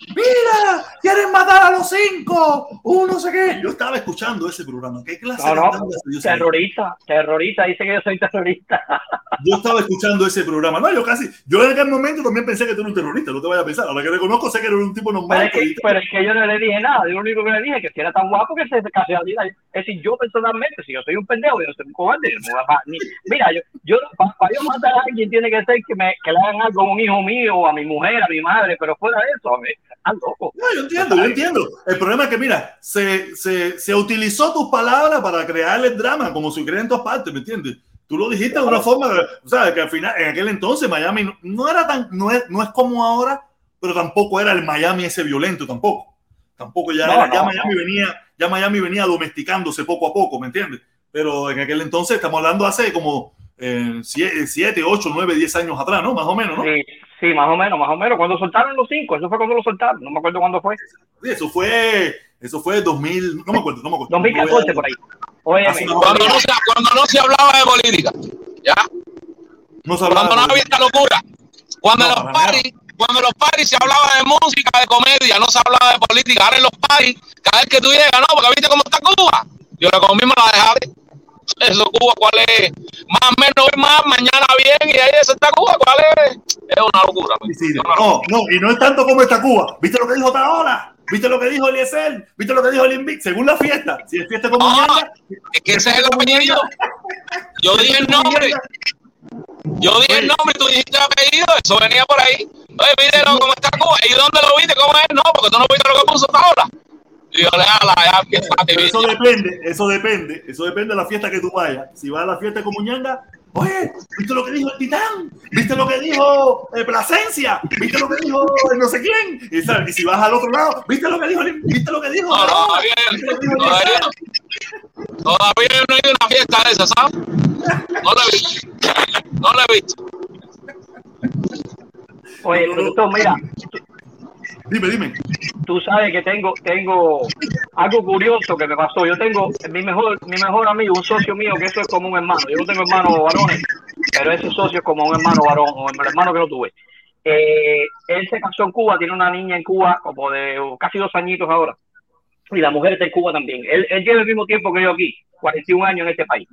Mira, quieren matar a los cinco, uno sé qué. Yo estaba escuchando ese programa. ¿Qué clase No, no, terrorista, terrorista, dice que yo soy terrorista. Yo estaba escuchando ese programa. No, yo casi, yo en aquel momento también pensé que tú eras un terrorista, no te vayas a pensar. Ahora que te conozco, sé que eres un tipo Pero normal. es, que, pero es que yo no le dije nada, yo lo único que le dije es que si era tan guapo que se casualidad. Es decir, yo personalmente, si yo soy un pendejo, yo no soy un cobarde, yo no voy a- ni- mira, yo, yo para yo matar a alguien tiene que ser que, me, que le hagan algo a un hijo mío, a mi mujer, a mi madre, pero fuera de eso, a mí, loco. No, yo entiendo, yo entiendo. El problema es que, mira, se, se, se utilizó tus palabras para crearle drama, como si creen en todas partes, ¿me entiendes? Tú lo dijiste de una forma, o sea, que al final, en aquel entonces Miami no, no era tan, no es, no es como ahora, pero tampoco era el Miami ese violento, tampoco. Tampoco ya, No, era- no, ya Miami venía, ya Miami venía domesticándose poco a poco, ¿me entiendes? Pero en aquel entonces, estamos hablando hace como 7, 8, 9, 10 años atrás, ¿no? Más o menos, ¿no? Sí, sí, más o menos, más o menos. Cuando soltaron los cinco, eso fue cuando lo soltaron, no me acuerdo cuándo fue. Sí, eso fue, eso fue 2000, no me acuerdo, no me acuerdo. 2014 por ahí. O Cuando no, se, cuando no se hablaba de política, ¿ya? No se hablaba Cuando no había esta locura. Cuando No, en los paris, cuando los paris se hablaba de música, de comedia, no se hablaba de política. Ahora en los paris, cada vez que tú llegas, no, porque viste cómo está Cuba. Yo comí me la dejaré. Eso Cuba, ¿cuál es? Más o menos hoy más, mañana bien, y ahí eso está Cuba, ¿cuál es? Es una locura. pues. Sí, sí, una no, locura. no, y no es tanto como está Cuba. ¿Viste lo que dijo Taola? ¿Viste lo que dijo Eliezer? ¿Viste lo que dijo el Invic? Según la fiesta. Si es fiesta como Ah, Es que ese es el apellido. Yo dije el nombre. Yo dije el nombre y tú dijiste el apellido, eso venía por ahí. Oye, míralo cómo está Cuba. ¿Y dónde lo viste? ¿Cómo es? No, porque tú no viste lo que puso Paola. Yo le Pero eso depende, eso depende, eso depende de la fiesta que tú vayas. Si vas a la fiesta como ñanga, oye, ¿viste lo que dijo el Titán? ¿Viste lo que dijo eh, Plasencia? ¿Viste lo que dijo el no sé quién? Y, ¿sabes? y si vas al otro lado, ¿viste lo que dijo? el- ¿Viste lo que dijo? No, Taola? todavía, ¿Viste lo que dijo todavía, todavía no he ido a una fiesta de esa, ¿sabes? No la he visto. No la he visto. oye, productor, mira, Dime, dime. tú sabes que tengo tengo algo curioso que me pasó. Yo tengo mi mejor mi mejor amigo, un socio mío, que eso es como un hermano. Yo no tengo hermanos varones, pero ese socio es como un hermano varón o el hermano que no tuve. Eh, él se casó en Cuba, tiene una niña en Cuba como de casi dos añitos ahora. Y la mujer está en Cuba también. Él, él lleva el mismo tiempo que yo aquí, 41 años en este país.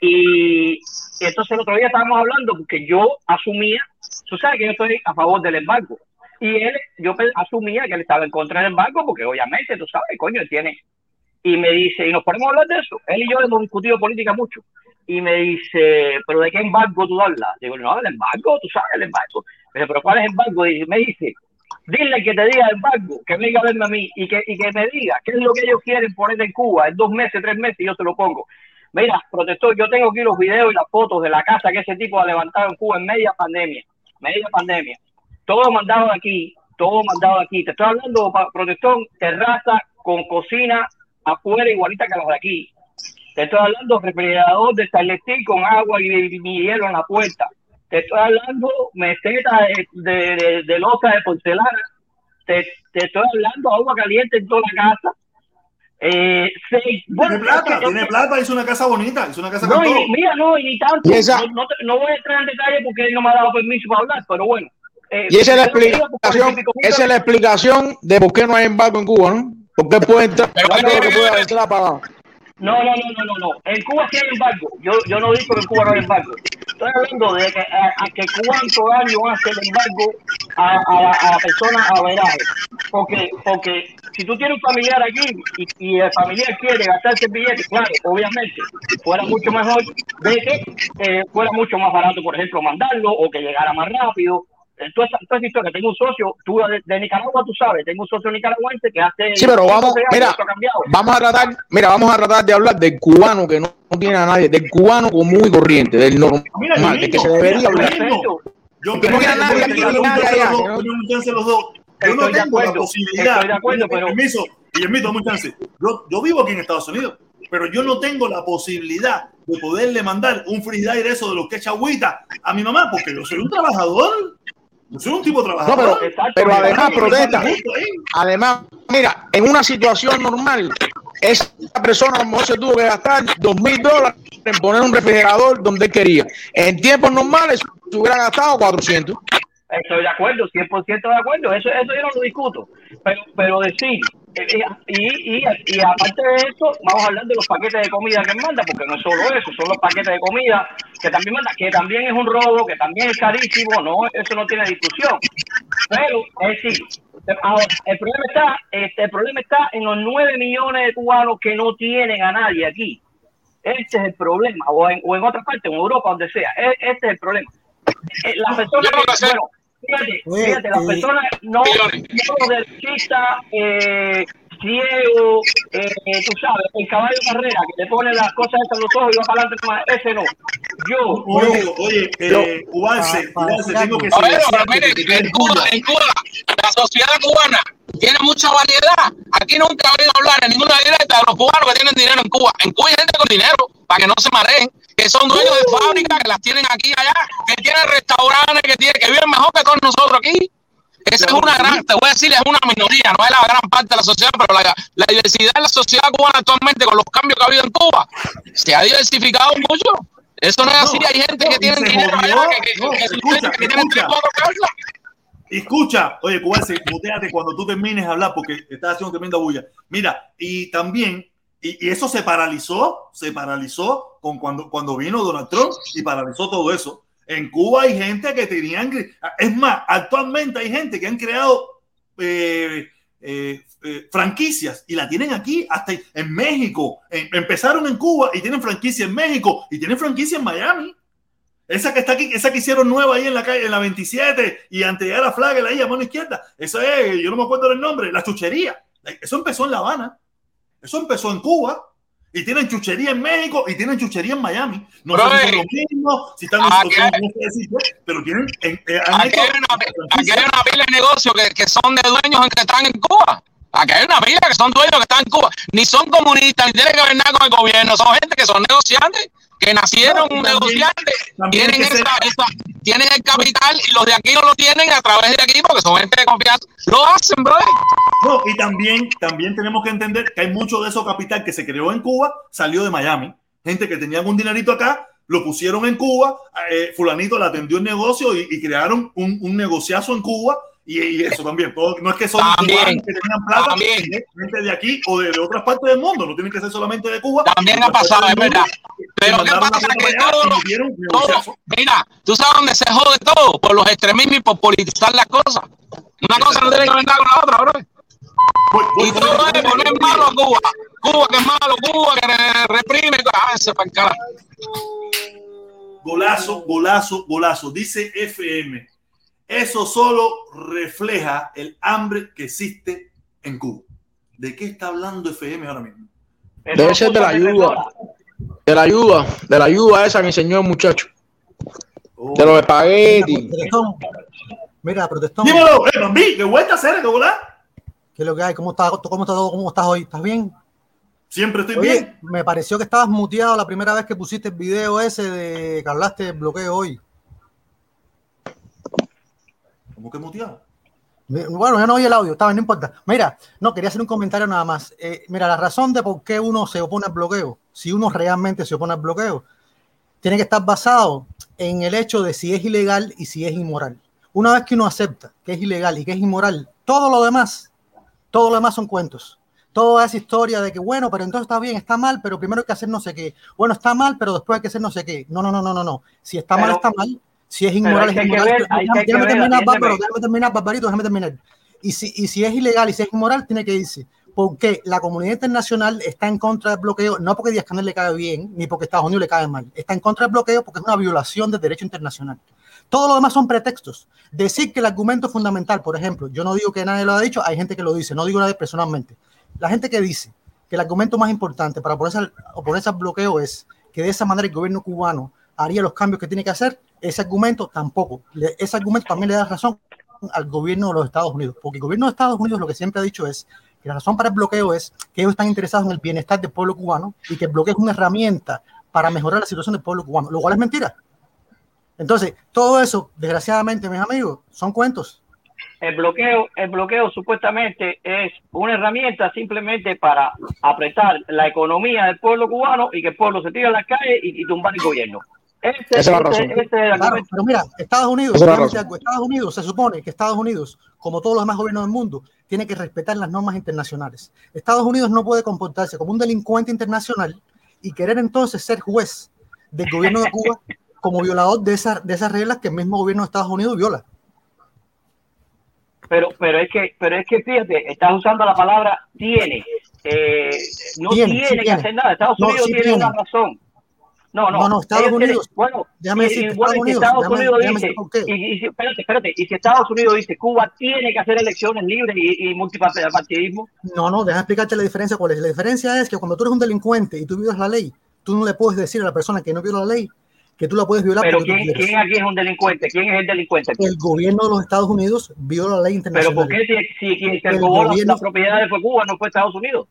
Y entonces el otro día estábamos hablando porque yo asumía, tú sabes que yo estoy a favor del embargo. Y él, yo asumía que él estaba en contra del embargo porque obviamente, tú sabes, coño, él tiene. Y me dice, y nos ponemos a hablar de eso. Él y yo hemos discutido política mucho. Y me dice, ¿pero de qué embargo tú hablas? Digo, no, del embargo, tú sabes, el embargo. Me dice, ¿pero cuál es el embargo? Y me dice, dile que te diga el embargo, que venga a verme a mí y que, y que me diga qué es lo que ellos quieren poner en Cuba en dos meses, tres meses y yo te lo pongo. Mira, protector, yo tengo aquí los videos y las fotos de la casa que ese tipo ha levantado en Cuba en media pandemia, media pandemia. Todo mandado de aquí, todo mandado de aquí. Te estoy hablando, protector, terraza con cocina afuera igualita que las de aquí. Te estoy hablando refrigerador de steel con agua y, y hielo en la puerta. Te estoy hablando meseta de, de, de- de loza de porcelana. Te, te estoy hablando agua caliente en toda la casa. Eh, seis, bueno, Tiene plata, es que- tiene plata, hizo una casa bonita, hizo una casa no, con todo. y, mira, no, y ni tanto. Y No, no, te- no voy a entrar en detalle porque él no me ha dado permiso para hablar, pero bueno. Eh, Y esa es la explicación, esa es la explicación de por qué no hay embargo en Cuba, ¿no? Porque puede entrar Pero, que pueda pero, entrar para No, no, no, no, no, no. En Cuba sí hay embargo. Yo, yo no digo que en Cuba no hay embargo. Estoy hablando de que, a, a que cuánto daño hace el embargo a, a, la, a la persona a veraje. Porque, porque si tú tienes un familiar aquí y, y el familiar quiere gastarse el billete, claro, obviamente, fuera mucho mejor de que eh, fuera mucho más barato, por ejemplo, mandarlo o que llegara más rápido. Entonces, entonces historia, tengo un socio, tú de, de Nicaragua, tú sabes, tengo un socio nicaragüense que hace... Sí, pero vamos, 12 años mira, vamos a tratar, mira, vamos a tratar de hablar del cubano que no, no tiene a nadie, del cubano común y corriente, del normal, Mira, yo del que mismo, se debería mira, hablar. yo. Yo Que nadie aquí, nadie los que dos. Yo no tengo la posibilidad. estoy de acuerdo, pero- Permiso, Guillermito, dame un chance. Yo, yo vivo aquí en Estados Unidos, pero yo no tengo la posibilidad de poderle mandar un freestyle de eso de los que echa agüita a mi mamá, porque yo soy un trabajador. Soy un tipo No, trabajador. pero, Exacto, pero mira, además protesta. Además, mira, en una situación normal, esa persona a lo mejor se tuvo que gastar dos mil dólares en poner un refrigerador donde él quería. En tiempos normales se hubiera gastado 400. Estoy de acuerdo, 100% de acuerdo, eso, eso yo no lo discuto. Pero, pero decir, y, y, y aparte de eso, vamos a hablar de los paquetes de comida que manda, porque no es solo eso, son los paquetes de comida que también manda, que también es un robo, que también es carísimo, no, eso no tiene discusión. Pero, es decir, ahora, el problema está, este, el problema está en los 9 millones de cubanos que no tienen a nadie aquí. Este es el problema, o en, o en otra parte, en Europa, donde sea, e- este es el problema. Eh, Las personas bueno, fíjate, fíjate, las personas no, no derechistas, eh, ciego, eh, tú sabes, el caballo de carrera, que le pone las cosas en los ojos y va para adelante, nomás, ese no. Yo, Oye, oye, eh, Ubalse, Ubalse, tengo que A ver, pero mire, en Cuba, en Cuba, la sociedad cubana tiene mucha variedad. Aquí nunca he oído hablar en ninguna directa de los cubanos que tienen dinero en Cuba. En Cuba hay gente con dinero, para que no se mareen, que son dueños de fábricas, que las tienen aquí allá, que tienen restaurantes, que, tienen, que viven mejor que todos nosotros aquí. Esa es una gran, te voy a decir, es una minoría, no es la gran parte de la sociedad, pero la, la diversidad de la sociedad cubana actualmente, con los cambios que ha habido en Cuba, se ha diversificado mucho. Eso no es así, hay gente que tiene dinero allá, que, no, que, que escucha, que tienen tres, cuatro casas. Escucha, oye, Cubalse, muteate cuando tú termines de hablar porque estás haciendo tremenda bulla. Mira, y también, y, eso se paralizó, se paralizó con cuando, cuando vino Donald Trump y paralizó todo eso. En Cuba hay gente que tenían, es más, actualmente hay gente que han creado eh, eh, eh, franquicias y la tienen aquí, hasta en México. Empezaron en Cuba y tienen franquicia en México y tienen franquicia en Miami. Esa que está aquí, esa que hicieron nueva ahí en la calle, en la 27 y antes de llegar a Flagel ahí a mano izquierda. Esa es, yo no me acuerdo del nombre, la chuchería. Eso empezó en La Habana. Eso empezó en Cuba. Y tienen chuchería en México y tienen chuchería en Miami. No sé si Brother, son lo mismo, si están aquí no sé decir qué, pero tienen. en- eh, Aquí hay una, aquí hay una pila de negocios que, que son de dueños que están en Cuba. Aquí hay una pila que son dueños que están en Cuba. Ni son comunistas, ni tienen que ver nada con el gobierno. Son gente que son negociantes, que nacieron No, negociantes, tienen, ser- esa, el capital y los de aquí no lo tienen a través de aquí porque son gente de confianza. Lo hacen, bro. No, y también, también tenemos que entender que hay mucho de eso capital que se creó en Cuba, salió de Miami. Gente que tenían un dinerito acá, lo pusieron en Cuba, eh, fulanito le atendió el negocio y, y crearon un, un negociazo en Cuba. Y, y eso también, todo- no es que son También, que tenían plata, gente de aquí o de, de otras partes del mundo, no tienen que ser solamente de Cuba. También ha pasado, es verdad. Pero ¿qué pasa? Que todo, mira, tú sabes dónde se jode todo, por los extremismos y por politizar las cosas. Una cosa no tiene que ver con la otra, bro. Voy- voy Y todo es poner malo a Cuba. Cuba que es malo, Cuba que re- reprime. A veces para carajo. Golazo, golazo, golazo. Dice FM. Eso solo refleja el hambre que existe en Cuba. ¿De qué está hablando FM ahora mismo? Debe ser de la ayuda. De la ayuda. De la ayuda esa que enseñó el muchacho. De los espaguetis. Protestón. Mira, protestón. Dímelo, eh, Bambi, ¿qué vuelta a hacer? ¿Qué es lo que hay? ¿Cómo estás? ¿Cómo estás, ¿Cómo estás hoy? ¿Estás bien? Siempre estoy Oye, bien. me pareció que estabas muteado la primera vez que pusiste el video ese de que hablaste del bloqueo hoy. ¿Cómo que muteado? Bueno, yo no oí el audio, estaba, no importa. Mira, no, quería hacer un comentario nada más. Eh, mira, la razón de por qué uno se opone al bloqueo, si uno realmente se opone al bloqueo, tiene que estar basado en el hecho de si es ilegal y si es inmoral. Una vez que uno acepta que es ilegal y que es inmoral, todo lo demás, todo lo demás son cuentos. Toda esa historia de que, bueno, pero entonces está bien, está mal, pero primero hay que hacer no sé qué. Bueno, está mal, pero después hay que hacer no sé qué. No, no, no, no, no, no. Si está mal, Pero- está mal. Si es inmoral, es inmoral. Déjame- terminar. Bárbaro, déjame terminar, Barbarito, déjame terminar. Y si, y si es ilegal y si es inmoral, tiene que irse. Porque la comunidad internacional está en contra del bloqueo, no porque Díaz Canel le cae bien, ni porque Estados Unidos le cae mal. Está en contra del bloqueo porque es una violación del derecho internacional. Todo lo demás son pretextos. Decir que el argumento fundamental, por ejemplo, yo no digo que nadie lo ha dicho, hay gente que lo dice, no digo nadie personalmente. La gente que dice que el argumento más importante para oponerse al, oponerse al bloqueo es que de esa manera el gobierno cubano haría los cambios que tiene que hacer, ese argumento tampoco. Ese argumento también le da razón al gobierno de los Estados Unidos, porque el gobierno de Estados Unidos lo que siempre ha dicho es que la razón para el bloqueo es que ellos están interesados en el bienestar del pueblo cubano y que el bloqueo es una herramienta para mejorar la situación del pueblo cubano, lo cual es mentira. Entonces, todo eso, desgraciadamente, mis amigos, son cuentos. El bloqueo, el bloqueo supuestamente es una herramienta simplemente para apretar la economía del pueblo cubano y que el pueblo se tire a las calles y, y tumbar el gobierno. Este, Esa es la este- razón. este Claro, pero mira, Estados Unidos, Estados Unidos, se supone que Estados Unidos, como todos los demás gobiernos del mundo, tiene que respetar las normas internacionales. Estados Unidos no puede comportarse como un delincuente internacional y querer entonces ser juez del gobierno de Cuba como violador de esas, de esas reglas que el mismo gobierno de Estados Unidos viola. Pero, pero es que, pero es que fíjate, estás usando la palabra tiene. Eh, no Tiene, tiene, sí que tiene. hacer nada. Estados No, Unidos sí tiene, tiene. una razón. No, no. No, no, Estados Unidos- bueno, déjame y- decirte, bueno, Estados y si Unidos, Estados déjame- Unidos déjame dice, y, y espérate, espérate, y si Estados Unidos dice Cuba tiene que hacer elecciones libres y, y multipartidismo, No, no, déjame explicarte la diferencia cuál es. La diferencia es que cuando tú eres un delincuente y tú violas la ley, tú no le puedes decir a la persona que no viola la ley que tú la puedes violar pero tú ¿quién, quieres. ¿quién aquí es un delincuente? ¿Quién es el delincuente? aquí? El gobierno de los Estados Unidos viola la ley Pero internacional. ¿por qué si, si quien se El robó gobierno- las propiedades fue Cuba, no fue Estados Unidos?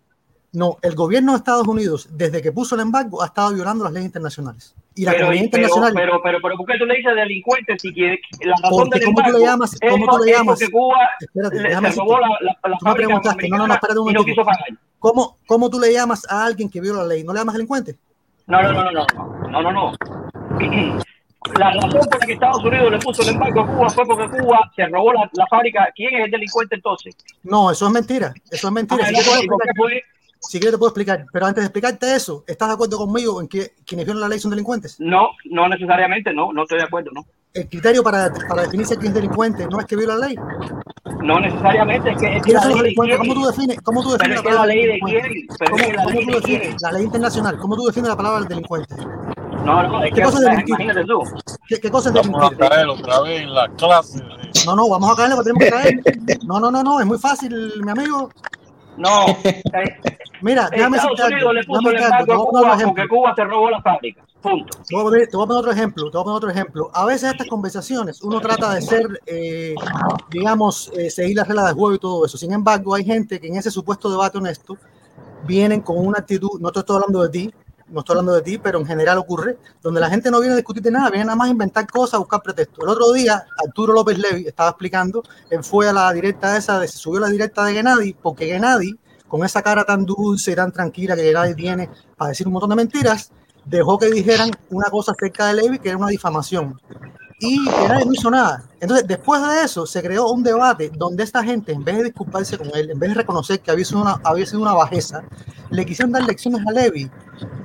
No, el gobierno de Estados Unidos, desde que puso el embargo, ha estado violando las leyes internacionales. Y la pero, internacional, pero, pero, pero, ¿por qué tú le dices delincuente si quiere, la razón del ¿cómo tú le llamas- cómo tú le llamas? Cuba Espérate, le- déjame se robó la, decirte. la, la Tú me preguntaste, no, no, no, espérate un y no. ¿cómo, ¿cómo tú le llamas a alguien que viola la ley? ¿No le llamas delincuente? No, no, no, no, no, no, no, no. La razón por la que Estados Unidos le puso el embargo a Cuba fue porque Cuba se robó la, la fábrica. ¿Quién es el delincuente entonces? No, eso es mentira. Eso es mentira. Ah, Si no, quieres. Si quieres te puedo explicar. Pero antes de explicarte eso, ¿estás de acuerdo conmigo en que quienes violan la ley son delincuentes? No, no necesariamente, no, no estoy de acuerdo, no. El criterio para, para definirse quién es delincuente no es que viola la ley. No necesariamente, es que, es que ¿Quiénes la ley de. ¿Cómo tú defines, cómo tú defines la palabra ley de delincuente? quién, ¿Cómo, la cómo ley tú de defines quién. la ley internacional? ¿Cómo tú defines la palabra delincuente? No, no, es ¿Qué que, cosa es imagínate tú. ¿Qué, qué cosa es Vamos a caer otra vez en la clase. de- No, no, vamos a caer lo que tenemos que caer. No, no, no, no, es muy fácil, mi amigo. No, eh, Mira, déjame Estados algo. Unidos le puso Déjame el. Te embargo a Cuba porque Cuba se robó la fábrica. Punto. Te voy, a poner, te voy a poner otro ejemplo, te voy a poner otro ejemplo. A veces estas conversaciones uno trata de ser, eh, digamos, eh, seguir las reglas del juego y todo eso. Sin embargo, hay gente que en ese supuesto debate honesto vienen con una actitud, no te estoy hablando de ti, no estoy hablando de ti, pero en general ocurre, donde la gente no viene a discutir de nada, viene nada más a inventar cosas, a buscar pretextos. El otro día, Arturo López Levy estaba explicando, él fue a la directa esa, de, se subió a la directa de Gennady, porque Gennady, con esa cara tan dulce y tan tranquila que Gennady tiene para decir un montón de mentiras, dejó que dijeran una cosa acerca de Levy que era una difamación. Y que nadie no hizo nada. Entonces, después de eso, se creó un debate donde esta gente, en vez de disculparse con él, en vez de reconocer que había sido una, había sido una bajeza, le quisieron dar lecciones a Levy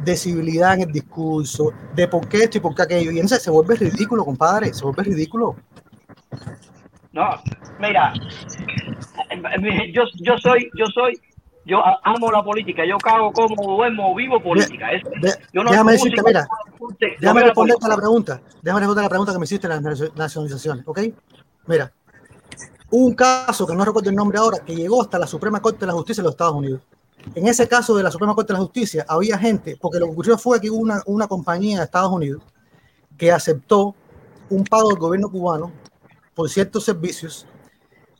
de civilidad en el discurso, de por qué esto y por qué aquello. Y entonces se vuelve ridículo, compadre, se vuelve ridículo. No, mira, yo, yo soy, yo soy, yo amo la política, yo cago como duermo, vivo política. Eso- De- yo no déjame decirte, mira, no déjame la responderte a la pregunta. Déjame responder a la pregunta que me hiciste en las nacio- nacionalizaciones, ¿ok? Mira, hubo un caso que no recuerdo el nombre ahora, que llegó hasta la Suprema Corte de la Justicia de los Estados Unidos. En ese caso de la Suprema Corte de la Justicia había gente, porque lo que ocurrió fue que hubo una, una compañía de Estados Unidos que aceptó un pago del gobierno cubano por ciertos servicios,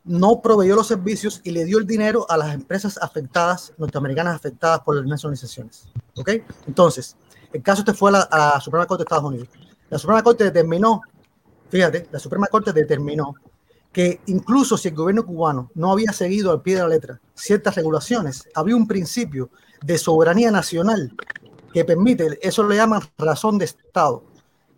no proveyó los servicios y le dio el dinero a las empresas afectadas, norteamericanas afectadas por las nacionalizaciones. ¿Ok? Entonces, el caso este fue a la, a la Suprema Corte de Estados Unidos. La Suprema Corte determinó, fíjate, la Suprema Corte determinó que incluso si el gobierno cubano no había seguido al pie de la letra ciertas regulaciones, había un principio de soberanía nacional que permite, eso le llaman razón de Estado,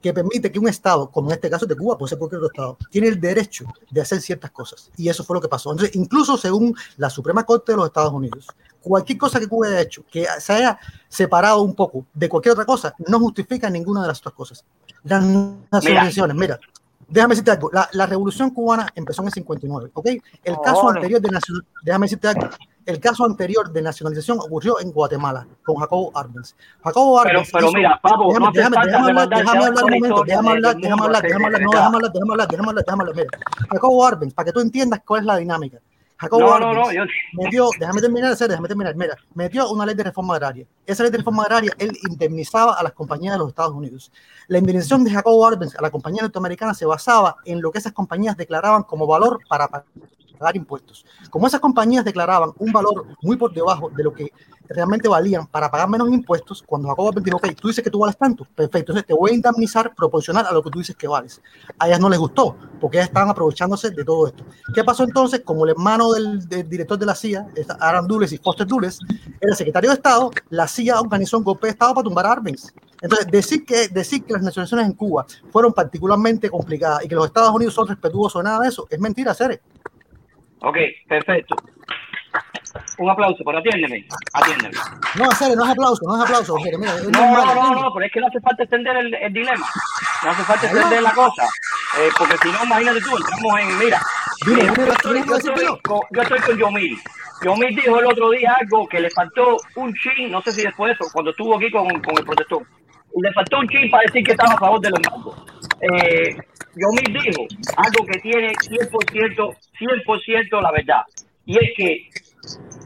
que permite que un Estado, como en este caso de Cuba, puede ser cualquier otro Estado, tiene el derecho de hacer ciertas cosas. Y eso fue lo que pasó. Entonces, incluso según la Suprema Corte de los Estados Unidos, cualquier cosa que Cuba haya hecho, que se haya separado un poco de cualquier otra cosa, no justifica ninguna de las otras cosas. Las nacionalizaciones, mira, déjame decirte algo, la, la revolución cubana empezó en el 59, ¿ok? El caso anterior de nacional, déjame decirte algo, el caso anterior de nacionalización ocurrió en Guatemala con Jacobo Arbenz. Jacobo Pero, Arbenz pero hizo- mira, Pablo, déjame, no déjame, déjame hablar, déjame hablar un momento, déjame hablar, déjame hablar, déjame hablar, no, de- déjame hablar, déjame hablar, déjame hablar, déjame hablar, mira. Jacobo Arbenz, para que tú entiendas cuál es la dinámica. Jacobo No, no, Arbenz no, yo- metió, déjame terminar, serio, déjame terminar, mira, metió una ley de reforma agraria. Esa ley de reforma agraria, él indemnizaba a las compañías de los Estados Unidos. La indemnización de Jacobo Arbenz a la compañía norteamericana se basaba en lo que esas compañías declaraban como valor para pagar impuestos. Como esas compañías declaraban un valor muy por debajo de lo que realmente valían para pagar menos impuestos, cuando Arbenz dijo, ok, tú dices que tú vales tanto, perfecto, entonces te voy a indemnizar proporcional a lo que tú dices que vales. A ellas no les gustó, porque ellas estaban aprovechándose de todo esto. ¿Qué pasó entonces? Como el hermano del, del director de la CIA, Aaron Dulles y Foster Dulles, era secretario de Estado, la CIA organizó un golpe de Estado para tumbar a Arbenz. Entonces, decir que, decir que las nacionalizaciones en Cuba fueron particularmente complicadas y que los Estados Unidos son respetuosos de nada de eso, es mentira, Cere. Ok, perfecto. Un aplauso, pero atiéndeme, atiéndeme. No, Cere, no es aplauso, no es aplauso, mira, es No, normal, no, no, no, pero es que no hace falta extender el, el dilema. No hace falta extender la cosa. Eh, porque si no, imagínate tú, entramos en, mira, Dime, eh, yo, estoy, yo, estoy con, yo estoy con Yomil. Yomil dijo el otro día algo que le faltó un chin, no sé si después de eso, cuando estuvo aquí con, con el protector. Le faltó un chin para decir que estaba a favor del embargo. Eh, Yomil dijo algo que tiene 100%, 100% la verdad. Y es que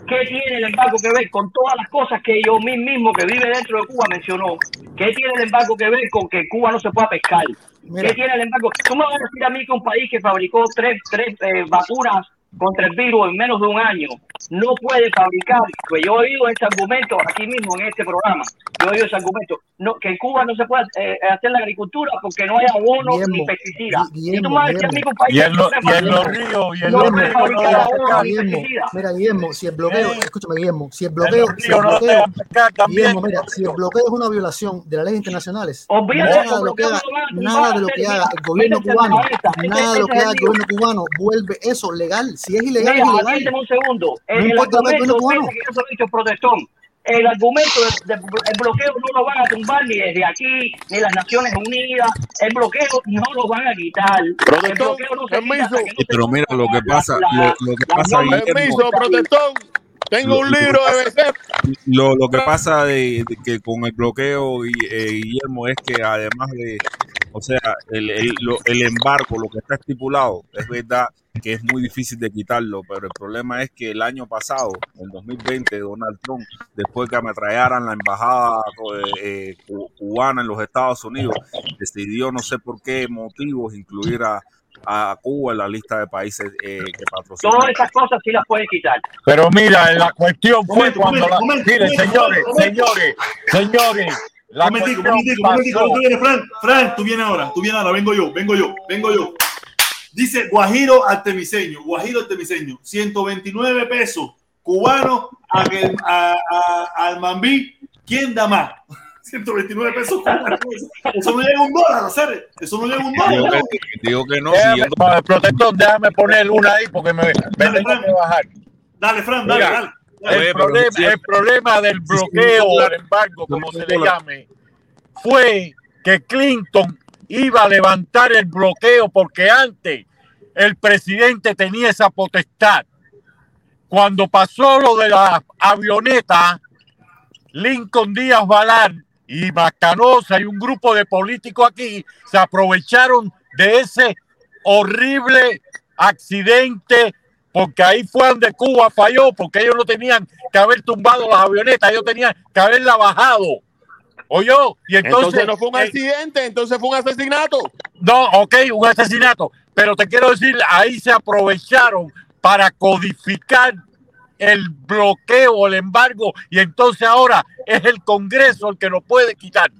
¿Qué tiene el embargo que ver con todas las cosas que yo mismo, que vive dentro de Cuba, mencionó? ¿Qué tiene el embargo que ver con que Cuba no se pueda pescar? Mira. ¿Qué tiene el embargo? ¿Tú me vas a decir a mí que un país que fabricó tres, tres eh, vacunas contra el virus en menos de un año no puede fabricar? Pues yo he oído ese argumento aquí mismo en este programa. Yo he oído ese argumento. No, que en Cuba no se puede eh, hacer la agricultura porque no hay abono ni pesticidas. Y tú me vas a decir a mí país Y en, no lo- y en los ríos, y en no los puede ríos no fabricar dejan abono pescar. ni Guillermo, pesticidas. mira, Guillermo, si el bloqueo, Eh. escúchame, Guillermo, si el bloqueo, si el no bloqueo, también. Guillermo, mira, si el bloqueo es una violación de las leyes internacionales, nada de lo que haga, no nada de lo que el gobierno la cubano, ese- nada de lo que haga el gobierno cubano vuelve eso legal. Si es ilegal, Mira, es ilegal. un segundo. El, No el lo el argumento, fíjate que yo lo he dicho protestón. El argumento del bloqueo no lo van a tumbar ni desde aquí, ni las Naciones Unidas. El bloqueo no lo van a quitar. El Protestón, bloqueo no se quita permiso. que no se Pero mira, lo que la- pasa, la- lo, lo que la pasa, Guillermo, Permiso, protestón. Tengo un libro de BC. lo, lo que pasa de, de que con el bloqueo, y, eh, Guillermo, es que además de, o sea, el, el, lo- el embargo, lo que está estipulado, es verdad que es muy difícil de quitarlo, pero el problema es que el año pasado, en 2020, Donald Trump, después que ametrallaran la embajada eh, eh, cu- cubana en los Estados Unidos, decidió, no sé por qué motivos, incluir a, a Cuba en la lista de países eh, que patrocinan. Todas esas cosas sí las puedes quitar. Pero mira, la cuestión fue Momento, cuando momento, la... momento, Miren, momento, señores, momento. señores, señores, la momentico, momentico, pasó. tú vienes, Frank, Frank, tú vienes ahora, tú vienes ahora, vengo yo, vengo yo, vengo yo. Dice Guajiro Artemiseño, Guajiro Artemiseño, 129 pesos cubano a, a, a- al Mambí, ¿quién da más? 129 pesos cubanos. Eso no llega a un dólar, ¿sabes? Eso no llega a un Digo dólar. que, digo que no, Déjame, no, protector, déjame poner una ahí porque me, me Dale, tengo Fran. que bajar. Dale, Fran, dale, Mira, dale. El problema, el problema del bloqueo o del embargo, como se le llame, fue que Clinton iba a levantar el bloqueo porque antes el presidente tenía esa potestad. Cuando pasó lo de la avioneta, Lincoln Díaz Valar y Macanosa y un grupo de políticos aquí se aprovecharon de ese horrible accidente porque ahí fue donde Cuba falló, porque ellos no tenían que haber tumbado las avionetas, ellos tenían que haberla bajado. ¿Oyó? Y entonces, Entonces no fue un eh, accidente, entonces fue un asesinato. no, ok, un asesinato. Pero te quiero decir, ahí se aprovecharon para codificar el bloqueo, el embargo, y entonces ahora es el Congreso el que lo puede quitar.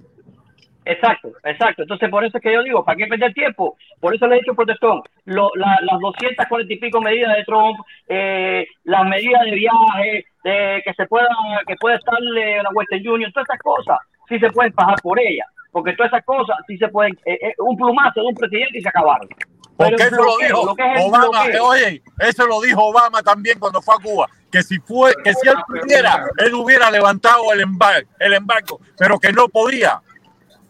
Exacto, exacto. Entonces, por eso es que yo digo, ¿para qué perder tiempo? Por eso le he dicho protestón. Lo- la- las 240 y pico medidas de Trump, eh, las medidas de viaje, de que se pueda, que puede estarle la Western Union, todas esas cosas, sí se pueden pagar por ellas. Porque todas esas cosas sí se pueden, eh, eh, un plumazo de un presidente y se acabaron. Porque eso lo dijo lo que es Obama. bloqueo- Oye, eso lo dijo Obama también cuando fue a Cuba. Que si fue, que si él pudiera, él hubiera levantado el embargo, el embargo, pero que no podía.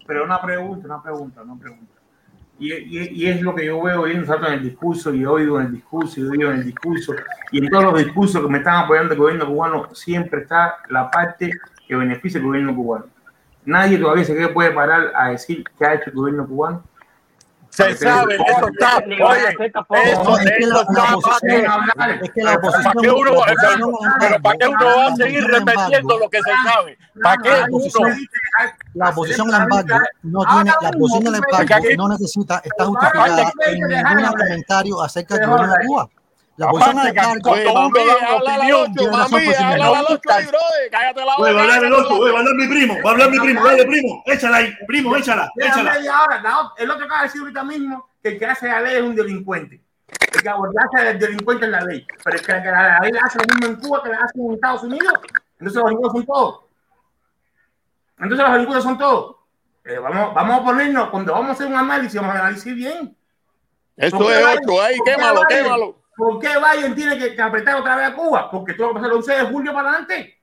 Pero una pregunta, una pregunta, una pregunta. Y, y- y es lo que yo veo hoy en el discurso, y oído en el discurso, y oído en el discurso, y en todos los discursos que me están apoyando el gobierno cubano, siempre está la parte que beneficia al gobierno cubano. Nadie todavía se puede parar a decir qué ha hecho el gobierno cubano. Se sabe, eso está, oye, eso, la- la está para la que uno, la pero, para que uno va a seguir repitiendo lo que se sabe, para que La uno, la oposición al embargo no tiene, la posición del embargo no necesita, está justificada en ningún comentario acerca del de Cuba. La embargo cuando uno da una opinión, tiene razón por sí mismo. cállate la Oye, va a hablar el otro, oye, va a hablar mi primo, va a hablar mi primo, dale primo, échala ahí, primo, échala, échala. media hora. La ot- el otro acaba de decir ahorita mismo que el que hace la ley es un delincuente. El que abordaje del delincuente es la ley. Pero el que la, la ley la hace lo mismo en Cuba que la hacen en Estados Unidos. Entonces los delincuentes son todos. Entonces los delincuentes son todos. Pero vamos, vamos a ponernos, cuando vamos a hacer un análisis, vamos a analizar bien. Eso ¿Por qué es Biden- ocho, ahí, por qué quémalo, quémalo. ¿Por qué Biden tiene que, apretar otra vez a Cuba? Porque todo va a pasar el 11 de julio para adelante.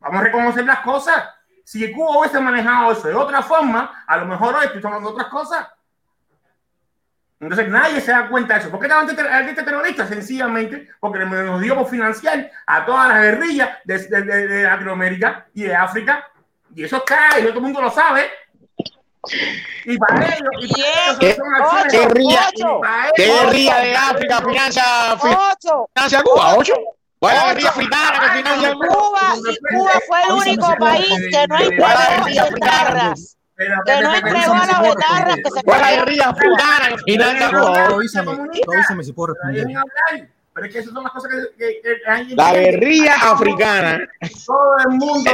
Vamos a reconocer las cosas. Si Cuba hubiese manejado eso de otra forma, a lo mejor hoy estoy hablando otras cosas. Entonces nadie se da cuenta de eso. ¿Por qué estaban este terrorista? Sencillamente porque nos dio por financiar a todas las guerrillas de, de- de- Latinoamérica y de África. Y eso está, y todo el mundo lo sabe. Y para ellos, y para ellos ¿Qué- son acciones- guerrilla de África financia, financia Cuba? ¿Ocho? ¿Cuál es la guerrilla africana que financia Cuba? Cuba, y Cuba fue el único país que no entregó guitarras. Que no entregó las guitarras que se ¿Cuál es la guerrilla africana que financia a Cuba? Avísame, avísame si puedo responder. Pero es que esas son las cosas que, que- que alguien La guerrilla africana. Todo el mundo.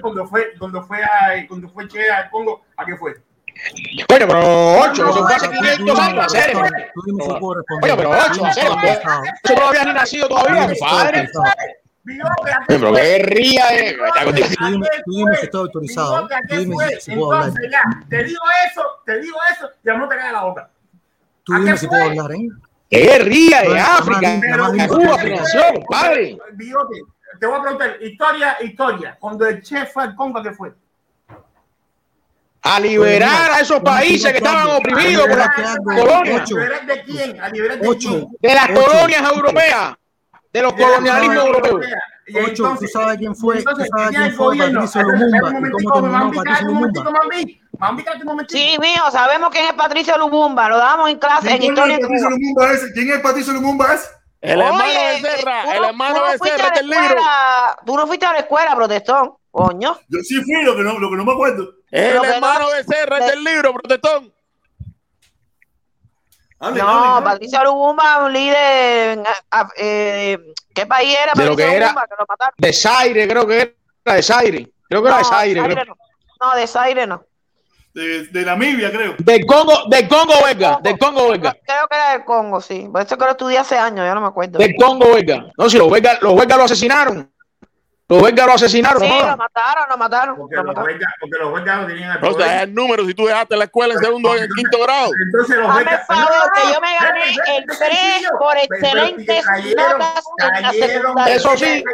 Cuando fue, cuando fue, a, cuando fue Che al Congo, ¿a qué fue? Coño, pero ocho, eso fue hace 500 años, puedo responder. Oye, pero ocho, hacer. Eso no había ni nacido todavía, compadre. Oye, pero qué guerrilla de. Tú dime, tú dime si estoy autorizado. ¿A. Entonces ya, te digo eso, te digo eso, y no te cae la boca. Tú dime si puedo hablar, ¿eh? ¡Qué guerrilla de África! Cuba compadre. Bigote, te voy a preguntar, historia, historia. Cuando el chef fue al Congo, ¿a qué fue? A liberar a esos países que estaban oprimidos por las colonias. ¿A liberar de quién? ¿A liberar de Ocho. quién? De las Ocho. colonias europeas. De los colonialismos colonia europeos. Ocho, ¿tú sabes quién fue? ¿Tú sabes quién fue. Patricio Lumumba? espérate un ¿Y cómo terminó Patricio Lumumba? Un. Sí, mijo, sabemos quién es Patricio Lumumba, lo damos en clase en ¿Quién historia. es en Patricio. Lumumba ese? ¿Quién es Patricio Lumumba ese? El hermano Oye, Becerra, tú el no- hermano tú no fuiste Becerra a la del libro. escuela- Tú no fuiste a la escuela, protestón, coño. Yo sí fui, lo que no, lo que no me acuerdo. El hermano no- Becerra es del libro, protestón. No, hable. Patricio Lumumba, un líder. en- a- eh, ¿Qué país era De lo Patricio que era- Lumumba? Que lo mataron. De Zaire, creo que era de Zaire. Creo que era de Zaire. Zaire creo. no. No, de Zaire no. De, de Namibia, creo. Del Congo, del Congo belga, del Congo belga. Creo que era del Congo, sí. Por eso que lo estudié hace años, ya no me acuerdo. Del Congo belga. No, si los belgas, los belgas lo asesinaron. Los belgas lo asesinaron. Sí, no lo mataron, lo mataron. Porque lo los mataron. belgas porque los belgas no tenían el O sea, poder. es el número si tú dejaste la escuela en segundo o en quinto grado. Entonces los belgas. el favor, que yo me gané el vete, 3 sencillo. por excelentes notas en la secundaria. Eso sí.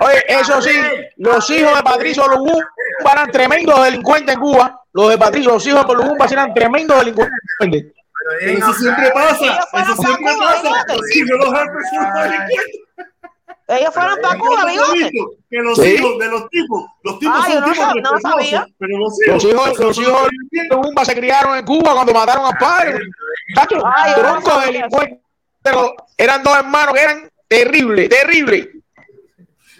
Oye, eso sí, los hijos de Patricio Lumumba eran tremendos delincuentes en Cuba. Los de Patricio, los hijos de Lumumba eran tremendos delincuentes. Pero eso siempre pasa. Eso siempre pasa. Sí, que los delincuentes. Ellos fueron para Cuba, bigote. Que los Sí. hijos de los tipos, los tipos Ah, son no tipos sab- no respetuosos, sabía. pero los Los hijos, los hijos de Lumumba se criaron en Cuba cuando mataron a padre. Ay, no sabía delincuentes. Pero eran dos hermanos que eran terribles, terribles.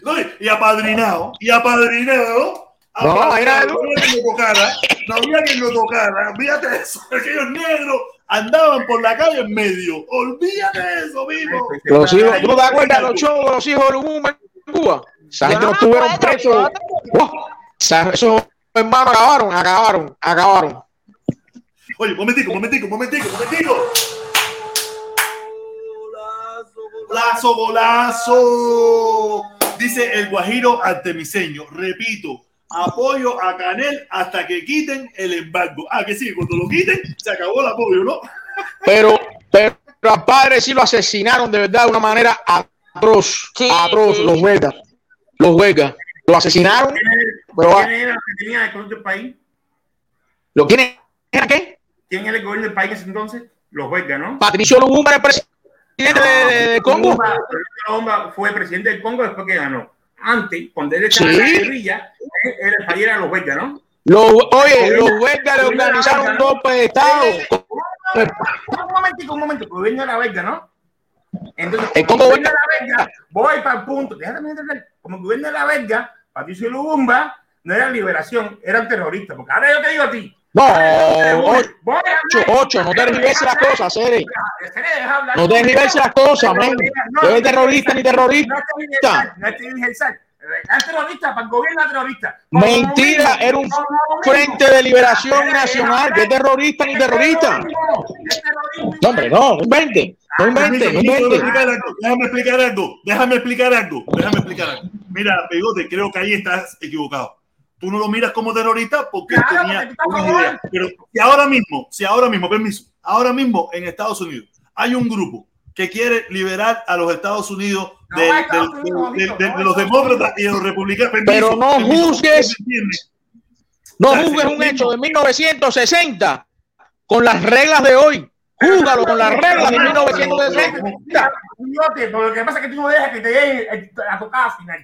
No, y apadrinado, y apadrinado. No, apadrinado, era- no había quien lo tocara, no había quien lo tocara. De eso, aquellos negros andaban por la calle en medio. Olvídate de eso, vivo. Los hijos, ¿tú no te acuerdas de los shows de los hijos de Lumumba en Cuba? Esa gente no estuvieron presos. bigote. Wow. O sea, esos hermanos acabaron, acabaron, acabaron. Oye, momentico, momentico, momentico, momentico. Golazo, golazo. Dice el Guajiro Artemiseño. Repito, apoyo a Canel hasta que quiten el embargo. Ah, que sí, cuando lo quiten, se acabó el apoyo, ¿no? Pero, pero al padre sí lo asesinaron de verdad de una manera atroz, Sí, atroz, los huelgas, los huelgas. Lo asesinaron, pero ¿Quién era el que tenía el gobierno del país? ¿lo? ¿Era qué? ¿Quién era el gobierno del país entonces? Los belgas, ¿no? Patricio Lumumba era el presidente de, de- de Congo. Lumumba fue presidente del Congo después que ganó. Antes, cuando él estaba Sí. en la guerrilla, era el país los belgas, ¿no? Los, oye, los huelgas le organizaron un golpe de Estado. Un momentico, un momento, el gobierno era belga, ¿no? Entonces, como gobierno era belga, voy para el punto, déjame entender, como el gobierno era belga, Patricio Lumumba no era liberación, eran terroristas, porque ahora yo te digo a ti, No, ocho, ocho, no te reverses las cosas, Cere. No te reverses las cosas, men. No eres terrorista ni terrorista. no es universal. Es terrorista, para el gobierno es terrorista. Mentira, era un frente de liberación nacional. ¿Qué terrorista ni terrorista? No, hombre, no, no invente, no invente, no Permiso, invente. déjame explicar algo, déjame explicar algo, déjame explicar algo, déjame explicar algo. Mira, Pegote, creo que ahí estás equivocado. Tú no lo miras como terrorista porque Claro, tenía porque una idea. Pero si ahora mismo, si ahora mismo, permiso, ahora mismo en Estados Unidos hay un grupo que quiere liberar a los Estados Unidos No, de, a Estados del- Unidos, de- de- Víctor, de no, los demócratas y de los republicanos. Pero no Permiso, juzgues, no juzgues un hecho de 1960 con las reglas de hoy. Júgalo con las reglas de 1960. Coyote, pero lo que pasa es que tú no dejas que te lleguen a tocar al final.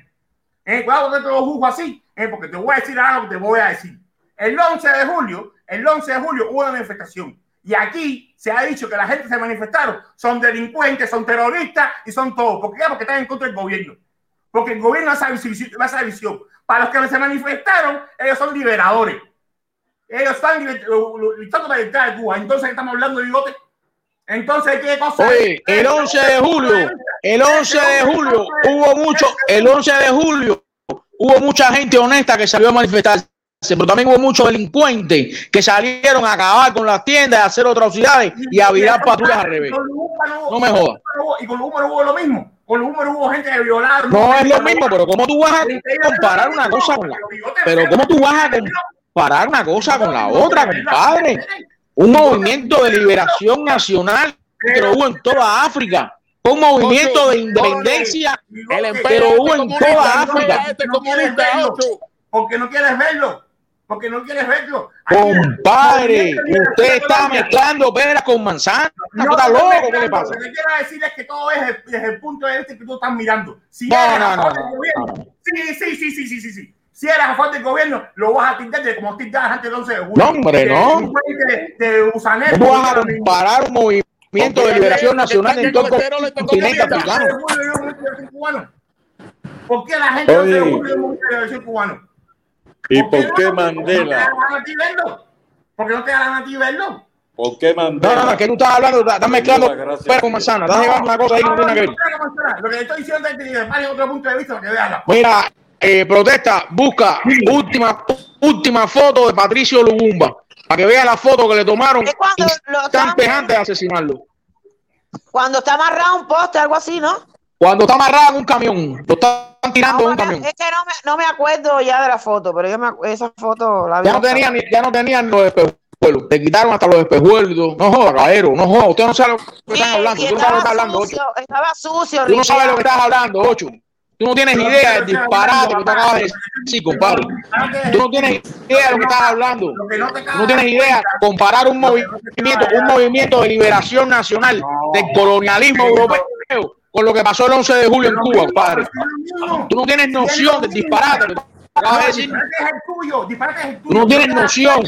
Eh, cuidado que te lo juzgo así, eh, porque te voy a decir algo que te voy a decir. El 11 de julio, el 11 de julio hubo una manifestación. Y aquí se ha dicho que la gente se manifestaron son delincuentes, son terroristas y son todos. ¿Por qué? Porque están en contra del gobierno. Porque el gobierno hace visión. hace visión. Para los que se manifestaron, ellos son liberadores. Ellos están luchando para libertad de Cuba. Entonces, ¿qué estamos hablando de bigote? Entonces, ¿qué cosa? Oye, el 11 de julio, el 11 de julio hubo mucho, el 11 de julio hubo mucha gente honesta que salió a manifestarse, pero también hubo muchos delincuentes que salieron a acabar con las tiendas, a hacer atrocidades y a virar patrullas al revés. No me jodas. Y con los húngaros hubo lo mismo. Con los húngaros hubo gente que violaron. No es lo mismo, pero ¿cómo tú vas a comparar una cosa con la Pero ¿cómo tú vas a comparar una cosa con la otra, compadre? Un movimiento de liberación nacional que lo hubo en toda África. Un movimiento de independencia que lo hubo en toda África. No quieres verlo, Porque no quieres verlo. Porque no quieres verlo. Compadre, usted está mezclando peras con manzanas. No, ¿Está no, loco? no, ¿Qué le no, pasa? Lo que quiero decir es que todo es desde, el punto de vista que tú estás mirando. Si No, eres no, no, favor no, del gobierno, sí, sí, sí, sí, sí, sí, sí. Si eres a favor del gobierno, lo vas a tildar de como tildabas antes del 11 de julio. No, hombre, De no. delincuente, De, de gusanero. ¿Cómo vas a comparar un movimiento de liberación nacional en todo el continente africano? ¿Por qué la gente no se Oye. une a un movimiento de liberación cubano? ¿Y por qué no? No Mandela? la verlo. Porque no te da la gana a ti verlo. ¿Por qué No, Mandela? no, no, que tú estás hablando, estás mezclando peras con manzanas. Estás llevando una cosa ahí que no tiene nada que ver. Lo que estoy diciendo es que de otro punto de vista que veas. Mira, eh, protesta, busca última, última foto de Patricio Lubumba para que vea la foto que le tomaron Es cuando lo de asesinarlo. Cuando está amarrado un poste, algo así, ¿no? Cuando está amarrado en un camión, lo están tirando en un camión. Es que no me, no me acuerdo ya de la foto, pero yo me, esa foto la vi. Ya no tenían, ya no tenían los espejuelos, te quitaron hasta los espejuelos. No jodas, caballero, no jodas, usted no sabe lo que están hablando, no sabes lo que estás estaba hablando, Ocho. estaba sucio. Tú no sabes lo que estás hablando, Ocho. Tú no tienes idea del disparate que tú acabas de decir, compadre. Tú no tienes idea de lo que estás hablando. Tú no tienes idea comparar un movimiento, un movimiento de liberación nacional del colonialismo europeo con lo que pasó el 11 de julio en Cuba, compadre. Tú no tienes noción del disparate que tú acabas de decir. Tú no tienes noción.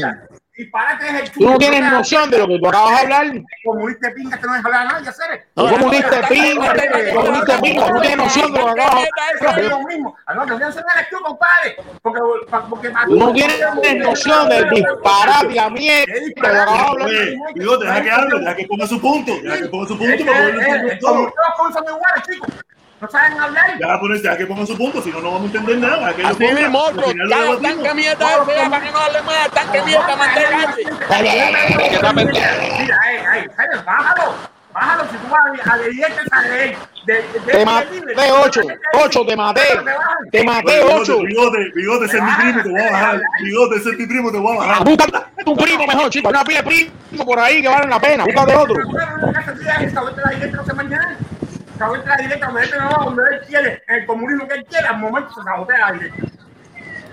Disparate es el Tú no tienes noción de lo que tú acabas de hablar. Comunista pinga que no deja hablar a nadie. No comunista pinga, comunista pinga, no tienes noción de lo que acabas de hablar. lo mismo. Ah, no, no, eres tú, compadre. Porque, porque Tú no tienes noción del disparate y a mierda digo, deja que hable, deja que ponga su punto, deja que ponga su punto entender todo. Todos son iguales, chicos. No saben hablar. Deja, poner- deja que ponga su punto, si no, no vamos a entender nada. Así mismo, Ya, debatimos. tanque mierda ese, ya, para que no hable más, tanque mierda, manteca Mira, ay, ay, ay, bájalo. Bájalo si tú vas a a leerte esa ley. De, de, de- Te maté, ocho, ocho, te maté, te maté, Oye, ocho. Bigote, bigote, ese es mi primo, te voy a bajar. Bigote, ese es mi primo, te voy a bajar. Busca tu primo mejor, chico. Una pila de primo por ahí que valen la pena. Búscate otro. Cabete la directa no se mañana. Cabete la directa, donde él no va, donde él quiere, en el comunismo que él quiere, al momento se sabotea.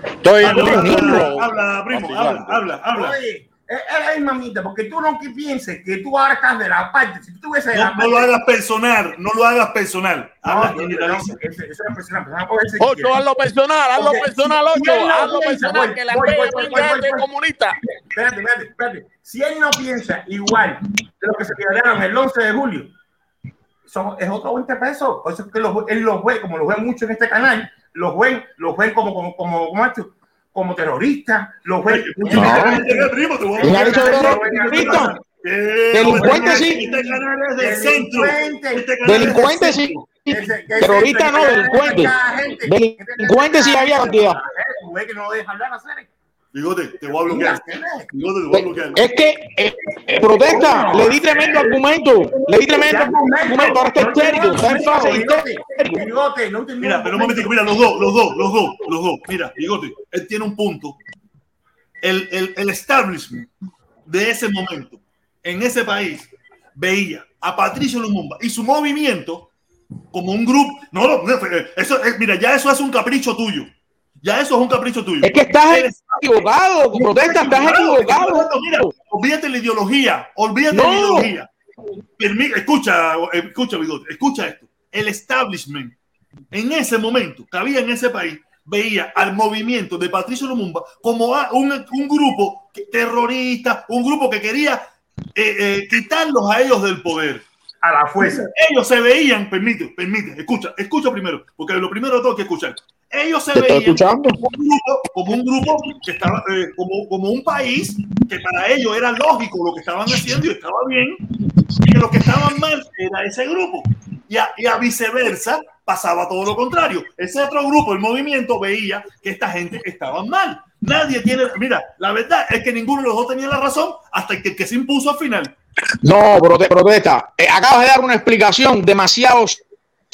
Estoy Habla, en habla, habla, primo, habla, habla, habla. Oye, es la misma mierda, porque tú no que pienses que tú ahora estás de la parte, si tú estuviese de la No, parte. no lo hagas personal, no lo hagas personal. Habla No, y no, generaliza. no, eso- eso es personal, no Ocho, hazlo personal, hazlo personal, si ocho, no hazlo piensa, personal, voy, que la voy, es comunista. Espérate, espérate, espérate. Si él no piensa igual de lo que se liberaron el 11 de julio, son, es otro 20 pesos. Por eso es que los- él los ve, como lo ve mucho en este canal, los ven, los ven como, como, como, como, esto, como terroristas, los ven. No, este- sí. Este canal es del centro. Este canal Delincuente es del sí. centro. Terrorista no, delincuente. Delincuente sí había cantidad. Que no deja hablar a. Bigote, te voy a bloquear. Bigote, te voy a bloquear. Es que eh, eh, protesta, le di tremendo argumento, le di tremendo argumento, ahora está histérico, está en fase histérico. Bigote, no te Mira, pero un momentico, mira, los dos, los dos, los dos, los dos. Mira, Bigote, él tiene un punto. El, el, el establishment de ese momento en ese país veía a Patricio Lumumba y su movimiento como un grupo. No, no, no, eso, eh, mira, ya eso es un capricho tuyo. Ya eso es un capricho tuyo. Es que estás Eres- equivocado, protesta, estás equivocado. Mira, olvídate la ideología, olvídate No. la ideología. Permi- escucha, escucha, Bigote, escucha esto. El establishment en ese momento que había en ese país veía al movimiento de Patricio Lumumba como a un, un grupo terrorista, un grupo que quería eh, eh, quitarlos a ellos del poder. A la fuerza. Ellos se veían, permite, permite, escucha, escucha primero, porque lo primero de todo hay que escuchar. Ellos se veían como un grupo, como un grupo que estaba, eh, como, como un país que para ellos era lógico lo que estaban haciendo y estaba bien, y que lo que estaban mal era ese grupo. Y a, y a viceversa pasaba todo lo contrario. Ese otro grupo, el movimiento, veía que esta gente estaba mal. Nadie tiene, mira, la verdad es que ninguno de los dos tenía la razón hasta que que se impuso al final. No, prote- protesta. Eh, acabas de dar una explicación demasiado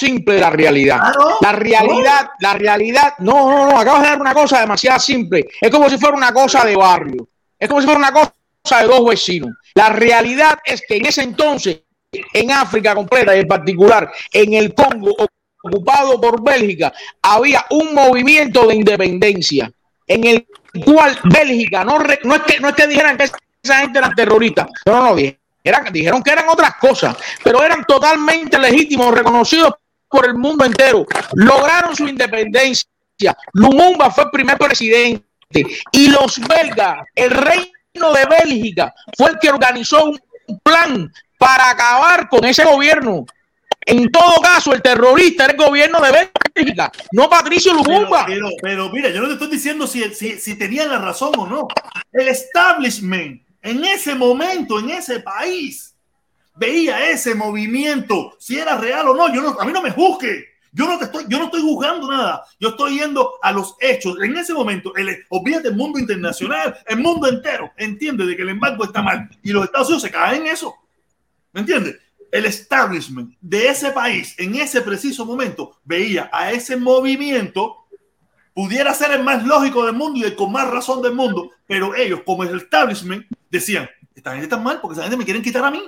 simple de la realidad. Claro. La realidad, la realidad, no, no, no, acabas de dar una cosa demasiado simple. Es como si fuera una cosa de barrio. Es como si fuera una cosa de dos vecinos. La realidad es que en ese entonces, en África completa y en particular en el Congo ocupado por Bélgica, había un movimiento de independencia en el cual Bélgica no, re- no, es, que, no es que dijeran que esa gente era terrorista, no, no, no, dijeron, dijeron que eran otras cosas, pero eran totalmente legítimos, reconocidos por el mundo entero. Lograron su independencia. Lumumba fue el primer presidente y los belgas, el reino de Bélgica, fue el que organizó un plan para acabar con ese gobierno. En todo caso, el terrorista era el gobierno de Bélgica, no Patricio Lumumba. Pero, pero, pero mira, yo no te estoy diciendo si, si, si tenían la razón o no. El establishment en ese momento, en ese país, veía ese movimiento, si era real o no. Yo no, a mí no me juzgue. Yo no te estoy, yo no estoy juzgando nada. Yo estoy yendo a los hechos. En ese momento, el, olvídate el mundo internacional, el mundo entero entiende de que el embargo está mal y los Estados Unidos se caen en eso. ¿Me entiendes? El establishment de ese país en ese preciso momento veía a ese movimiento pudiera ser el más lógico del mundo y el con más razón del mundo, pero ellos como el establishment decían, esta gente está mal porque esa gente me quieren quitar a mí.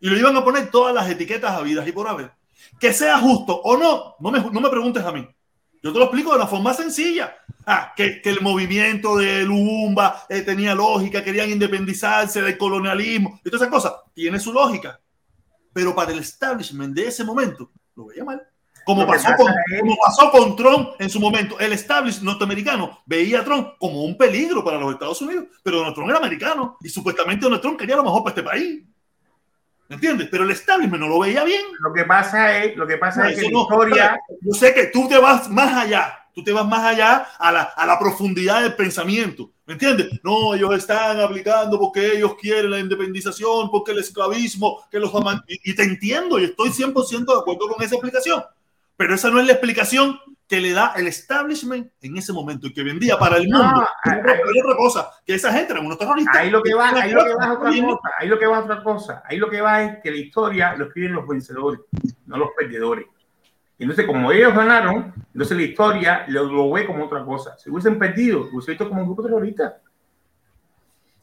Y lo iban a poner todas las etiquetas habidas y por haber. Que sea justo o no, no me, no me preguntes a mí. Yo te lo explico de la forma sencilla. Ah, que, que el movimiento de Lumumba eh, tenía lógica, querían independizarse del colonialismo y todas esas cosas. Tiene su lógica. Pero para el establishment de ese momento, lo veía mal. Como pasó, pasa con, es- como pasó con Trump en su momento. El establishment norteamericano veía a Trump como un peligro para los Estados Unidos, pero Donald Trump era americano y supuestamente Donald Trump quería lo mejor para este país. ¿Me entiendes? Pero el establishment no lo veía bien. Lo que pasa es, lo que pasa No, es que la no. historia, Yo sé que tú te vas más allá, tú te vas más allá a la, a la profundidad del pensamiento, ¿me entiendes? No, ellos están aplicando porque ellos quieren la independización, porque el esclavismo, que los aman- y, y te entiendo y estoy 100% de acuerdo con esa explicación, pero esa no es la explicación que le da el establishment en ese momento y que vendía para el No, mundo. ahí- Hay otra cosa, que esa gente eran unos terroristas. ahí lo que va, ahí lo que va es otra cosa, ahí lo que va es otra cosa, ahí lo que va es que la historia lo escriben los vencedores, no los perdedores. Entonces, como ellos ganaron, entonces la historia lo, lo ve como otra cosa. Si hubiesen perdido, hubiesen visto como un grupo terrorista.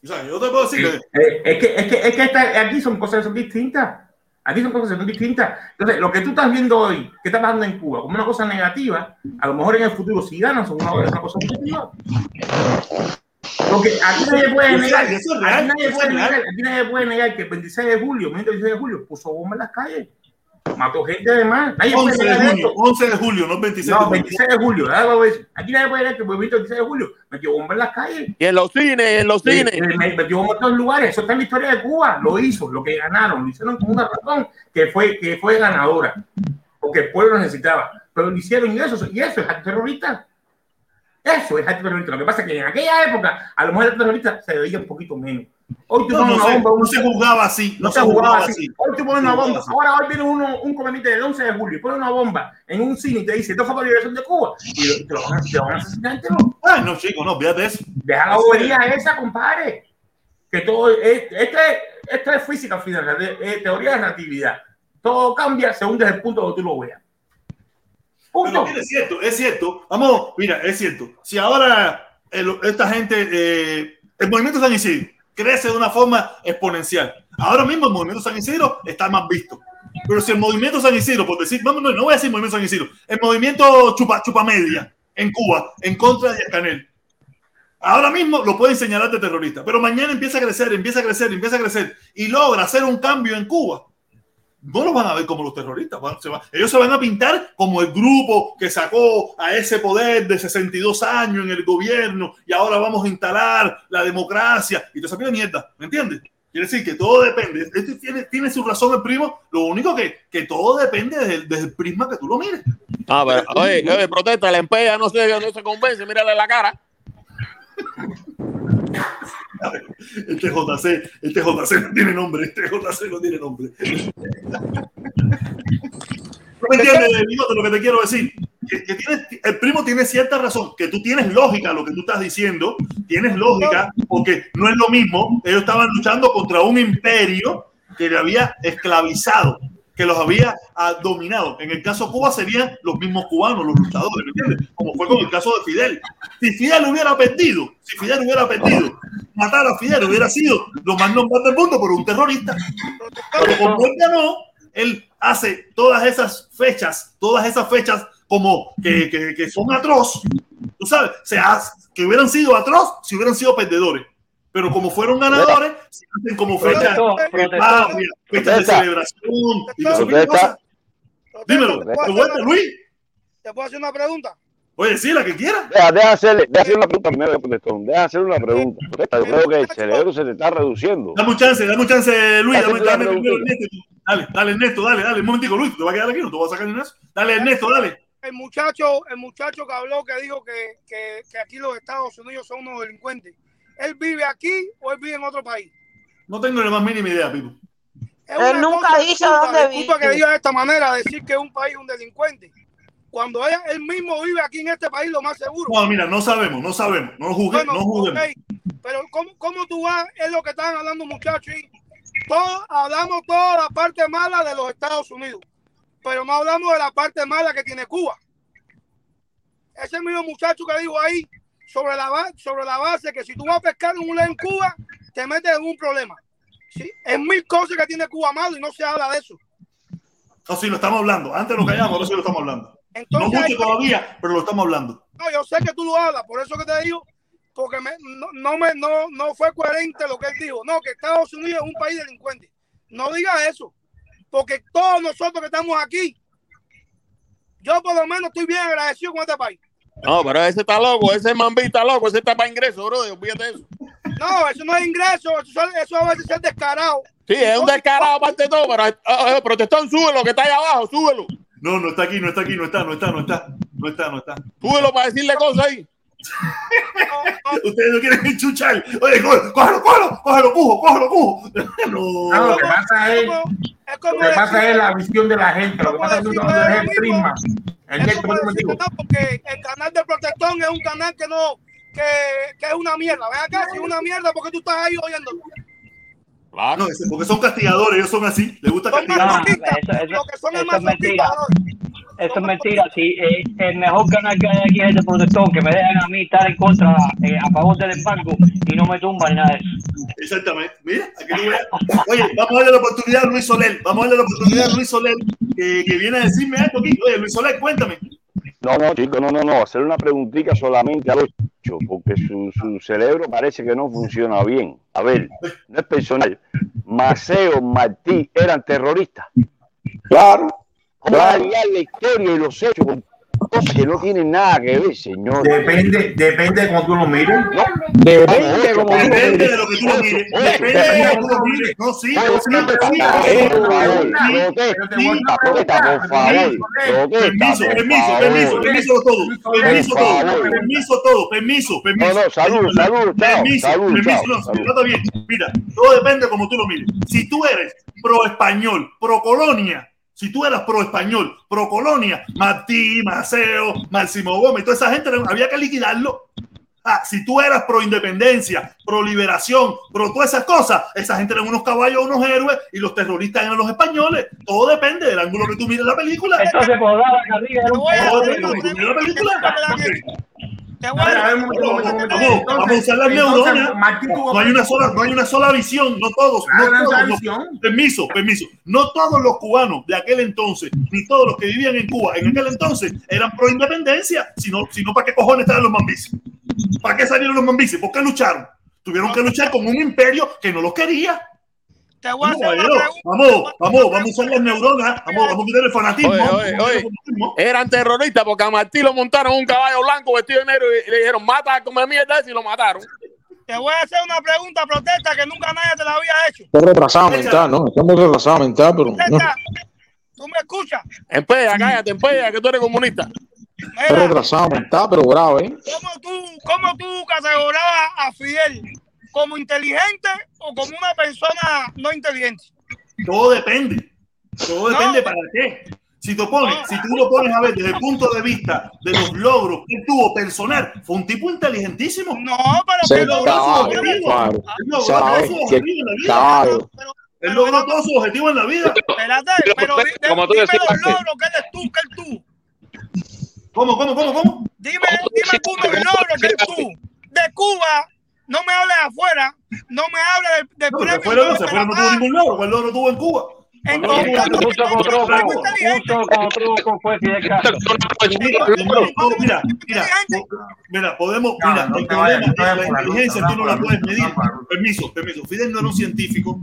O sea, yo te puedo decir que Eh, es que, es que, es que esta- aquí son cosas que son distintas. Aquí son cosas son distintas. Entonces, lo que tú estás viendo hoy, que está pasando en Cuba, como una cosa negativa, a lo mejor en el futuro, si ganan, son una, una cosa positiva. Porque aquí nadie puede negar, aquí nadie puede negar, aquí nadie puede negar que el 26 de julio, el 26 de julio, puso bomba en las calles. Mató gente además. Nadie puede 11 de esto. 11 de julio, no 26 de No, julio. 26 de julio. Aquí nadie puede negar que el movimiento del 26 de julio metió bomba en las calles. Y en los cines, en los cines. eh, me- metió bomba en todos lugares. Eso está en la historia de Cuba. Lo hizo, lo que ganaron. Lo hicieron con una razón que fue, que fue ganadora. Porque el pueblo lo necesitaba. Pero lo hicieron y eso, y eso es acto terrorista. Eso es acto terrorista. Lo que pasa es que en aquella época, a lo mejor el terrorista se veía un poquito menos. Hoy tú No, pones no una se- bomba. no se jugaba así, No se jugaba así. Hoy tú pones una bomba. Ahora hoy viene uno, un comité del 11 de julio y pone una bomba en un cine y te dice, esto fue la liberación de Cuba. Y te lo van a, te van a asesinar no, chico, no, fíjate eso. Deja la bobería esa, compadre. Que todo es, este, esto es física al final, es, es teoría de relatividad. Todo cambia según desde el punto donde tú lo veas. Pero mira, es cierto, es cierto. Vamos, mira, es cierto. Si ahora el- esta gente, eh, el movimiento San Isidro crece de una forma exponencial. Ahora mismo el movimiento San Isidro está más visto. Pero si el movimiento San Isidro, por decir, no, no, no voy a decir movimiento San Isidro, el movimiento Chupa, Chupa Media en Cuba, en contra de Canel. Ahora mismo lo pueden señalar de terrorista, pero mañana empieza a crecer, empieza a crecer, empieza a crecer y logra hacer un cambio en Cuba no los van a ver como los terroristas. ellos se van a pintar como el grupo que sacó a ese poder de 62 años en el gobierno y ahora vamos a instalar la democracia y te saca mierda. ¿Me entiendes? Quiere decir que todo depende. Este tiene, tiene su razón el primo. Lo único que, que todo depende desde, desde el prisma que tú lo mires. Ah, pero, oye, oye, protesta, la empeña, no se, no se convence, mírale la cara. Este JC, este JC no tiene nombre. Este JC no tiene nombre. ¿No me entiendes, bigote, lo que te quiero decir? Que, que tiene- el primo tiene cierta razón, que tú tienes lógica lo que tú estás diciendo, tienes lógica, porque no es lo mismo. Ellos estaban luchando contra un imperio que le había esclavizado, que los había ah, dominado. En el caso de Cuba serían los mismos cubanos, los luchadores, ¿me entiendes? Como fue con el caso de Fidel. Si Fidel hubiera perdido, si Fidel hubiera perdido, matar a Fidel hubiera sido lo más normal del mundo por un terrorista. Pero como él ganó, él hace todas esas fechas, todas esas fechas como que, que, que son atroz, tú sabes, se que hubieran sido atroz si hubieran sido perdedores. Pero como fueron ganadores, se hacen como fechas Protestó, de celebración y. Dímelo, ¿Te puedo ¿te vuelta, hacer Luis? ¿Te puedo hacer una pregunta? Oye, sí, la que quiera. Deja, deja hacerle, deja hacerle una pregunta primero, Protestón. Deja hacerle una pregunta. Protesta, yo creo que el cerebro se te está reduciendo. Dame un chance, dame un chance, Luis. Dame, dame primero Ernesto. Dale, dale, Ernesto, dale, dale. Un momentico, Luis, te vas a quedar aquí, no te vas a sacar ni eso. Dale, Ernesto, dale. El muchacho, el muchacho que habló, que dijo que, que, que aquí los Estados Unidos son unos delincuentes. ¿Él vive aquí o él vive en otro país? No tengo ni la más mínima idea, Pipo. Es Él nunca absurda, dónde vive. que diga de esta manera, decir que un país es un delincuente. Cuando él, él mismo vive aquí en este país, lo más seguro. No, mira, no sabemos, no sabemos. No juzguemos, Bueno, no Pero ¿cómo, cómo tú vas? Es lo que estaban hablando muchachos. Y todos hablamos toda la parte mala de los Estados Unidos, pero no hablamos de la parte mala que tiene Cuba. Ese mismo muchacho que dijo ahí sobre la, ba- sobre la base que si tú vas a pescar un hule en Cuba, te metes en un problema. ¿sí? Es mil cosas que tiene Cuba malo y no se habla de eso. No, sí, lo estamos hablando. Antes lo callamos, ahora sí lo estamos hablando. No Entonces, mucho hay- todavía, pero lo estamos hablando. No, yo sé que tú lo hablas, por eso que te digo, porque me- no, no me, no, no fue coherente lo que él dijo. No, que Estados Unidos es un país delincuente. No diga eso, porque todos nosotros que estamos aquí, yo por lo menos estoy bien agradecido con este país. No, pero ese está loco, ese mambí está loco, ese está para ingreso, bro. Olvídate de eso. No, eso no es ingreso, eso, eso a veces es descarado. Sí, es un descarado aparte de todo, pero eh, protestón, súbelo, que está ahí abajo, súbelo. No, no está aquí, no está aquí, no está, no está, no está, no está, no está. Súbelo para decirle cosas ahí. Ustedes no quieren enchuchar. Oye, cógelo, cógelo, cógelo, cógelo, pujo, cógelo, pujo. No. No, lo que pasa es, lo que pasa es la visión de la gente. Lo que pasa es que no eres el prisma. El que decir que no, porque el canal de Protestón es un canal que no, que, que es una mierda. Ven acá, si es una mierda, porque tú estás ahí oyendo. No, es porque son castigadores, ellos son así. Les gusta castigar. Eso, eso es mentira. Eso es mentira. Sí, eh, el mejor canal que hay aquí es el de protestón, que me dejan a mí estar en contra, eh, a favor del embargo y no me tumban nada de eso. Exactamente. Mira, aquí tú veas. Oye, vamos a darle la oportunidad a Luis Soler. Vamos a darle la oportunidad a Luis Soler, que, que viene a decirme algo aquí. Oye, Luis Soler, cuéntame. No, no, chico, no, no, no. Hacer una preguntita solamente al ocho, porque su, su cerebro parece que no funciona bien. A ver, no es personal. Maceo, Martí eran terroristas. Claro. Liar la historia y los hechos con cosas que no tienen nada que ver, señor. Depende, depende de cómo tú lo mires. No, Depende Depende de lo que tú lo mires. Depende de lo que tú lo mires. No, sí, no, sí, Protesta, protesta, por favor. Permiso, permiso, permiso, permiso todo. Permiso todo. Permiso todo. Permiso, permiso. No, no, salud, salud, chao. Permiso, Salud, permiso. No, bien. Mira, todo depende de cómo tú lo mires. Si tú eres pro español, pro colonia, si tú eras pro español, pro colonia, Martí, Maceo, Máximo Gómez, toda esa gente había que liquidarlo. Ah, si tú eras pro independencia, pro liberación, pro todas esas cosas, esa gente eran unos caballos, unos héroes y los terroristas eran los españoles. Todo depende del ángulo que tú mires la película. Entonces, por dar la la película. Vamos, a usar las neuronas. No hay una sola, no hay una sola visión, no todos, no no- permiso, permiso. No todos los cubanos de aquel entonces, ni todos los que vivían en Cuba en aquel entonces eran pro independencia, sino, sino para qué cojones estaban los mambises. ¿Para qué salieron los mambises? ¿Por qué lucharon? Tuvieron que luchar con un imperio que no los quería. Te voy a Vamos, hacer una caballero, pregunta. vamos, vamos, vamos a usar las neuronas, vamos, vamos a quitar el fanatismo. Oye, oye, oye. Eran terroristas porque a Martí lo montaron un caballo blanco vestido de negro y le dijeron, mata a comer mierda ese", y lo mataron. Te voy a hacer una pregunta protesta que nunca nadie te la había hecho. Estoy retrasado mental, ¿no? Estamos retrasados mental, pero no. ¿tú me escuchas? Empella, cállate, empella, que tú eres comunista. Estoy retrasado mental, pero grave, ¿eh? ¿Cómo tú, cómo tú categorabas a Fidel? ¿Como inteligente o como una persona no inteligente? Todo depende. Todo depende para qué. Si tú pones, si tú lo pones a ver desde el punto de vista de los logros que tuvo personal, fue un tipo inteligentísimo. No, pero que logró su caballo, objetivo. claro. Él logró Sabe todos sus objetivos en la vida. caballo. Él logró todos sus objetivos en la vida. Espérate, pero Como tú dime decías los logros que eres tú, que eres tú. ¿Cómo, cómo, cómo, cómo? Dime, dime tú los logros que eres tú. De Cuba, no me hables de afuera, no me hables del, del No, premio. fuera no, se de fuera no tuvo Paz. ningún logro. ¿Cuál logro tuvo en Cuba? ¿Cuál logro tuvo en Entonces, Cuba? Fue. Mira, no, mira, mira, mira, podemos, mira, no el problema no la inteligencia, tú no no la puedes medir. no. Permiso, permiso. Fidel no era un científico,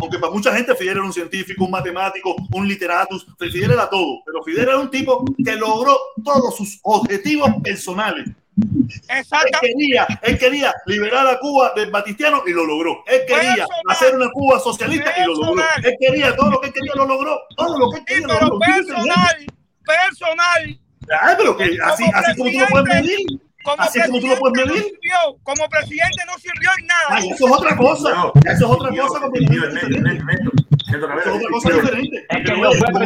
aunque para mucha gente Fidel era un científico, un matemático, un literatus, Fidel era todo, pero Fidel era un tipo que logró todos sus objetivos personales. Él Exacto. quería, él quería liberar a Cuba del Batistiano y lo logró. Él quería hacer una Cuba socialista y lo logró. Él quería todo lo que él quería, lo logró. Todo lo que él quería, lo pero logró. personal, personal. Ah, pero que así, Como así como tú lo puedes medir. Como Así como tú lo puedes presidente no medir. sirvió, como presidente no sirvió en nada. Ay, eso es otra cosa. No, Eso es otra cosa Eso es otra cosa diferente. Es que no fue como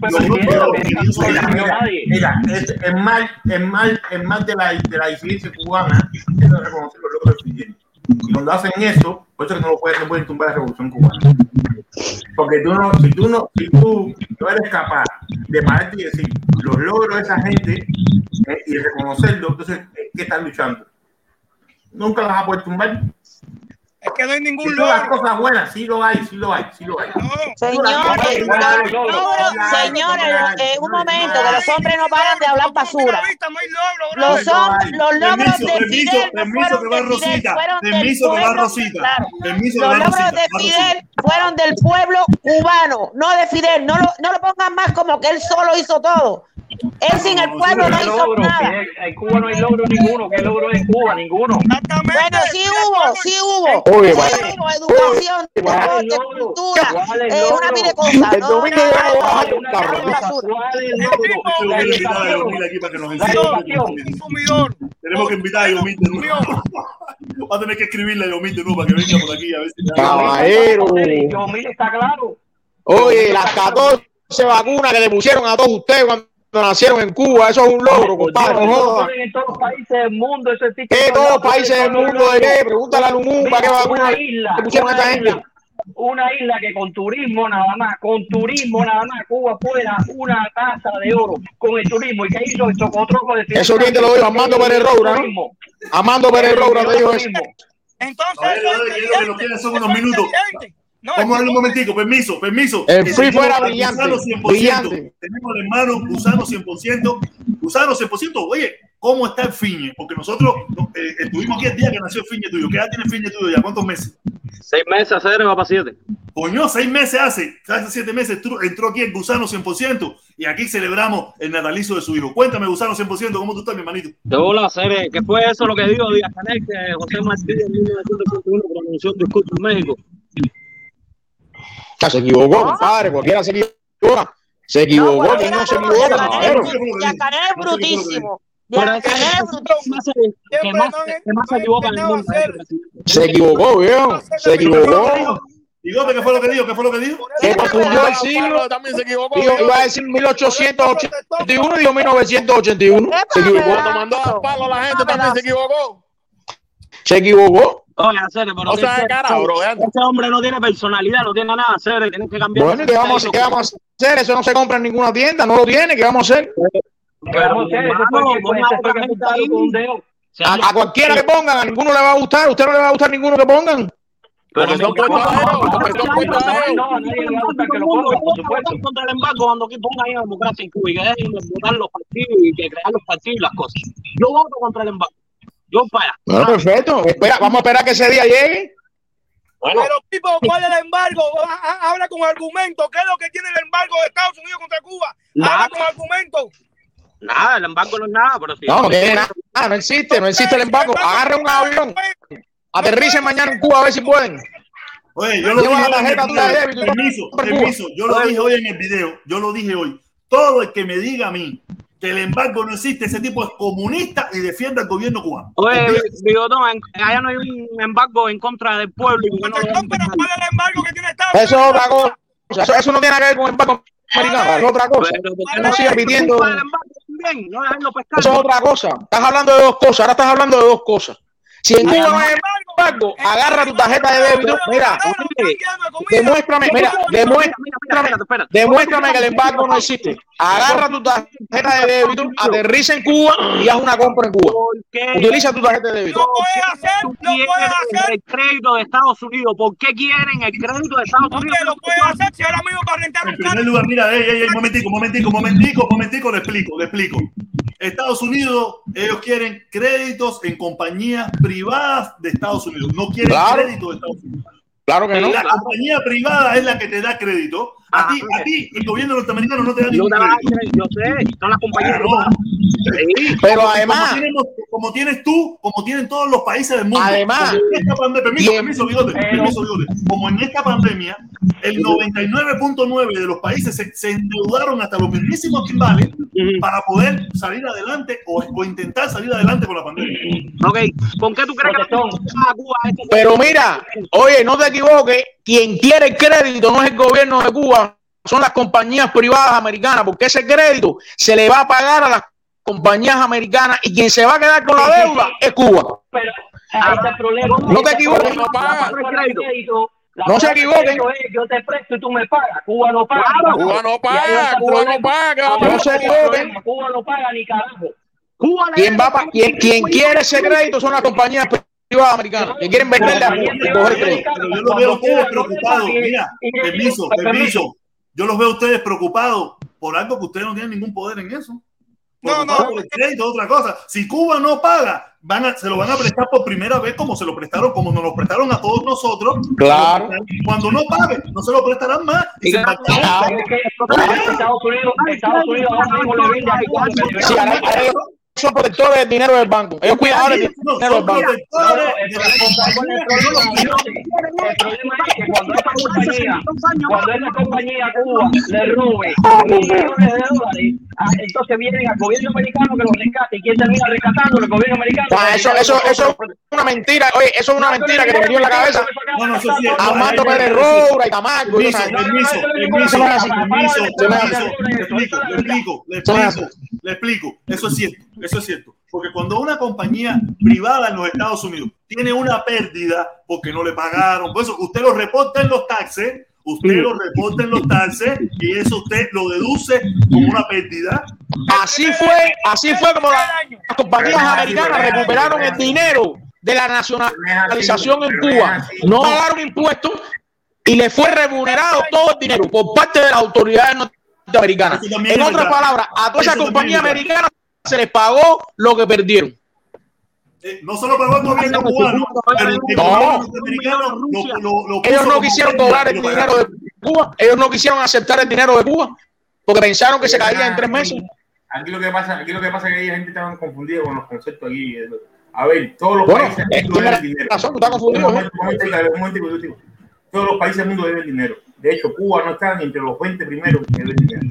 presidente. presidente. Mira, es, mal, es mal, es mal de la, de la disidencia cubana es no reconocer los logros de Fidel. Y cuando hacen eso, por eso es que no lo pueden, no pueden tumbar la revolución cubana. Porque tú no, si tú no, si tú no eres capaz de pararte y decir los logros de esa gente eh, y reconocerlo, entonces, eh, ¿qué estás luchando? Nunca las vas a poder tumbar. Es que no hay ningún Y todas las logro. cosas buenas, sí lo hay, sí lo hay, sí lo hay. Señores, señores, eh, un momento, que los hombres no paran de hablar basura. Los, hom- los logros de Fidel permiso que va Rosita. Permiso que va Rosita. claro. Permiso que Los va logros Rosita. de. Fidel fueron del pueblo cubano, no de Fidel. No lo, no lo pongan más como que él solo hizo todo. Él sin el pueblo no hizo logro, nada. En Cuba no hay logro ninguno. ¿Qué logro en Cuba? Ninguno. Bueno, sí hubo, sí hubo. Educación, deporte, cultura, eh, una. Tenemos que invitar a Yomil de nuevo. Va a tener que escribirle a Yomil de nuevo para que venga por aquí a ver si Caballero. Está claro. Oye, las 14 vacunas que le pusieron a todos ustedes cuando nacieron en Cuba, eso es un logro, compadre, no. En todos los países del mundo eso existe. ¿Qué todos los países del mundo de qué? Pregúntale a Lumumba qué vacuna Una isla, pusieron esta isla, gente. una isla que con turismo nada más, con turismo nada más, Cuba fuera una taza de oro con el turismo. ¿Y qué hizo el chocotroco de Eso quién te lo dijo, Armando Pérez Roura, ¿no? Armando Pérez Roura te dijo eso. Entonces, son unos minutos. Vamos a darle un momentico, permiso, permiso. El free tenemos fuera a brillante, Gusano 100%. brillante. Tenemos al hermano Gusano 100%. Gusano 100%. Oye, ¿cómo está el Fiñe? Porque nosotros no, eh, estuvimos aquí el día que nació el Fiñe tuyo. ¿Qué edad tiene el Fiñe tuyo ya? ¿Cuántos meses? Seis meses, cero, va para siete. Coño, seis meses hace, hace siete meses entró, entró aquí el gusano 100% y aquí celebramos el natalicio de su hijo. Cuéntame, gusano 100%, ¿cómo tú estás, mi hermanito? De hola, Cere, ¿qué fue eso lo que dijo Díaz Canel, que José Martí en 1951 pronunció un discurso en México? Ya se equivocó, compadre, cualquiera se equivoca. Se equivocó, que no se equivoca, Canel es brutísimo. Díaz es brutísimo. que más, se equivoca. Se equivocó, viejo. Se equivocó. ¿Y dónde qué fue lo que dijo? ¿Qué fue lo que dijo? Que confundió el siglo. También se equivocó. Dijo, iba a decir 1881 y dijo 1981. Se equivocó. Cuando mandó a palo la gente también se equivocó. Se equivocó. Oye, Cere, pero O sea, ese- cara, bro, ese, ese hombre no tiene personalidad, no tiene nada, Cere, tienen que cambiar. Bueno, ¿y ¿qué vamos, a- ¿qué vamos a hacer? Eso no se compra en ninguna tienda, no lo tiene, ¿qué vamos a hacer? Pero, a cualquiera que pongan, a ninguno le va a gustar, a usted no le va a gustar ninguno que pongan. Pero son puestos a ellos, porque son puestos a ellos. No, a nadie le va a gustar que lo pongan, por supuesto. contra el embargo cuando aquí pongan ahí la democracia en Cuba y que dejen de votar los partidos y que crear los partidos y las cosas. Yo voto contra el embargo. Yo para allá. Bueno, perfecto. Espera, vamos a esperar que ese día llegue. Pero, tipo, ¿cuál es el embargo? Ha- ha- Habla con argumentos. ¿Qué es lo que tiene el embargo de Estados Unidos contra Cuba? Nada. Habla con argumentos. Nada, el embargo no es nada, pero sí. No, no tiene nada, Ah, no existe, no existe el embargo. Agarre un avión, aterricen mañana en Cuba a ver si pueden. Oye, yo lo dije Permiso, permiso. Yo lo dije hoy en el video. Yo lo dije hoy. Todo el que me diga a mí que el embargo no existe, ese tipo es comunista y defiende al gobierno cubano. Oye, Bigotón, en- allá no hay un embargo en contra del pueblo. no. Eso es otra cosa. Eso, eso no tiene nada que ver con el embargo americano, es otra cosa. Pero, ¿por qué No repitiendo. No. Eso es otra cosa. Estás hablando de dos cosas. Ahora estás hablando de dos cosas. Si en Cuba no hay embargo, agarra tu tarjeta de débito. Mira, demuéstrame, mira, demuéstrame, demuéstrame que el embargo no existe. Agarra tu tarjeta de débito, aterriza en Cuba y haz una compra en Cuba. Utiliza tu tarjeta de débito. Tú quieres el crédito de Estados Unidos. ¿Por qué quieren el crédito de Estados Unidos? lo puede hacer si ahora mismo para rentar En primer lugar, mira, ey, ey, ey, momentico, momentico, momentico, momentico, le explico, le explico. Estados Unidos, ellos quieren créditos en compañías privadas de Estados Unidos, no quieren Claro. crédito de Estados Unidos. Claro que no. La compañía privada es la que te da crédito. A ti, a ti, el gobierno norteamericano no te da Yo ningún crédito. yo sé, son las compañías. Sí. Pero Como- además- como, tenemos- como tienes tú, como tienen todos los países del mundo. Además- como en esta pandemia, permiso, Bien. permiso, bigote, permiso, bigote. Como en esta pandemia, el 99.9 de los países se, se endeudaron hasta los mismísimos timbales para poder salir adelante o, o intentar salir adelante con la pandemia. Ok, ¿con qué tú crees que? Pero mira, oye, no te equivoques, quien quiere el crédito no es el gobierno de Cuba, son las compañías privadas americanas, porque ese crédito se le va a pagar a las compañías americanas y quien se va a quedar con la deuda es Cuba. Pero problema. No te equivoques. No paga. La No se equivoquen. Yo te presto y tú me pagas. Cuba no paga. Claro. Cuba no paga, Cuba no paga. No se equivoquen. Cuba no paga ni carajo. Cuba le Quien, va pa- quien, quien quiere ese crédito son las compañías privadas americanas, que quieren venderle a Cuba y coger crédito. Pero yo los veo a ustedes preocupados. Mira, permiso, permiso. Yo los veo a ustedes preocupados por algo que ustedes no tienen ningún poder en eso. No, no. Por el crédito, otra cosa. Si Cuba no paga, van a, se lo van a prestar por primera vez como se lo prestaron, como nos lo prestaron a todos nosotros. Claro. Cuando no pague, no se lo prestarán más. Y se Claro, que Estados Unidos, Estados Unidos ahora mismo le vende a Son protectores del dinero del banco. Ellos cuidan ahora No, dinero del banco. El. El problema es que cuando esa compañía, cuando esa compañía Cuba le robe millones de dólares, entonces vienen al gobierno americano que los rescate. ¿Y quién termina rescatando? El gobierno americano. Eso, eso, eso es una mentira. Oye, eso es una mentira que te metió en la cabeza. Armando Pérez Roura y Camargo. Permiso, permiso, permiso, permiso. Le explico, le explico, le explico. Eso es cierto, eso es cierto. Porque cuando una compañía privada en los Estados Unidos tiene una pérdida porque no le pagaron, por eso usted lo reporta en los taxes, usted lo reporta en los taxes y eso usted lo deduce como una pérdida. Así fue, así fue como la- las compañías americanas recuperaron el dinero de la nacionalización en Cuba. No pagaron impuestos y le fue remunerado todo el dinero por parte de las autoridades norteamericanas. En otras palabras, a todas esas Eso también se les pagó lo que perdieron. eh, no solo pagó el gobierno cubano, pero el No. norteamericano lo, lo, lo Ellos no quisieron cobrar el dinero de Cuba. Ellos no quisieron aceptar el dinero de Cuba porque pensaron que se caía en tres meses. Aquí lo que pasa, aquí lo que pasa es que hay gente está confundida con los conceptos aquí. A ver, todos los Bueno, países eh, del mundo deben dinero. razón, estás confundido, momento. Todos los países del mundo deben dinero. De hecho, Cuba no está ni entre los 20 primeros que deben dinero.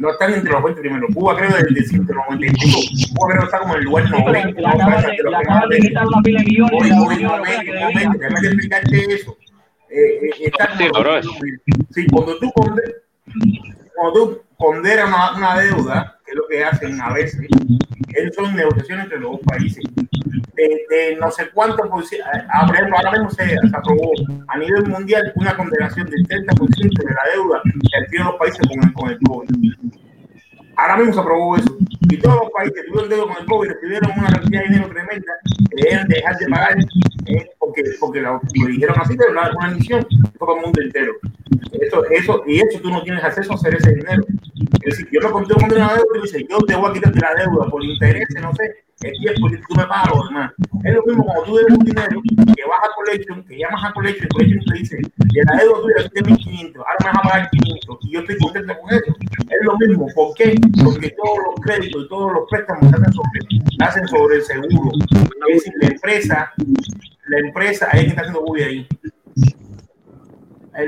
No están entre los 20 primeros. Cuba creo desde el 195. Cuba creo que está como en el lugar 90. Le acaban de- le acaban de quitar una pila de guiones Oye, de la oye, Unión un Europea momento, que un debía. momento, déjame de explicarte eso. Eh, eh, está Sí, como- bro, es. Sí, cuando tú, cuando tú ponderas una, una deuda, que es lo que hacen a veces, esas son negociaciones entre los dos países. De, de no sé cuánto por ciento, por ejemplo, ahora mismo se, se aprobó a nivel mundial una condenación del 30% de la deuda que adquieren los países con el, con el COVID. Ahora mismo se aprobó eso. Y todos los países tuvieron deuda con el COVID recibieron una cantidad de dinero tremenda que deben dejar de pagar eh, porque, porque lo, lo dijeron así, pero una, una misión todo el mundo entero. Eso, eso, y eso tú no tienes acceso a hacer ese dinero. Es decir, yo me conté un una deuda y tú dices, yo te voy a quitar la deuda por intereses, no sé, el tiempo que tú me pagas lo. Es lo mismo cuando tú debes un dinero que vas a Collection, que llamas a Collection, Collection te dice, de la deuda tuya es de 1500, ahora me vas a pagar 500, y yo estoy contento con eso. Es lo mismo, ¿por qué? Porque todos los créditos y todos los préstamos hacen sobre, hacen sobre el seguro. Es decir, la empresa, la empresa, es que está haciendo bulla ahí.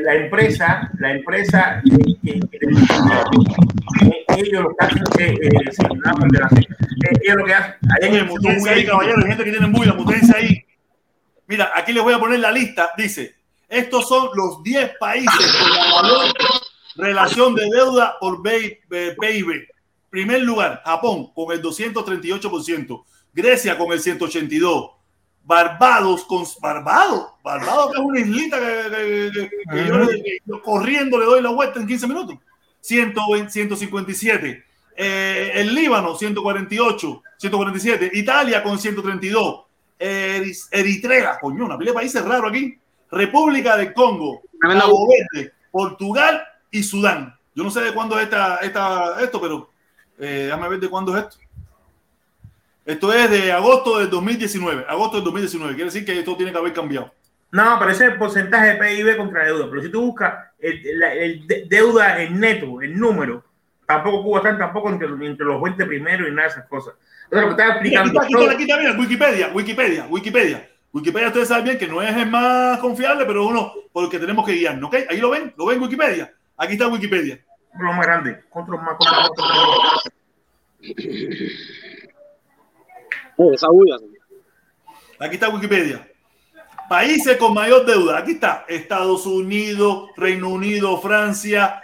La empresa, la empresa, eh, que- eh, ellos lo que hacen es eh. Eh, ellos lo que hacen, ahí en el Mutense ahí, caballero, hay gente que tiene bulla, mutense ahí. Mira, aquí les voy a poner la lista. Dice, estos son los 10 países con la mayor relación de deuda por eh, PIB. Primer lugar, Japón con el 238%, Grecia con el 182%, Barbados con Barbados, Barbados que es una islita que, que- que- que yo, le- que yo corriendo le doy la vuelta en 15 minutos. 120, 157. Eh, el Líbano 148, 147. Italia con 132. Eris- Eritrea, coño, una pila de países raros aquí. República de Congo, Cabo Verde, Portugal y Sudán. Yo no sé de cuándo es esta, esta, esto, pero eh, déjame ver de cuándo es esto. Esto es de agosto del 2019. Agosto del 2019. Quiere decir que esto tiene que haber cambiado. No, pero ese es el porcentaje de PIB contra deuda. Pero si tú buscas el, la- el de- deuda en neto, el número, tampoco Cuba está tampoco entre, los- entre los 20 primeros y nada de esas cosas. Entonces, lo que estaba Mira, aquí explicando. está, aquí está, aquí está, mira, Wikipedia, Wikipedia, Wikipedia. Wikipedia, ustedes saben bien que no es el más confiable, pero uno porque tenemos que guiarnos, ¿ok? Ahí lo ven, lo ven Wikipedia. Aquí está Wikipedia. Lo más grande. Control más, control más, control más. Aquí está Wikipedia. Países con mayor deuda. Aquí está Estados Unidos, Reino Unido, Francia,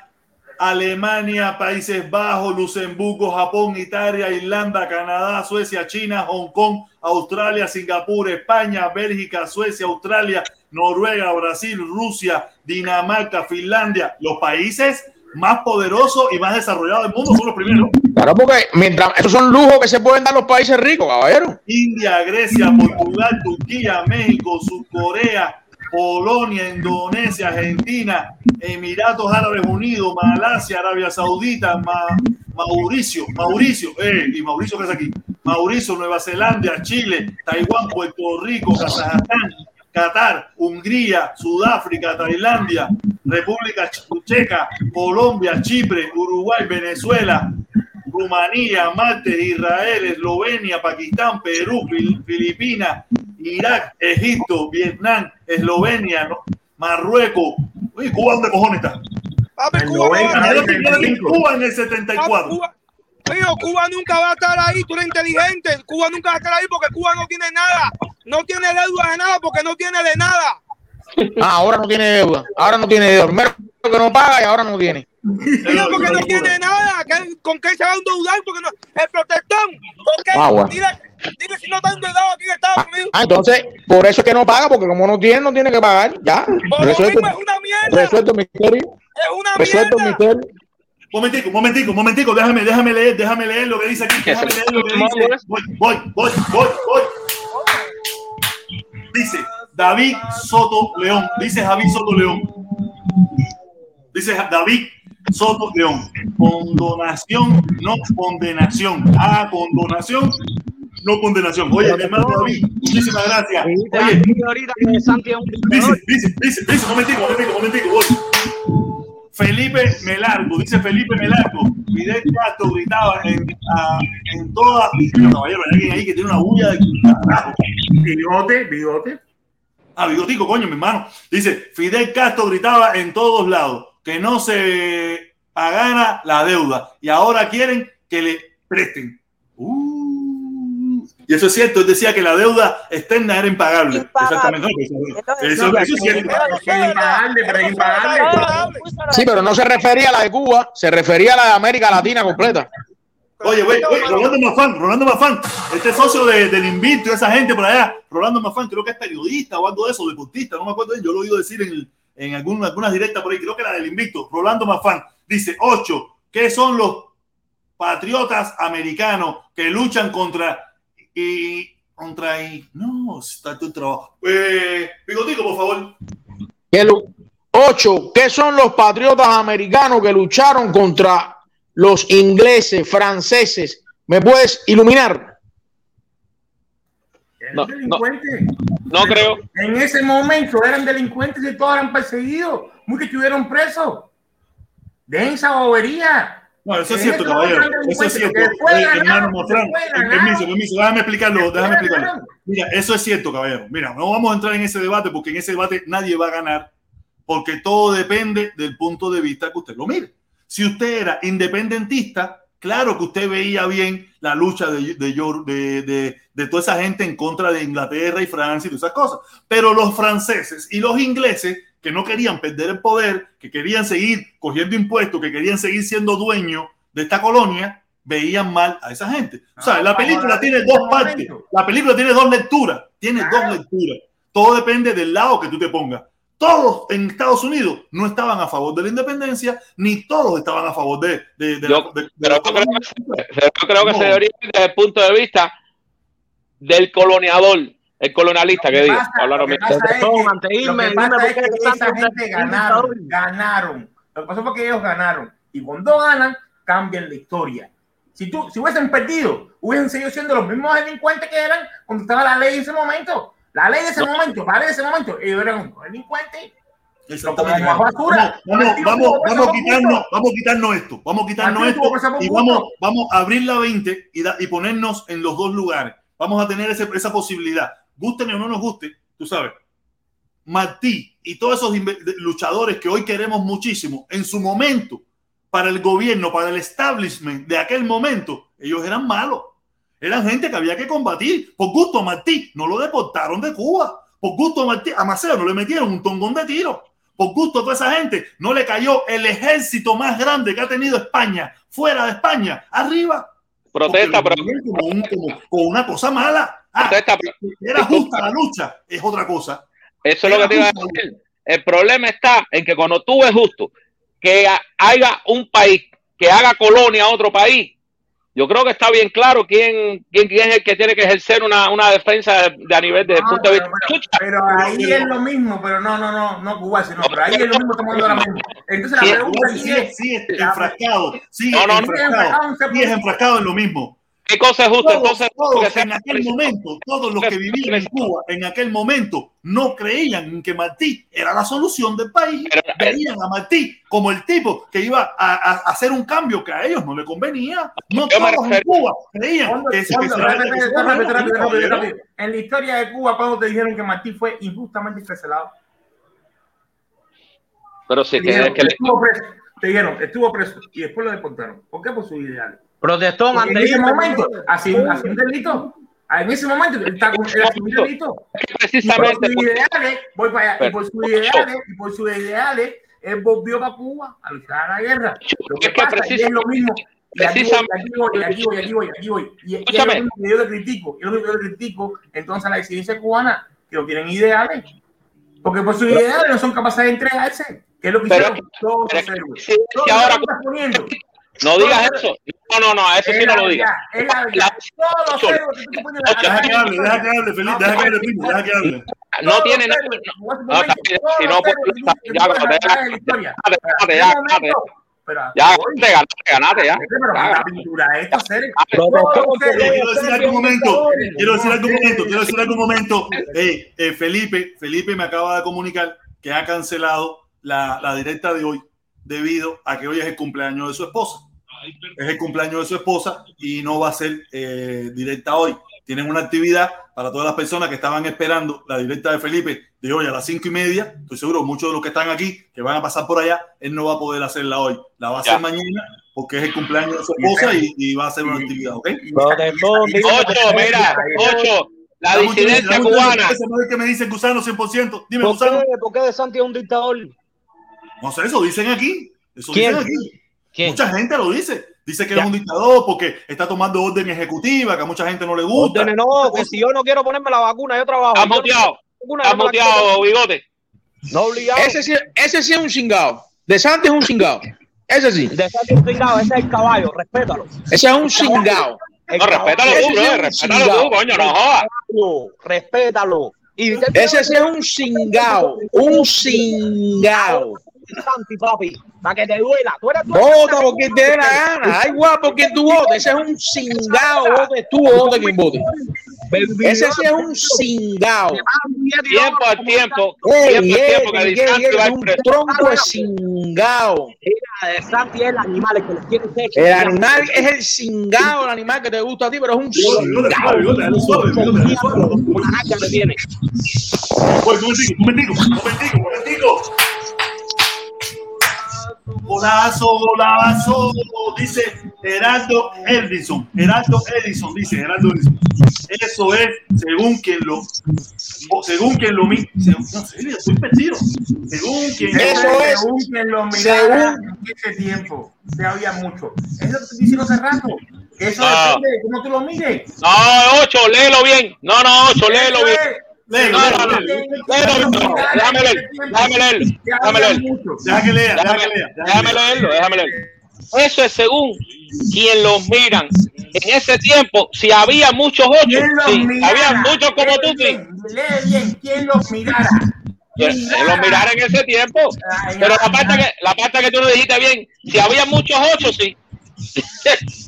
Alemania, Países Bajos, Luxemburgo, Japón, Italia, Irlanda, Canadá, Suecia, China, Hong Kong, Australia, Singapur, España, Bélgica, Suecia, Australia, Noruega, Brasil, Rusia, Dinamarca, Finlandia. Los países más poderosos y más desarrollados del mundo son los primeros. Claro, porque mientras esos son lujos que se pueden dar los países ricos, caballero. India, Grecia, Portugal, Turquía, México, Corea, Polonia, Indonesia, Argentina, Emiratos Árabes Unidos, Malasia, Arabia Saudita, Ma- Mauricio, Mauricio, eh, y Mauricio que es aquí, Mauricio, Nueva Zelanda, Chile, Taiwán, Puerto Rico, Kazajstán, Qatar, Hungría, Sudáfrica, Tailandia, República Checa, Colombia, Chipre, Uruguay, Venezuela, Rumanía, Marte, Israel, Eslovenia, Pakistán, Perú, Fil- Filipinas, Irak, Egipto, Vietnam, Eslovenia, ¿no? Marruecos. Uy, Cuba, ¿dónde cojones está? Papi, Cuba, no va a 90, estar en 75. Cuba en el 74. Papi, Cuba- Mío, Cuba nunca va a estar ahí, tú eres inteligente. Cuba nunca va a estar ahí porque Cuba no tiene nada. No tiene deuda de nada porque no tiene de nada. Ah, ahora no tiene deuda. Ahora no tiene deuda. Primero que no paga y ahora no tiene. Mío, porque no tiene nada. ¿Qué- ¿Con qué se va a endeudar? Porque no, el protestón. ¿Por qué? Ah, bueno. dile, dile si no está endeudado aquí en Estados Unidos. Ah, entonces, por eso es que no paga, porque como no tiene, no tiene que pagar. Ya. Resuelto, resuelto el misterio. Es una Resuelto el misterio. Momentico, momentico, momentico, déjame, déjame leer, déjame leer lo que dice aquí. Déjame leer lo que dice. Voy, voy, voy, voy, voy. Dice David Soto León. Dice Javi Soto León. Dice David Soto León. Condonación, no condenación. Ah, condonación, no condenación. Oye, mi hermano David, muchísimas gracias. Oye, dice, dice, dice, dice, momentico, momentico, momentico, voy. Felipe Melargo, dice Felipe Melargo, Fidel Castro gritaba en, a, en todas. Caballero, hay alguien ahí que tiene una bulla de carajo. Bigote, bigote. Ah, bigotico, coño, mi hermano. Dice, Fidel Castro gritaba en todos lados que no se pagara la deuda y ahora quieren que le presten. Y eso es cierto, él decía que la deuda externa era impagable. Exactamente. Eso, eso, eso es cierto. Sí, pero no se refería a la de Cuba, se refería a la de América Latina completa. Oye, güey, Rolando Mafán, Rolando Mafán, este socio de, del Invito, esa gente por allá, Rolando Mafán, creo que es periodista o algo de eso, deportista, no me acuerdo bien, yo lo he oído decir en, en algún, algunas directas por ahí, creo que era del Invicto, Rolando Mafán, dice, ocho, ¿qué son los patriotas americanos que luchan contra y contra y no, está tu trabajo. Eh, Bigotico, por favor. Que lo- ocho, ¿qué son los patriotas americanos que lucharon contra los ingleses, franceses? ¿Me puedes iluminar? Eran delincuentes. No creo. En ese momento eran delincuentes y todos eran perseguidos. Muchos estuvieron presos. Dejen esa bobería. No, eso es cierto, ese caballero. Eso es cierto. hermano permiso, permiso, déjame explicarlo, déjame explicarlo. Mira, eso es cierto, caballero. Mira, no vamos a entrar en ese debate porque en ese debate nadie va a ganar, porque todo depende del punto de vista que usted lo mire. Si usted era independentista, claro que usted veía bien la lucha de, de, de- de toda esa gente en contra de Inglaterra y Francia y todas esas cosas. Pero los franceses y los ingleses que no querían perder el poder, que querían seguir cogiendo impuestos, que querían seguir siendo dueños de esta colonia, veían mal a esa gente. O sea, la película tiene dos partes. La película tiene dos lecturas. Tiene dos lecturas. Todo depende del lado que tú te pongas. Todos en Estados Unidos no estaban a favor de la independencia, ni todos estaban a favor de, de, de Yo- la- de- de Pero la yo creo que, yo creo que No. se debería ir desde el punto de vista del coloniador, el colonialista que diga. Hablaron Lo que pasa es que, lo que pasa es que esa gente ganaron, ganaron. Lo que pasó fue que ellos ganaron. Y cuando ganan, cambian la historia. Si, tú, si hubiesen perdido, hubiesen seguido siendo los mismos delincuentes que eran cuando estaba la ley en ese momento. La ley de ese No. momento, la ley de ese momento, ellos eran delincuentes. Exactamente. Basura. Vamos, vamos, a quitarnos, vamos a quitarnos esto, vamos a quitarnos esto y vamos, vamos a abrir la 20 y, da- y ponernos en los dos lugares. Vamos a tener ese- esa posibilidad. Gusten o no nos guste, tú sabes. Martí y todos esos luchadores que hoy queremos muchísimo, en su momento, para el gobierno, para el establishment de aquel momento, ellos eran malos. Eran gente que había que combatir. Por gusto a Martí no lo deportaron de Cuba. Por gusto a Martí, a Maceo no le metieron un tongón de tiro. Por gusto a toda esa gente no le cayó el ejército más grande que ha tenido España, fuera de España, arriba. Protesta, veían como, un- como- como una cosa mala. Ah, pero- era justa la lucha, es otra cosa. Eso es lo que te iba a decir. El problema está en que cuando tú ves justo que ha- haya un país que haga colonia a otro país, yo creo que está bien claro quién, quién, quién es el que tiene que ejercer una, una defensa de, de a nivel de No, punto de pero, vista. pero- pero ahí es lo mismo, pero no, no, no, no Cuba, sino, pero ahí es lo mismo, estamos hablando ahora mismo. Entonces la pregunta sí, es, sí, enfrascado, sí, No, no, no. enfrascado, sí, es enfrascado en lo mismo. ¿Qué cosa es justo? Todos, Entonces, todos en aquel momento, todos los que vivían en Cuba en aquel momento no creían en que Martí era la solución del país. Veían a Martí como el tipo que iba a, a hacer un cambio que a ellos no le convenía. No todos en Cuba creían ¿Cuándo- que rápido. En la historia de Cuba, cuando te dijeron que Martí fue injustamente encarcelado? Pero sí, Te que, dijeron, que le- estuvo preso, te dijeron, estuvo preso y después lo deportaron. ¿Por qué? Por sus ideales. Protestó en ese momento, así, así un delito. En ese momento, él está con un delito. precisamente Y por sus ideales, voy para allá, y por sus ideales, y por sus ideales, él volvió para Cuba a luchar a la guerra. Lo que Es que pasa es lo mismo. Y aquí voy, y aquí voy, y aquí voy, y aquí voy, y aquí voy. Y, y es lo que yo le critico, yo le critico entonces a la disidencia cubana, que no tienen ideales. Porque por sus ideales no son capaces de entregarse. Que es lo que Pero- hicieron todos los héroes. si- Todo si lo que ahora- poniendo. No digas eso. No, no, no, eso sí no lo digas. es la verdad. Que tú a- Deja que hable, deja que hable, Felipe, deja que hable, deja que hable. No tiene nada. No, bien, si no, pues, ya, momento, pero Ya, te ganaste, ganaste, ya. pero la pintura esta serie. Quiero decir algún momento, quiero decir algún momento, quiero decir algún momento. Eh, Felipe, Felipe me acaba de comunicar que ha cancelado la, la directa de hoy debido a que hoy es el cumpleaños de su esposa. Es el cumpleaños de su esposa y no va a ser eh, directa hoy. Tienen una actividad para todas las personas que estaban esperando la directa de Felipe de hoy a las cinco y media. Estoy seguro, muchos de los que están aquí, que van a pasar por allá, él no va a poder hacerla hoy. La va a hacer Ya. mañana porque es el cumpleaños de su esposa y, y va a hacer una actividad, ¿ok? Ocho, mira, ocho. La disidencia un cubana. qué me dice Gusano 100%. Dime, ¿Por Gusano. qué, ¿Por qué De Santi es un dictador? No sé, eso dicen aquí. Eso ¿Quién? dicen aquí. ¿Quién? Mucha gente lo dice. Dice que Ya. es un dictador porque está tomando orden ejecutiva, que a mucha gente no le gusta. No, que si yo no quiero ponerme la vacuna, yo trabajo. Está vacuna, Está poner. bigote. No obligado. Ese sí, ese sí es un chingado. De Santi es un chingado. Ese sí. De Santi es un chingado, ese es el caballo, respétalo. Ese es un chingado. No, respétalo Ese tú, sí bro. es un Respétalo chingado. tú, coño, no jodas. Respétalo. Y Ese sí es un chingado. Un chingado. Santi, papi, para que te duela. Tú eres Vota por quien te dé la gana. Da igual por quien tú votes. Ese es un chingado. Vote tú o vote quien vote. Ese sí es un chingado. Tiempo al tiempo. Tiempo al tiempo que va un tronco de. Mira, de Santi es el animal el que le tiene sexo. El animal es el chingado, el animal que te gusta a ti, pero es un momentico, un momentico, un momentico, un momentico. Golazo, golazo, dice Gerardo Edison. Gerardo Edison, dice Gerardo Edison. Eso es según quien lo, o según quien lo mi, según, no sé, estoy perdido. Según quien Eso es. Según quien lo mirara Según- en ese tiempo, se había mucho. Eso te diciendo hace rato. Eso No. depende de cómo tú lo mires. No, ocho, léelo bien. No, no, ocho, léelo bien. Léelo, No, no, no. léelo, Léelo, no, Déjame leerlo. Déjame leerlo. Déjame leerlo. Déjame, déjame leerlo, déjame leerlo. Eso es según quien los miran. En ese tiempo, si había muchos ocho, ¿Quién los sí, mirara? había muchos como Lee tú, Lee ¿quién los mirara? Pues, Los miraron en ese tiempo. Pero la parte, que, la parte que tú no dijiste bien, si había muchos ocho, sí.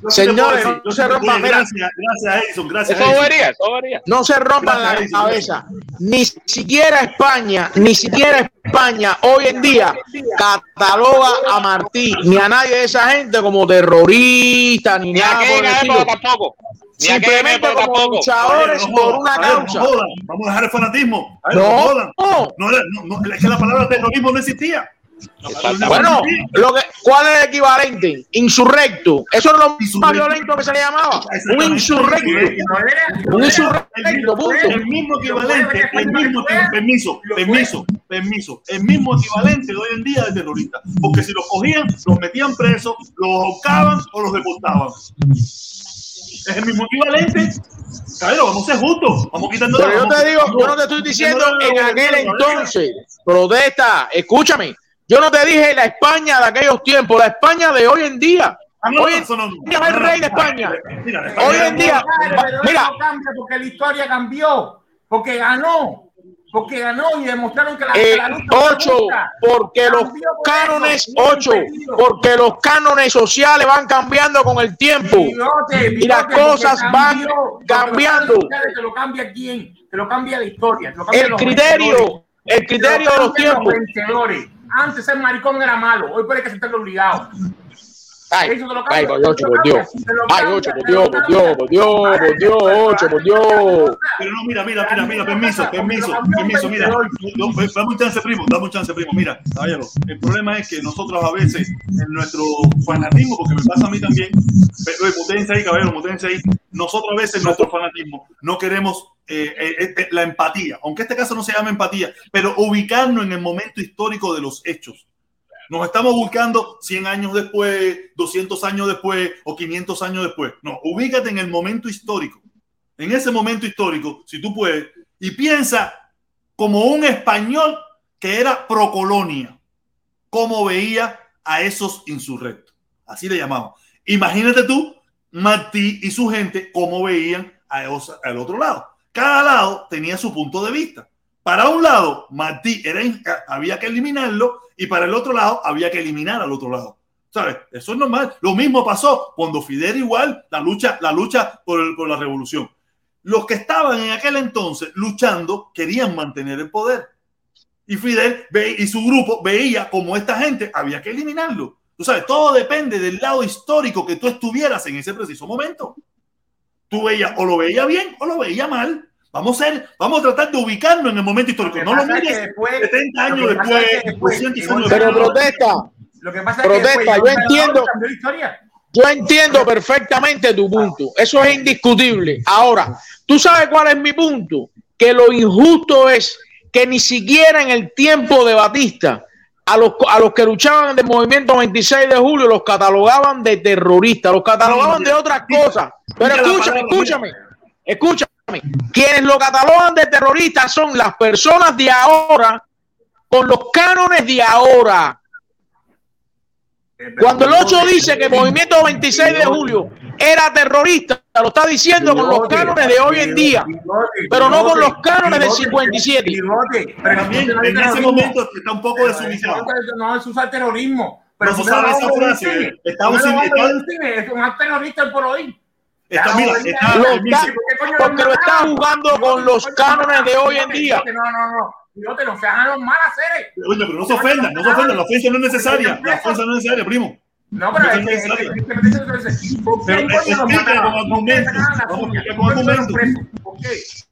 Señores, no se rompan. Gracias, gracias, Edison, gracias. Eso eso. No se rompan la cabeza. Ni siquiera España, ni siquiera España hoy en día cataloga a Martí ni a nadie de esa gente como terrorista ni Ni nada por tampoco. Ni Simplemente como tampoco. luchadores no por una causa. Vamos a dejar el fanatismo. No, no, es que la palabra terrorismo no existía. Bueno, lo que, ¿cuál es el equivalente? Insurrecto. Eso es lo más violento que se le llamaba. Un insurrecto. Un insurrecto, punto. El mismo equivalente, el mismo permiso, permiso, permiso, el mismo equivalente de hoy en día de terrorista. Porque si los cogían, los metían presos, los ahorcaban o los deportaban. Es el mismo equivalente. Cabrón, vamos a ser justos. Vamos quitando Pero la- yo vamos te digo, yo no te estoy diciendo en aquel entonces, protesta, escúchame, yo no te dije la España de aquellos tiempos, la España de hoy en día. Ah, no, Hoy en eso no- día es el rey de España. Mira, Hoy en día, Pero mira, no cambia porque la historia cambió, porque ganó, porque ganó y demostraron que la, eh, la lucha ocho, porque los cánones, eso, ocho, porque los cánones sociales van cambiando con el tiempo Bigote, y las cosas van cambiando. los Te lo cambia quién, te lo cambia la historia, te lo cambia El los criterio, el criterio de los tiempos. vencedores. Antes ser maricón era malo, hoy puede que se esté obligado. Ay, Eso te lo ay, cambia, por te ocho, lo por Dios. cambia, te lo Ay, cambia, ocho, por te lo Dios, por cambia. Dios, por Dios, por Dios, ocho, por Dios. Pero no, mira, mira, mira, mira, permiso, permiso, permiso, mira. Dame un chance, primo, dame un chance, primo. Mira, caballero, el problema es que nosotros a veces, en nuestro fanatismo, porque me pasa a mí también, pero mutense ahí, caballero, mutense ahí, nosotros a veces en nuestro fanatismo no queremos eh, eh, eh, la empatía, aunque este caso no se llama empatía, pero ubicarnos en el momento histórico de los hechos. Nos estamos buscando 100 años después, 200 años después o 500 años después. No, ubícate en el momento histórico. En ese momento histórico, si tú puedes, y piensa como un español que era procolonia, cómo veía a esos insurrectos. Así le llamamos. Imagínate tú, Martí y su gente, cómo veían a esos- al otro lado. Cada lado tenía su punto de vista. Para un lado, Martí era, in- había que eliminarlo y para el otro lado había que eliminar al otro lado. ¿Sabes? Eso es normal. Lo mismo pasó cuando Fidel igual, la lucha, la lucha por la revolución. Los que estaban en aquel entonces luchando querían mantener el poder. Y Fidel ve- y su grupo veía como esta gente había que eliminarlo. Tú sabes, todo depende del lado histórico que tú estuvieras en ese preciso momento. Tú veías o lo veía bien o lo veía mal. Vamos a, ser, vamos a tratar de ubicarnos en el momento histórico. No lo mires después- 70 años después, es que después- 200 años Pero protesta, Lo que pasa Protesta, es que yo entiendo. Yo entiendo perfectamente tu punto. Eso es indiscutible. Ahora, ¿tú sabes cuál es mi punto? Que lo injusto es que ni siquiera en el tiempo de Batista a los, a los que luchaban del movimiento 26 de julio los catalogaban de terroristas, los catalogaban de otras cosas. Pero escúchame, escúchame, escúchame. Quienes lo catalogan de terroristas son las personas de ahora con los cánones de ahora. Cuando el 8 dice que el movimiento 26 de julio era terrorista, lo está diciendo con los cánones de hoy en día, pero no con los cánones del 57. También en ese momento está un poco desubicado. No, eso usa terrorismo. No se sabe esa frase. Estamos sin- Es un terrorista por hoy. Está- mira, está- Lo está- porque lo está jugando con los cánones de hoy en día. No, no, no. No te lo sean los mal hacer. Oye, pero no se ofendan, no se ofendan. La ofensa no es necesaria. La ofensa no es necesaria, primo. No, pero No es necesaria. que- es que- es que- ¿por qué Pero los mataron? con argumentos. Vamos a explicar con argumentos.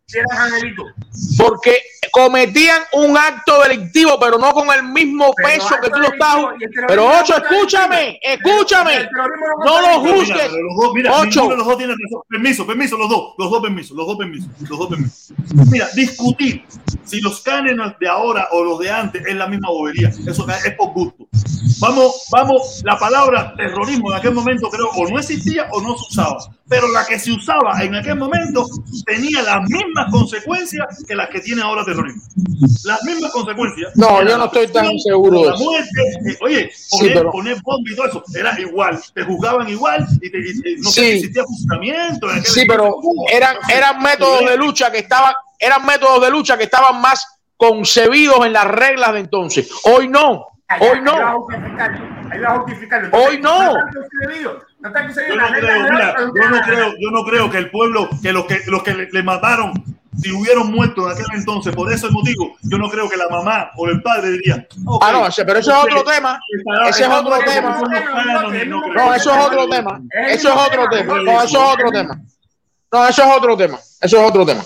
Porque cometían un acto delictivo, pero no con el mismo Pero peso que tú lo estás. Pero Ocho, escúchame, escúchame. No lo juzgues. mira, pero los dos, mira, Ocho. los dos tiene razón. Permiso, permiso, los dos, los dos permisos, los dos permisos, los dos permisos. Mira, discutir si los cánones de ahora o los de antes es la misma bobería. Eso es por gusto. Vamos, vamos, la palabra terrorismo en aquel momento creo o no existía o no se usaba. Pero la que se usaba en aquel momento tenía las mismas consecuencias que las que tiene ahora terrorismo. Las mismas consecuencias. No, yo no estoy tan seguro la muerte, eh, oye, Sí, poner, pero- poner bomba y todo eso, era igual, te juzgaban igual y, te, y- y no sé Sí. si existía aquel Sí, pero eran, eran métodos de lucha que estaban, eran métodos de lucha que estaban más concebidos en las reglas de entonces. Hoy no, hoy no. Hoy no. No está. Yo no creo, mira, yo no creo, yo no creo que el pueblo, que los que los que le, le mataron, si hubieron muerto en aquel entonces por ese motivo, yo no creo que la mamá o el padre diría. Ah, no, ese- pero eso es otro tema. Ese es otro tema. no eso es otro tema. Eso es otro tema. No, eso es otro tema. No, eso es otro tema. Eso es otro tema.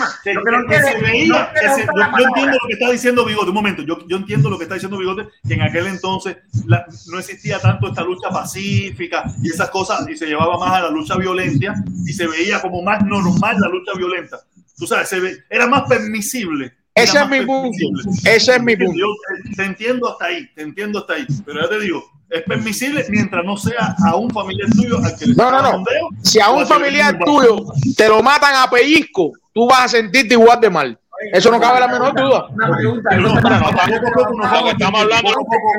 Lo que no se veía, no yo, entiendo lo que está diciendo Bigote, un momento, yo, yo entiendo lo que está diciendo Bigote, que en aquel entonces la- no existía tanto esta lucha pacífica y esas cosas, y se llevaba más a la lucha violenta y se veía como más normal la lucha violenta. Tú sabes, se ve, era más permisible. Ese es mi punto. Ese es mi punto. te entiendo hasta ahí, te entiendo hasta ahí, pero ya te digo, es permisible mientras no sea a un familiar tuyo al que le no, no, no. Si a un familiar tuyo te lo matan a pellizco, tú vas a sentirte igual de mal. Eso no cabe la menor duda. Una pregunta. No, no, tampoco nos estamos hablando. Poco a poco.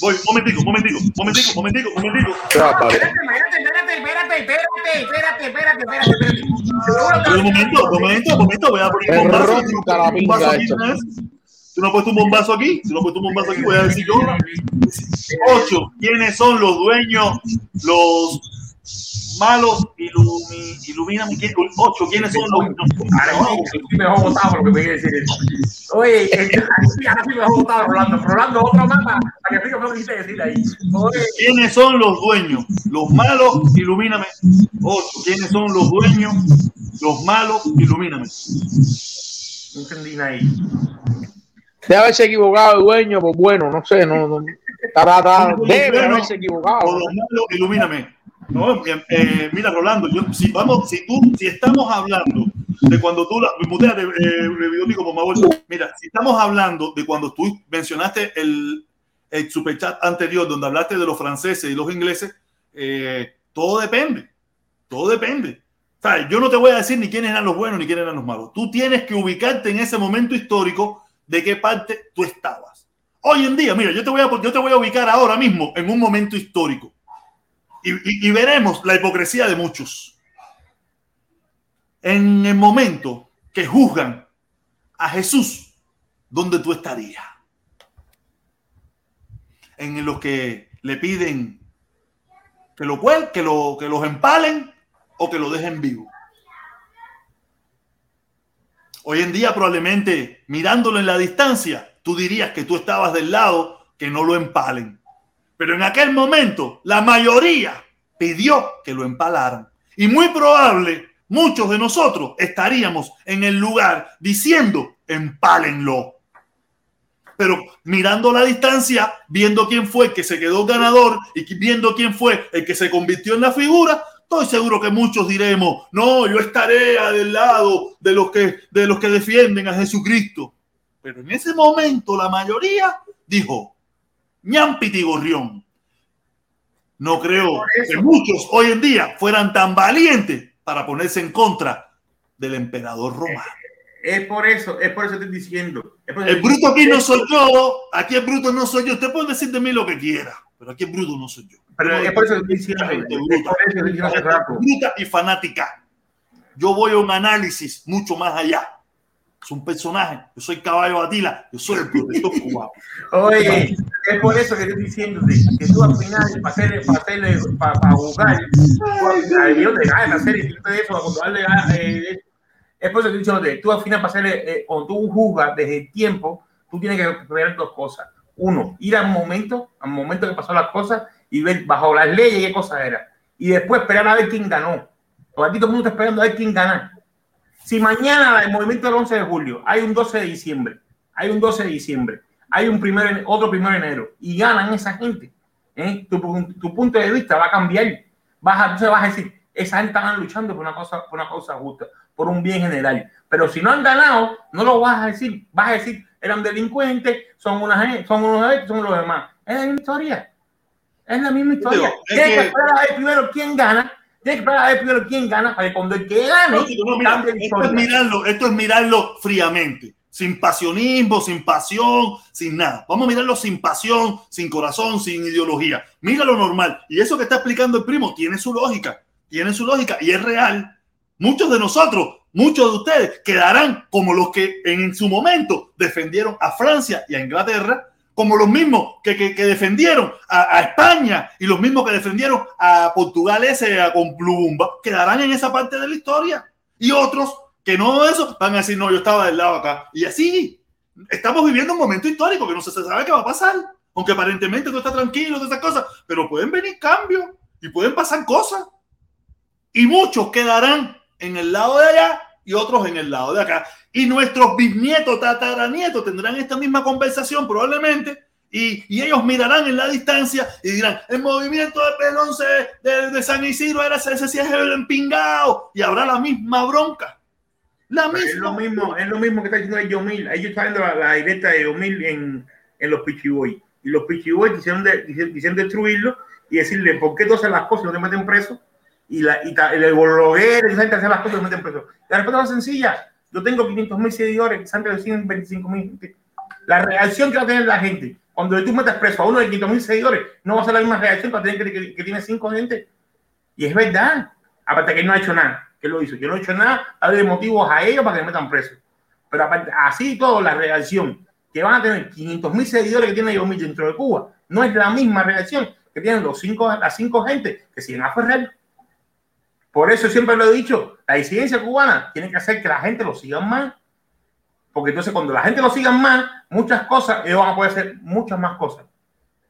Voy, momentico, momentico, momentico, momentico, momentico. Espérate, espérate, espérate, espérate, espérate, espérate, espérate. Un momento, un momento, un momento. Voy a poner un vaso esta. ¿no puesto un bombazo aquí, tú no puesto un bombazo aquí, voy a decir yo. Ocho, ¿quiénes son los dueños, los malos? Ilumi, ilumíname, ¿quién- ocho, ¿quiénes son los. Oye, ahora sí me dejó botado Rolando. Rolando, otro mapa para que explique lo que quisiste decir ahí. ¿Quiénes son los dueños? Los malos, ilumíname. Ocho, ¿quiénes son los dueños? Los malos, ilumíname. no entendí ahí. Debe haberse equivocado el dueño, pues bueno, no sé, no, no. Tará, debe haberse equivocado. O los malos, ilumíname. No, eh, eh, mira, Rolando, yo, si vamos, si tú, si estamos hablando de cuando tú, la, muteate, eh, como vuelto. mira, si estamos hablando de cuando tú mencionaste el, el superchat anterior, donde hablaste de los franceses y los ingleses, eh, todo depende, todo depende. ¿Sabes? Yo no te voy a decir ni quiénes eran los buenos ni quiénes eran los malos. Tú tienes que ubicarte en ese momento histórico de qué parte tú estabas. Hoy en día, mira, yo te voy a, yo te voy a ubicar ahora mismo en un momento histórico y, veremos la hipocresía de muchos. En el momento que juzgan a Jesús ¿dónde tú estarías? En los que le piden que lo que lo que los empalen o que lo dejen vivo. Hoy en día probablemente mirándolo en la distancia, tú dirías que tú estabas del lado que no lo empalen. Pero en aquel momento la mayoría pidió que lo empalaran. Y muy probable muchos de nosotros estaríamos en el lugar diciendo empálenlo. Pero mirando la distancia, viendo quién fue el que se quedó ganador y viendo quién fue el que se convirtió en la figura, estoy seguro que muchos diremos, no, yo estaré del lado de los que, de los que defienden a Jesucristo. Pero en ese momento la mayoría dijo, ñampiti gorrión. No creo que muchos hoy en día fueran tan valientes para ponerse en contra del emperador romano. Es por eso, es por eso estoy diciendo. el bruto aquí no soy yo, aquí el bruto no soy yo. Usted puede decir de mí lo que quiera, pero aquí el bruto no soy yo. Pero es por eso estoy diciendo. Bruta, y fanática. Yo voy a un análisis mucho más allá. Es un personaje. Yo soy caballo Atila. Yo soy el protector cubano. Oye, es por eso que estoy diciendo que tú al final, para hacerle, para hacerle, para, para jugar, yo te ganas hacer y de eso, cuando darle eh, es por eso que estoy diciendo tú al final, para hacerle, eh, cuando tú juzgas desde el tiempo, tú tienes que ver dos cosas. Uno, ir al momento, al momento que pasó las cosas y ver bajo las leyes qué cosa era. Y después esperar a ver quién ganó. Todo el mundo está esperando a ver quién gana. Si mañana el movimiento del 11 de julio hay un 12 de diciembre, hay un 12 de diciembre, hay un primer, otro primero de enero y ganan esa gente, ¿eh? tu, tu, punto de vista va a cambiar. Vas a, vas a decir, esa gente está luchando por una cosa, por una cosa justa, por un bien general. Pero si no han ganado, no lo vas a decir. Vas a decir, eran delincuentes, son una son unos son los demás. Es la misma historia. Es la misma historia. Tienes que esperar a ver primero quién gana Tienes que ver primero quién gana para que cuando el que gane. esto, es mirarlo, esto es mirarlo fríamente, sin pasionismo, sin pasión, sin nada. Vamos a mirarlo sin pasión, sin corazón, sin ideología. Míralo normal. Y eso que está explicando el primo tiene su lógica, tiene su lógica y es real. Muchos de nosotros, muchos de ustedes quedarán como los que en su momento defendieron a Francia y a Inglaterra como los mismos que, que, defendieron a, España y los mismos que defendieron a Portugal ese a, con Plumba, quedarán en esa parte de la historia. Y otros que no eso van a decir, no, yo estaba del lado acá. Y así, estamos viviendo un momento histórico que no se sabe qué va a pasar. Aunque aparentemente todo está tranquilo de esas cosas, pero pueden venir cambios y pueden pasar cosas. Y muchos quedarán en el lado de allá y otros en el lado de acá. Y nuestros bisnietos, tataranietos tendrán esta misma conversación probablemente y, y, ellos mirarán en la distancia y dirán, el movimiento de Pelonce de, de San Isidro era ese, ese es el empingado y habrá la misma bronca. La misma. Es lo mismo, es lo mismo que está diciendo Yomil. Ellos están viendo la, la, directa de Yomil en, en los Pichiboy. Y los Pichiboy quisieron, de, quisieron destruirlo y decirle, ¿por qué tú haces las cosas y no te meten preso? Y, la, y, el bloguero y la gente hace las cosas y meten preso. La respuesta es sencilla yo tengo 500 mil seguidores, Sandra de 125 mil. La reacción que va a tener la gente cuando tú metes preso a uno de 500 mil seguidores, no va a ser la misma reacción para tener que, que, tiene 5 gente. Y es verdad. Aparte que él no ha hecho nada. que lo hizo? Yo no he hecho nada. Hay motivos a ellos para que me metan preso. Pero aparte, así todo, la reacción que van a tener 500 mil seguidores que tiene mil dentro de Cuba no es la misma reacción que tienen los cinco, las cinco gente que siguen a Ferrer. Por eso siempre lo he dicho, la disidencia cubana tiene que hacer que la gente lo siga más. Porque entonces cuando la gente lo siga más, muchas cosas, ellos van a poder hacer muchas más cosas.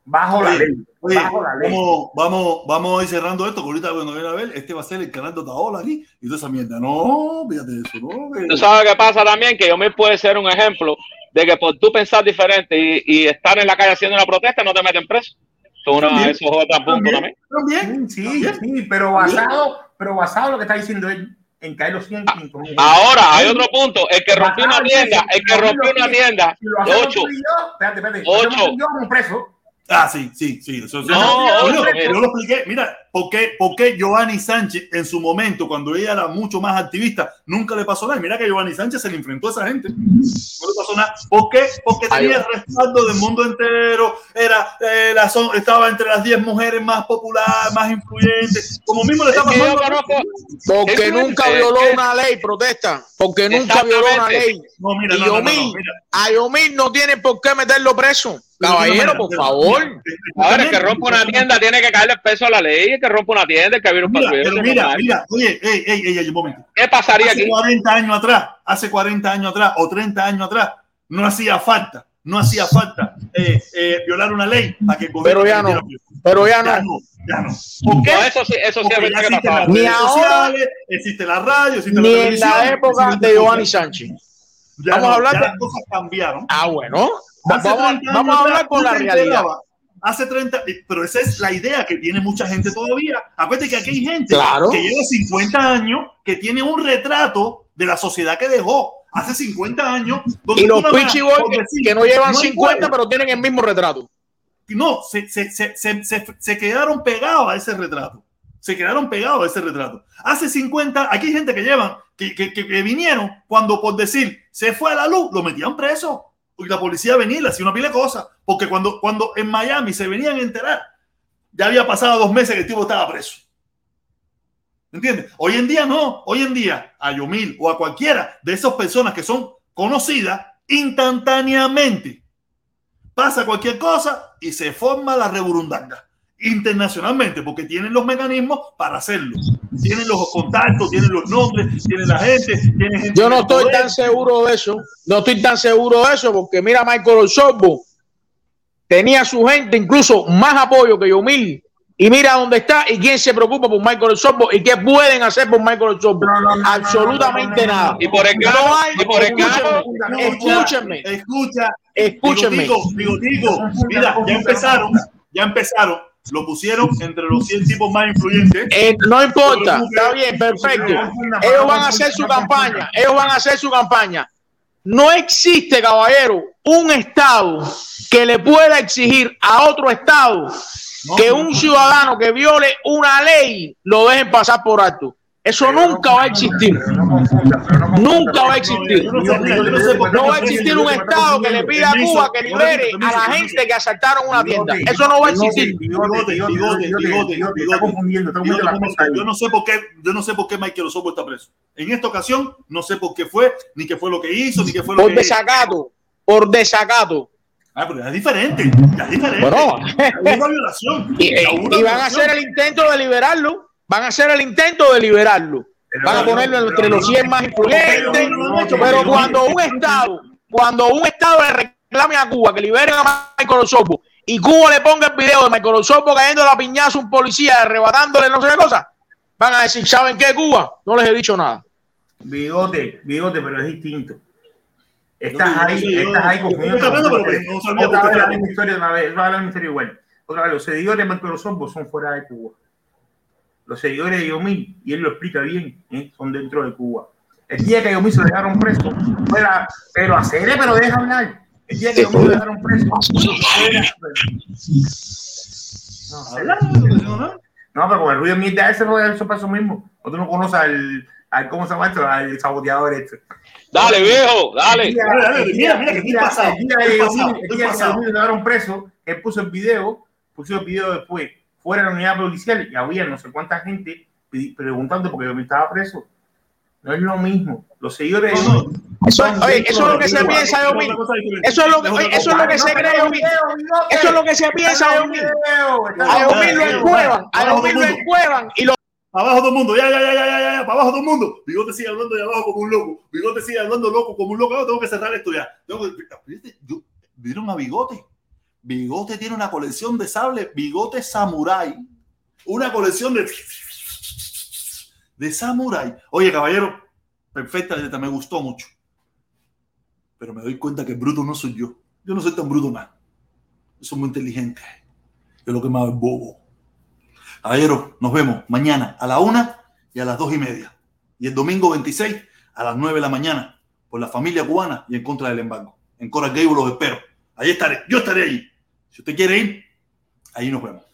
Bajo la ley. bajo la ley. Vamos, vamos, vamos a ir cerrando esto, que ahorita cuando viene a ver, este va a ser el canal de Otaola aquí y toda esa mierda. No, fíjate eso, no. Tú sabes qué pasa también, que yo me puede ser un ejemplo de que por tú pensar diferente y, y estar en la calle haciendo una protesta, no te meten preso. Son unos esos mm, también. Sí, sí, pero basado, pero basado lo que está diciendo él en caer los 100, Ahora, hay otro punto. El que rompió una tienda, el que rompió una tienda, 8, 8, Ah, sí, sí, sí. Eso, No, yo, lo expliqué. Mira, ¿por qué, por qué Giovanni Sánchez en su momento, cuando ella era mucho más activista, nunca le pasó nada? Y Mira que Giovanni Sánchez se le enfrentó a esa gente. No le pasó nada. ¿Por qué? Porque tenía el respaldo del mundo entero. Era, eh, la son- estaba entre las 10 mujeres más populares, más influyentes. Como mismo le está Es que yo pasando. Porque nunca violó una ley, protesta. Porque nunca violó una ley. No, mira, y no, no, no, Yomil, no, mira. a Yomil no tiene por qué meterlo preso. Caballero, por favor. Ahora, el que rompe una tienda tiene que caerle peso a la ley. El que rompe una tienda, el que viene un Mira, patrullero. pero mira, mira, oye, ey, ey, ey, ey, un momento. ¿Qué pasaría hace aquí? 40 años atrás, hace 40 años atrás o 30 años atrás, no hacía falta, no hacía falta eh, eh, violar una ley para que Pero ya no. Pero ya no. Ya no. ¿Por qué? No, eso sí, eso sí Porque es ya verdad que pasaba. Ni ahora, sociales, existe la radio, existe Ni la en televisión. la época de. Giovanni Sánchez. Ya Vamos no, a hablar ya de- las cosas cambiaron. Ah, bueno. Vamos, 30 vamos a hablar con la realidad. Hace 30, pero esa es la idea que tiene mucha gente todavía. Acuérdate que aquí hay gente Claro. que lleva 50 años que tiene un retrato de la sociedad que dejó hace 50 años. donde Y los tú nada más Pichi Boys por que, que no llevan hay 50, juego. pero tienen el mismo retrato. No, se, se, se, se, quedaron pegados a ese retrato. Se quedaron pegados a ese retrato. Hace 50, aquí hay gente que llevan, que, que, que, que vinieron cuando por decir se fue a la luz, lo metían preso. Y la policía venía y una pila de cosas. Porque cuando, cuando en Miami se venían a enterar, ya había pasado dos meses que el tipo estaba preso. ¿Entiendes? Hoy en día no. Hoy en día a Yomil o a cualquiera de esas personas que son conocidas instantáneamente pasa cualquier cosa y se forma la reburundanga internacionalmente porque tienen los mecanismos para hacerlo. Tienen los contactos, tienen los nombres, tienen la gente, tienen gente Yo no estoy poder. tan seguro de eso. No estoy tan seguro de eso porque mira, Michael Osorbo tenía su gente incluso más apoyo que Yomil. Y mira dónde está y quién se preocupa por Michael Osorbo y qué pueden hacer por Michael Osorbo. Absolutamente nada. Y por el No carro, hay- y por el Escúchenme, Escucha, escúchenme. Bigotico, bigotico, mira, ya empezaron, ya empezaron, lo pusieron entre los 100 tipos más influyentes. Eh, no importa, está bien, perfecto. Ellos van a hacer su campaña, ellos van a hacer su campaña. No existe, caballero, un estado que le pueda exigir a otro estado que un ciudadano que viole una ley lo dejen pasar por alto. Eso nunca va a existir. Nunca va a existir. No va a existir un estado que le pida a Cuba que libere a la gente que asaltaron una tienda. Eso no va a existir. Yo no sé por qué, yo no sé por qué Michael Osorbo está preso. En esta ocasión, no sé por qué fue, ni qué fue lo que hizo, ni qué fue lo Por que desacato, por desacato. Ah, pero es diferente, es diferente. Bueno. Una violación. Y, van a hacer el intento de liberarlo. Van a hacer el intento de liberarlo. Van a ponerlo entre los 100 más influyentes. Pero cuando un Estado, cuando un Estado le reclame a Cuba que liberen a Michael Osorbo y Cuba le ponga el video de Michael Osorbo cayendo a la piñazo a un policía, arrebatándole no sé qué cosa, van a decir, ¿saben qué, Cuba? No les he dicho nada. Bigote, bigote, pero es distinto. Estás No, ahí, yo- estás ahí pero Otra no vez la misma historia de una vez, va a la misma historia igual. Otra vez, los seguidores de Michael Osorbo son fuera de Cuba. Los seguidores de Yomil, y él lo explica bien, ¿eh? son dentro de Cuba. El día que Yomil se dejaron preso, fuera, pero hacer, pero deja hablar. El día que Yomil lo dejaron preso, fuera, no, pero con el ruido de mierda ese, pues, eso pasó mismo. O tú no conoces al, al ¿cómo se llama esto? Al saboteador este. Dale, viejo, dale. El día- Dale, dale, el mira, mira que el estoy pasado, el día el día que. Yomil lo dejaron preso, él puso el video, puso el video después, fuera de la unidad policial y había no sé cuánta gente preguntando porque Yomil estaba preso. No es lo mismo. Los seguidores Eso, oye, eso es lo que se piensa de. Eso es lo que, oye, eso es lo que se cree. Eso es lo que se piensa de. A Yomil lo encuevan, a Yomil lo encuevan y lo Abajo todo el mundo, ya, ya, ya, ya, ya, ya, para abajo todo el mundo. Bigote sigue hablando de abajo como un loco. Bigote sigue hablando loco como un loco. Ahora tengo que cerrar esto ya. Tengo que-. Yo- ¿Vieron a Bigote? Bigote tiene una colección de sables. Bigote Samurai. Una colección de. de Samurai. Oye, caballero, perfecta, me gustó mucho. Pero me doy cuenta que bruto no soy yo. Yo no soy tan bruto más. Yo soy muy inteligente. Yo lo que más es bobo. Caballero, nos vemos mañana a la una y a las dos y media. Y el domingo 26 a las 9 de la mañana por la familia cubana y en contra del embargo. En Coral Gable los espero. Ahí estaré. Yo estaré allí. Si usted quiere ir, ahí nos vemos.